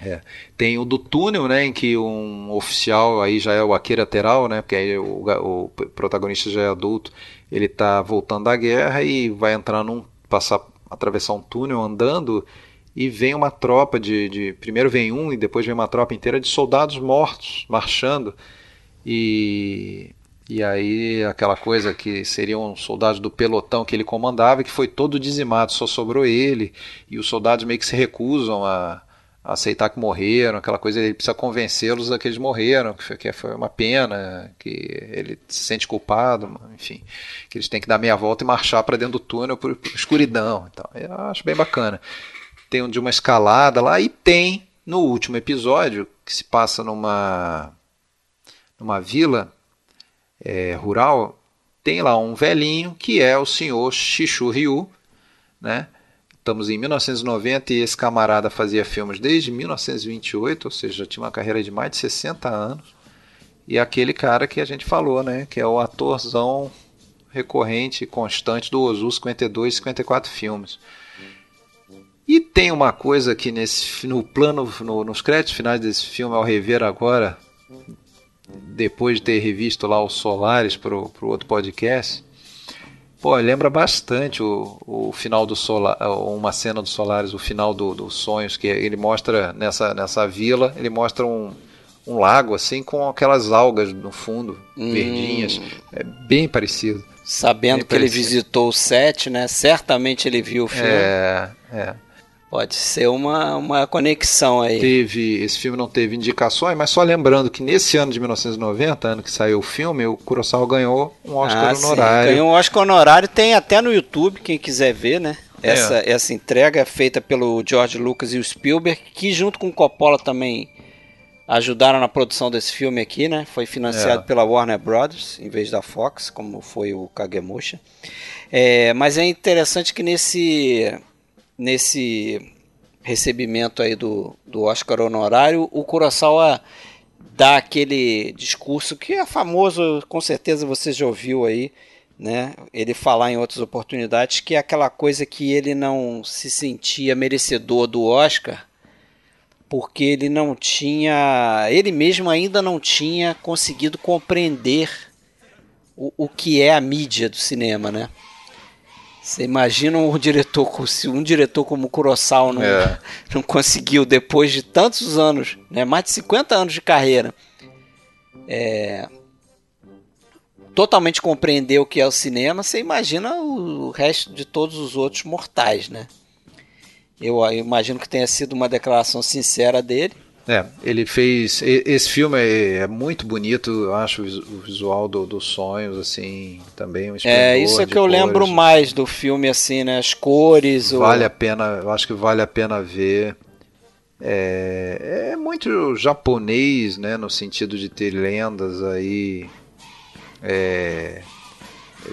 É. Tem o do túnel, né, em que um oficial aí já é o Akira Teral, né, porque aí o, o protagonista já é adulto, ele está voltando da guerra e vai entrar num passar atravessar um túnel andando e vem uma tropa de, de primeiro vem um e depois vem uma tropa inteira de soldados mortos marchando e e aí aquela coisa que seriam soldados do pelotão que ele comandava, que foi todo dizimado, só sobrou ele, e os soldados meio que se recusam a, a aceitar que morreram, aquela coisa, ele precisa convencê-los a que eles morreram, que foi uma pena, que ele se sente culpado, enfim, que eles têm que dar meia volta e marchar para dentro do túnel por, por escuridão. Então, eu acho bem bacana. Tem um de uma escalada lá e tem No último episódio, que se passa numa, numa vila é, rural, tem lá um velhinho que é o senhor Shishu Ryu, né? Estamos em 1990 e esse camarada fazia filmes desde 1928, ou seja, tinha uma carreira de mais de 60 anos. E aquele cara que a gente falou, né, que é o atorzão recorrente e constante do Ozu 52 54 filmes. E tem uma coisa que nesse no plano no, nos créditos finais desse filme ao rever agora, depois de ter revisto lá o Solares para o outro podcast, Pô, lembra bastante o, o final do Solar, uma cena do Solares, o final dos do Sonhos, que ele mostra nessa, nessa vila, ele mostra um, um lago assim com aquelas algas no fundo, hum. verdinhas. É bem parecido. Sabendo bem que parecido. ele visitou o set, né? Certamente ele viu o filme. É, é. Pode ser uma, uma conexão aí. Teve, esse filme não teve indicações, mas só lembrando que nesse ano de 1990, ano que saiu o filme, o Kurosawa ganhou um Oscar ah, honorário. Sim, ganhou um Oscar honorário, tem até no YouTube, quem quiser ver, né? É. Essa, é. essa entrega feita pelo George Lucas e o Spielberg, que junto com o Coppola também ajudaram na produção desse filme aqui, né? Foi financiado é. pela Warner Brothers, em vez da Fox, como foi o Kagemusha. É, mas é interessante que nesse nesse recebimento aí do, do Oscar honorário, o Kurosawa dá aquele discurso que é famoso, com certeza você já ouviu aí, né? Ele falar em outras oportunidades que é aquela coisa que ele não se sentia merecedor do Oscar porque ele não tinha, ele mesmo ainda não tinha conseguido compreender o, o que é a mídia do cinema, né? Você imagina um diretor, se um diretor como Kurosawa não, é. não conseguiu, depois de tantos anos, né, mais de 50 anos de carreira, é, totalmente compreender o que é o cinema, você imagina o, resto de todos os outros mortais, né? Eu, eu imagino que tenha sido uma declaração sincera dele. É, ele fez. Esse filme é, é, muito bonito, eu acho o visual do, dos sonhos, assim, também um É, isso é que eu cores. lembro mais do filme, assim, né? As cores. Vale a pena, eu acho que vale a pena ver. É, é muito japonês, né? No sentido de ter lendas aí. É,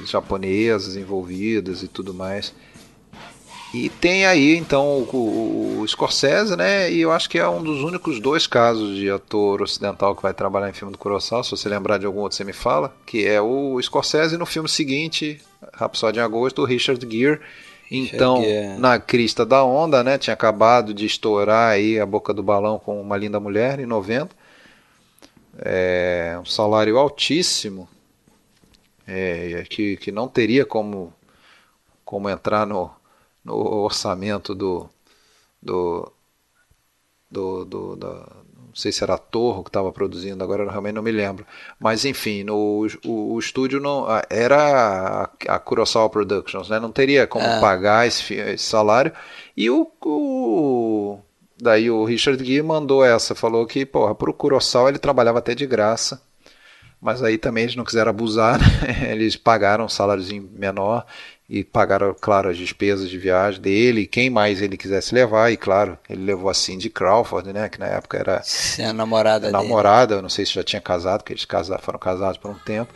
japonesas envolvidas e tudo mais. E tem aí então o, o, Scorsese, né? E eu acho que é um dos únicos dois casos de ator ocidental que vai trabalhar em filme do Kurosawa. Se você lembrar de algum outro, você me fala. Que é o Scorsese no filme seguinte, Rhapsody em Agosto, o Richard Gere. Então, na crista da onda, né? Tinha acabado de estourar aí a boca do balão com uma linda mulher em 90. É, um salário altíssimo. É, que, que não teria como, como entrar no, no orçamento do, do, do, do da, não sei se era a Torre que estava produzindo, agora eu realmente não me lembro. Mas enfim, no, o, o estúdio não era a, a Kurosawa Productions, né? não teria como é. pagar esse, esse, salário. E o, o, daí o Richard Gere mandou essa, falou que porra, para o Kurosawa ele trabalhava até de graça. Mas aí também eles não quiseram abusar, né? eles pagaram um saláriozinho menor e pagaram, claro, as despesas de viagem dele, quem mais ele quisesse levar, e claro, ele levou a Cindy Crawford, né, que na época era a namorada, namorada, não sei se já tinha casado, porque eles casaram, foram casados por um tempo.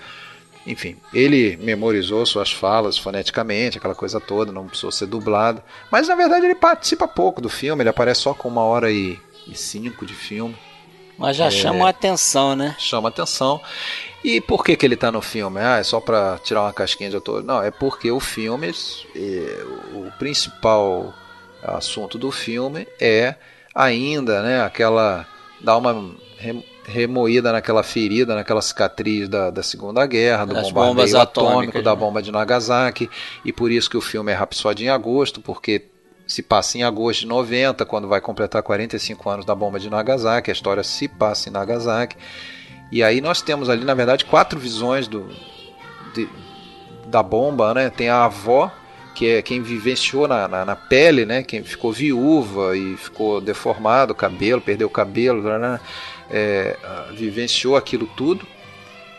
Enfim, ele memorizou suas falas foneticamente, aquela coisa toda, não precisou ser dublado. Mas na verdade ele participa pouco do filme, ele aparece só com uma hora e, e cinco de filme. Mas já é, chama a atenção, né? Chama a atenção. E por que, que ele está no filme? Ah, é só para tirar uma casquinha de ator? Não, é porque o filme, o principal assunto do filme é ainda, né, aquela dar uma remoída naquela ferida, naquela cicatriz da, da Segunda Guerra, do As bombardeio atômico, da né? bomba de Nagasaki, e por isso que o filme é Rapsódia em agosto, porque se passa em agosto de 90, quando vai completar 45 anos da bomba de Nagasaki, a história se passa em Nagasaki. E aí nós temos ali, na verdade, quatro visões do, de, da bomba, né? Tem a avó, que é quem vivenciou na, na, na, pele, né? Quem ficou viúva e ficou deformado cabelo, perdeu o cabelo, né? é, vivenciou aquilo tudo.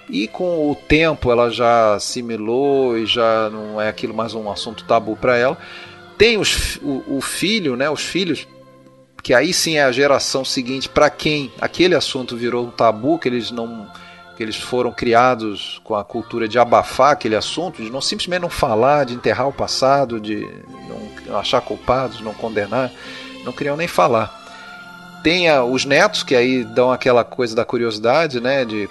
E com o tempo ela já assimilou e já não é aquilo mais um assunto tabu para ela. Tem os, o, o filho, né? Os filhos que aí sim é a geração seguinte para quem aquele assunto virou um tabu, que eles não que eles foram criados com a cultura de abafar aquele assunto, de não simplesmente não falar, de enterrar o passado, de não achar culpados, não condenar, não queriam nem falar. Tem os netos que aí dão aquela coisa da curiosidade, né, de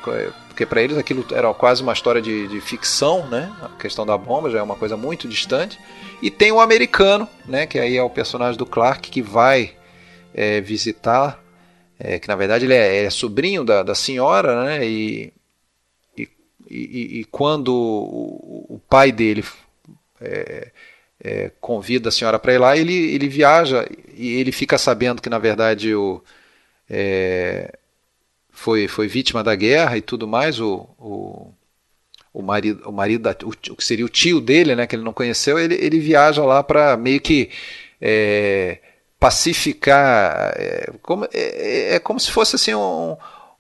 porque para eles aquilo era quase uma história de, de, ficção, né? A questão da bomba já é uma coisa muito distante. E tem o americano, né? Que aí é o personagem do Clark que vai é, visitar, é, que na verdade ele é, é, sobrinho da, da senhora, né? E, e, e, e quando o, o, pai dele é, é, convida a senhora para ir lá, ele, ele viaja e ele fica sabendo que na verdade o é, foi, foi vítima da guerra e tudo mais, o, o, o marido, o marido da, o, o, que seria o tio dele, né, que ele não conheceu, ele, ele viaja lá para meio que é, pacificar, é, como, é, é, é, como se fosse assim um,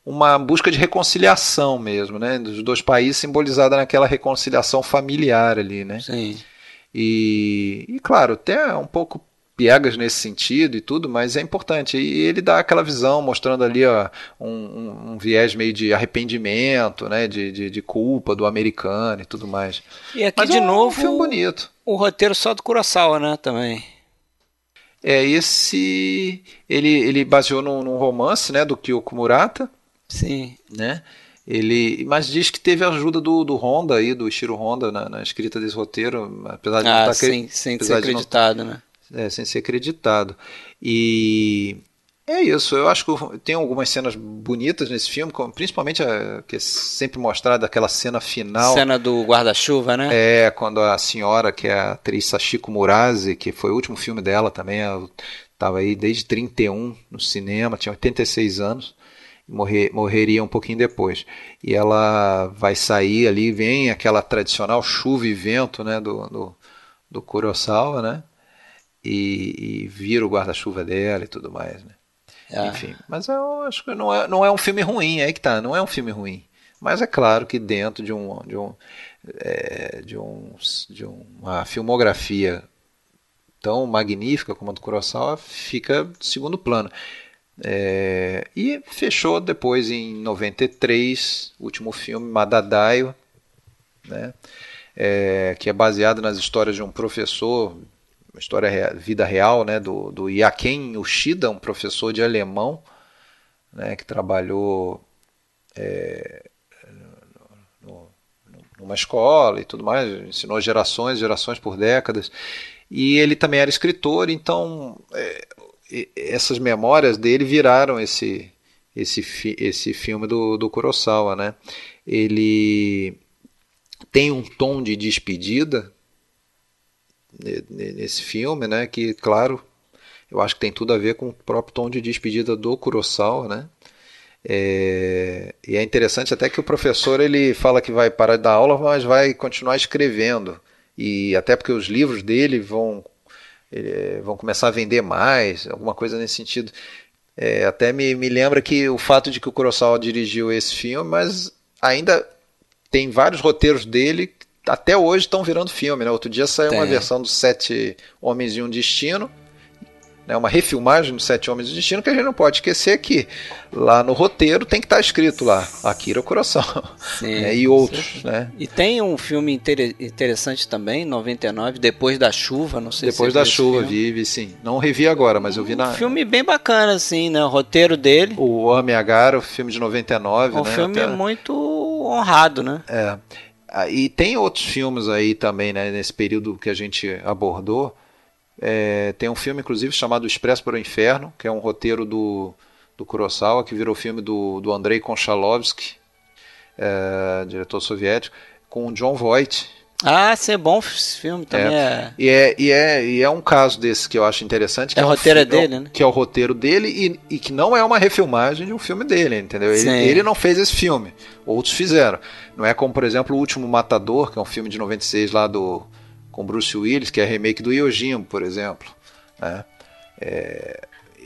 uma busca de reconciliação mesmo, né, dos dois países simbolizada naquela reconciliação familiar ali, né. Sim. E, e claro, até um pouco piegas nesse sentido e tudo, mas é importante. E ele dá aquela visão, mostrando ali ó, um, um, viés meio de arrependimento, né, de, de, de, culpa do americano e tudo mais. E aqui mas de é um, novo, um filme bonito. O roteiro só do Kurosawa, né, também. É, esse ele, ele baseou num, num romance, né, do Kyoko Murata. Sim. Né? Ele, mas diz que teve a ajuda do, do Honda aí, do Ishiro Honda na, na escrita desse roteiro, apesar de ah, não estar sim, sem ser acreditado, não, né? É, sem ser acreditado. E é isso, eu acho que tem algumas cenas bonitas nesse filme, principalmente a, que é sempre mostrada aquela cena final. Cena do guarda-chuva, né? É, quando a senhora, que é a atriz Sachiko Murase, que foi o último filme dela também, estava aí desde 31 no cinema, tinha 86 anos, morrer, morreria um pouquinho depois. E ela vai sair ali, vem aquela tradicional chuva e vento né, do, do, do Kurosawa, né? E, e vira o guarda-chuva dela e tudo mais, né? Ah. Enfim, mas eu acho que não é, não é um filme ruim, é aí que tá, não é um filme ruim. Mas é claro que dentro de um de, um, é, de, um, de uma filmografia tão magnífica como a do Kurosawa fica segundo plano. É, e fechou depois em 93, o último filme, Madadaio, né, é, que é baseado nas histórias de um professor uma história vida real né, do, do Yaken Yoshida, um professor de alemão né, que trabalhou é, no, numa escola e tudo mais, ensinou gerações gerações por décadas. E ele também era escritor, então é, essas memórias dele viraram esse, esse, esse filme do, do Kurosawa. Né? Ele tem um tom de despedida nesse filme, né? Que, claro, eu acho que tem tudo a ver com o próprio tom de despedida do Kurosawa, né? É, e é interessante até que o professor ele fala que vai parar dar aula, mas vai continuar escrevendo. E até porque os livros dele vão, ele, vão começar a vender mais, alguma coisa nesse sentido. É, até me, me lembra que o fato de que o Kurosawa dirigiu esse filme, mas ainda tem vários roteiros dele até hoje estão virando filme, né? Outro dia saiu Tem. uma versão dos Sete Homens e um Destino, né? uma refilmagem dos Sete Homens e um Destino, que a gente não pode esquecer que lá no roteiro tem que estar tá escrito lá, Akira Kurosawa, né? e outros, sim. né? E tem um filme inter interessante também, 99, Depois da Chuva, não sei Depois se da Chuva, vive, sim. Não revi agora, mas eu vi na... Um filme bem bacana, assim, né? O roteiro dele. O Ame Agara, o filme de 99, um né? Um filme Até... muito honrado, né? É. Ah, e tem outros filmes aí também, né, nesse período que a gente abordou. É, tem um filme, inclusive, chamado Expresso para o Inferno, que é um roteiro do, do Kurosawa, que virou filme do, do Andrei Konchalovsky, é, diretor soviético, com o John Voight. Ah, ser é bom esse filme também é. é. E, é, e, é, e é um caso desse que eu acho interessante. Que é, é o roteiro um, dele, né? Que é o roteiro dele e, e que não é uma refilmagem de um filme dele, entendeu? Ele, ele, não fez esse filme, outros fizeram. Não é como, por exemplo, O Último Matador, que é um filme de 96 lá do com Bruce Willis, que é remake do Yojimbo, por exemplo. Né? É,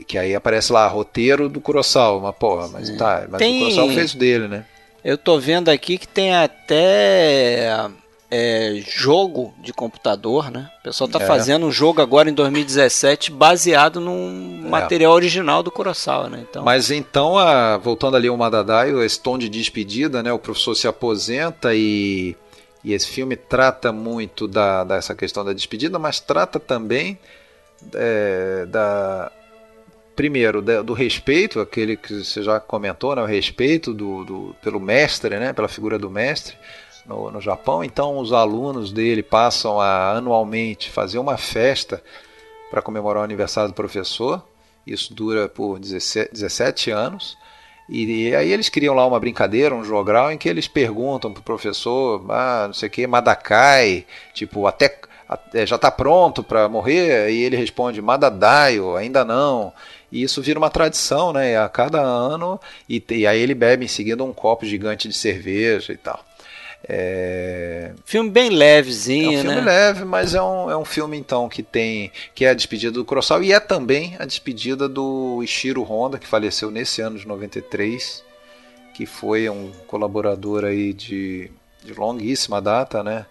que aí aparece lá, roteiro do Kurosawa, uma porra, mas tá, mas tem... o Kurosawa fez o dele, né? Eu tô vendo aqui que tem até é, jogo de computador, né? O pessoal tá É. fazendo um jogo agora em 2017 baseado num É. material original do Kurosawa, né? Então, Mas então, a- voltando ali ao Madadai, esse tom de despedida, né? O professor se aposenta e, e esse filme trata muito da, dessa questão da despedida, mas trata também é, da primeiro do respeito, aquele que você já comentou, né? O respeito do, do- pelo mestre, né? Pela figura do mestre no, no Japão. Então, os alunos dele passam a anualmente fazer uma festa para comemorar o aniversário do professor. Isso dura por 17, 17 anos. E, e aí eles criam lá uma brincadeira, um jogral, em que eles perguntam pro professor, ah, não sei o que, Madakai, tipo, até, até- já está pronto para morrer? E ele responde, Madadaio, ainda não. E isso vira uma tradição, né? A cada ano, e, e aí ele bebe em seguida um copo gigante de cerveja e tal. É, filme bem é um levezinho, filme né? leve, mas é um, é um filme então que tem que é a despedida do Kurosawa e é também a despedida do Ishiro Honda, que faleceu nesse ano de 93, que foi um colaborador aí de, de longuíssima data, né?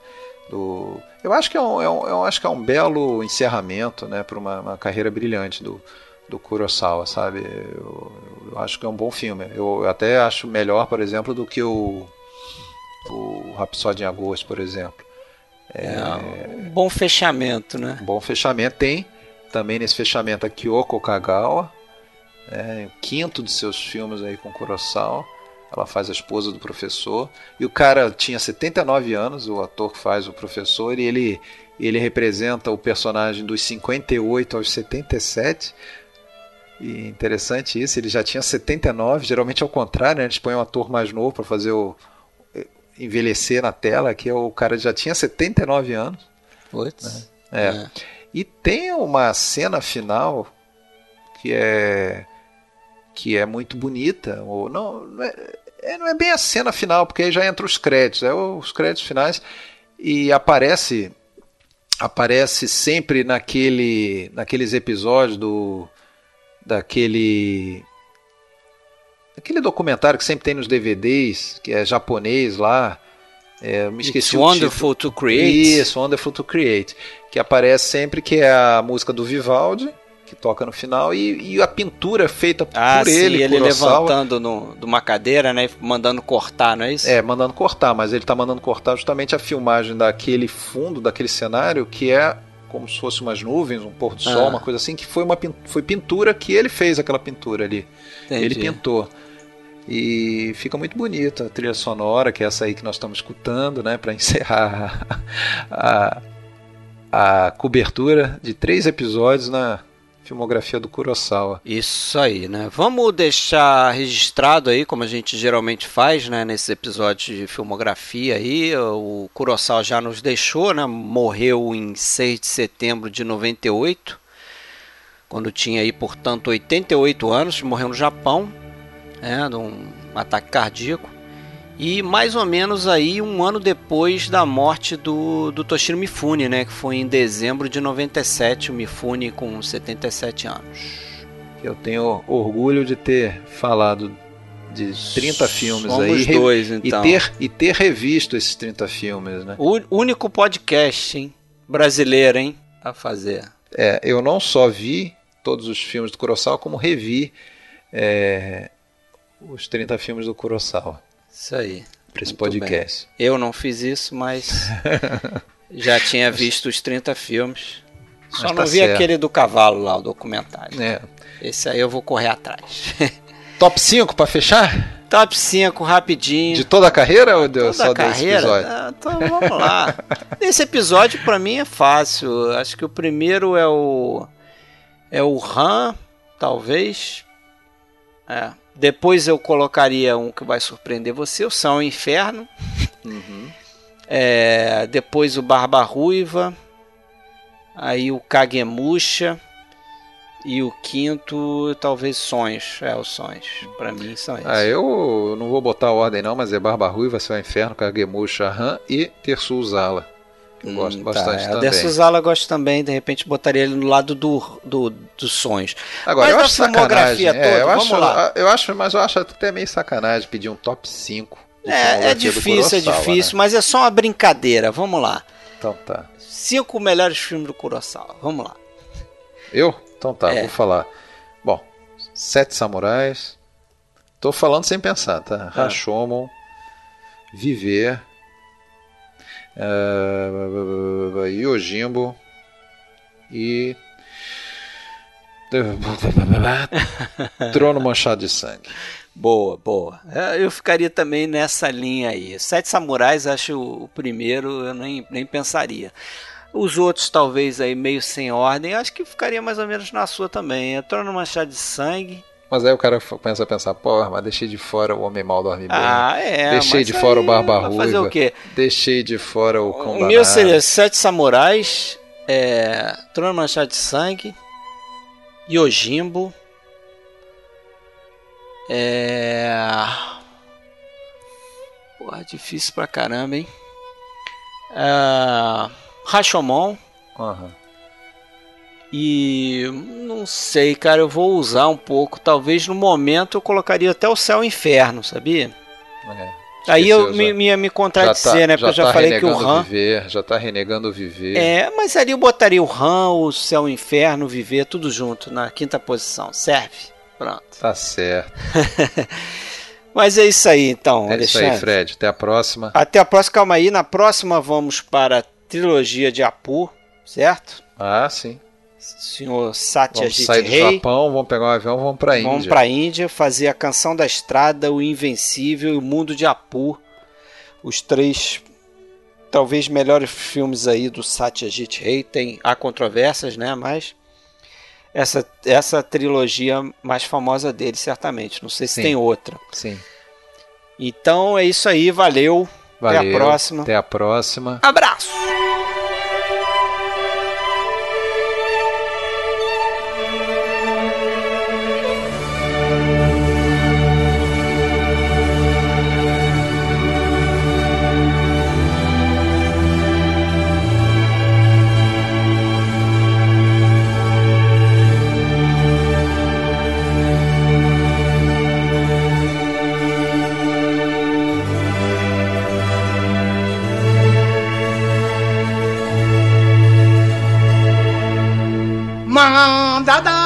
Do, eu acho que é um, é um- eu acho que é um belo encerramento, né, para uma, uma carreira brilhante do do Kurosawa, sabe? Eu, eu acho que é um bom filme. Eu até acho melhor, por exemplo, do que o o Rhapsody em Agosto, por exemplo. É um bom fechamento, né? Um bom fechamento. Tem também nesse fechamento a Kyoko Kagawa, né, o quinto de seus filmes aí com Kurosawa. Ela faz a esposa do professor. E o cara tinha 79 anos, o ator que faz o professor, e ele, ele representa o personagem dos 58 aos 77. E interessante isso, ele já tinha 79, geralmente é o contrário, né? Eles põem um ator mais novo para fazer o envelhecer na tela, que é o cara já tinha 79 anos. Putz. É. É. E tem uma cena final que é que é muito bonita, ou não, não é, é- não é bem a cena final, porque aí já entra os créditos, é os créditos finais e aparece aparece sempre naquele naqueles episódios do daquele aquele documentário que sempre tem nos DVDs, que é japonês lá, é, me esqueci It's o título. wonderful to create. Isso, Wonderful to Create. Que aparece sempre que é a música do Vivaldi, que toca no final, e, e a pintura feita Ah, por sim, ele, ele, Kurosawa. levantando no, de uma cadeira, né? Mandando cortar, não é isso? É, mandando cortar, mas ele tá mandando cortar justamente a filmagem daquele fundo, daquele cenário, que é como se fosse umas nuvens, um pôr do sol, Ah. uma coisa assim, que foi uma foi pintura que ele fez aquela pintura ali. Entendi. Ele pintou. E fica muito bonita a trilha sonora, que é essa aí que nós estamos escutando, né, para encerrar a, a cobertura de três episódios na filmografia do Kurosawa. Isso aí, né? Vamos deixar registrado aí, como a gente geralmente faz, né? Nesses episódios de filmografia aí. O Kurosawa já nos deixou, né? Morreu em 6 de setembro de 98. Quando tinha aí, portanto, 88 anos. Morreu no Japão, né? De um ataque cardíaco. E mais ou menos aí um ano depois da morte do, do Toshiro Mifune, né? Que foi em dezembro de 97, o Mifune com 77 anos. Eu tenho orgulho de ter falado de 30 filmes Somos aí dois, e, então. ter, e ter revisto esses 30 filmes, né? O único podcast, hein? Brasileiro, hein? A fazer. É, eu não só vi todos os filmes do Kurosawa, como revi é, os 30 filmes do Kurosawa Isso aí. para esse podcast. Eu não fiz isso, mas já tinha visto os 30 filmes. Só Mas não tá vi certo. aquele do cavalo lá, o documentário. É. Esse aí eu vou correr atrás. Top 5 para fechar? Top 5 rapidinho. De toda a carreira ou deu só a desse carreira? episódio? Ah, então vamos lá. Esse episódio pra mim é fácil. Acho que o primeiro é o é o Han, talvez. É. Depois eu colocaria um que vai surpreender você, o São Inferno. Uhum. É, depois o Barba Ruiva. Aí o Kagemusha. E o quinto, talvez Sonhos. É, os Sonhos. Pra mim são esses. Ah, eu não vou botar ordem não, mas é Barba Ruiva, Seu Inferno, Kagemusha, Han e Tersu Uzala. Que Eu gosto Hum, bastante tá. também. A Dessuzala eu gosto também, de repente botaria ele no lado do, do, dos sonhos. Agora, Mas eu acho sacanagem. filmografia é, toda, eu vamos acho, lá. Eu acho, mas eu acho até meio sacanagem pedir um top 5 É, é difícil, é difícil, né? mas é só uma brincadeira. Vamos lá. Então tá. Cinco melhores filmes do Kurosawa. Vamos lá. Eu? Então tá, é. vou falar. Bom, Sete Samurais. Tô falando sem pensar, tá? É. Rashomon. Viver. Uh, Yojimbo. E. Trono manchado de sangue. Boa, boa. É, eu ficaria também nessa linha aí. Sete Samurais, acho o primeiro, eu nem, nem pensaria. Os outros, talvez, aí meio sem ordem, acho que ficaria mais ou menos na sua também. Trono Manchado de Sangue. Mas aí o cara começa a pensar, porra, mas deixei de fora o Homem Mal Dorme Bem. Ah, é. Deixei de fora o Barba Ruiva. Fazer o quê? Deixei de fora o Cão O meu seria Sete Samurais, é, Trono Manchado de Sangue, Yojimbo, é... Porra, difícil pra caramba, hein? É... Rashomon. Uhum. E não sei, cara, eu vou usar um pouco. Talvez no momento eu colocaria até o céu e o inferno, sabia? É. Aí eu me, me, me contradizer, tá, né? Porque eu já tá falei que o Han. Viver, já tá renegando viver. É, mas ali eu botaria o Han, o céu e o inferno, viver, tudo junto, na quinta posição. Serve. Pronto. Tá certo. Mas é isso aí então, é Alexandre. isso aí, Fred. Até a próxima. Até a próxima. Calma aí. Na próxima vamos para a trilogia de Apu, certo? Ah, sim. Senhor Satyajit Vamos sair do Japão, vamos pegar um avião, vamos para a Índia. Vamos para a Índia, fazer a Canção da Estrada, o Invencível e o Mundo de Apu. Os três, talvez, melhores filmes aí do Satyajit Ray. Tem, há controvérsias, né? Mas essa, essa trilogia mais famosa dele, certamente. Não sei se Sim. tem outra. Sim. Então é isso aí, valeu. valeu. Até a próxima. Até a próxima. Abraço! 忙叨叨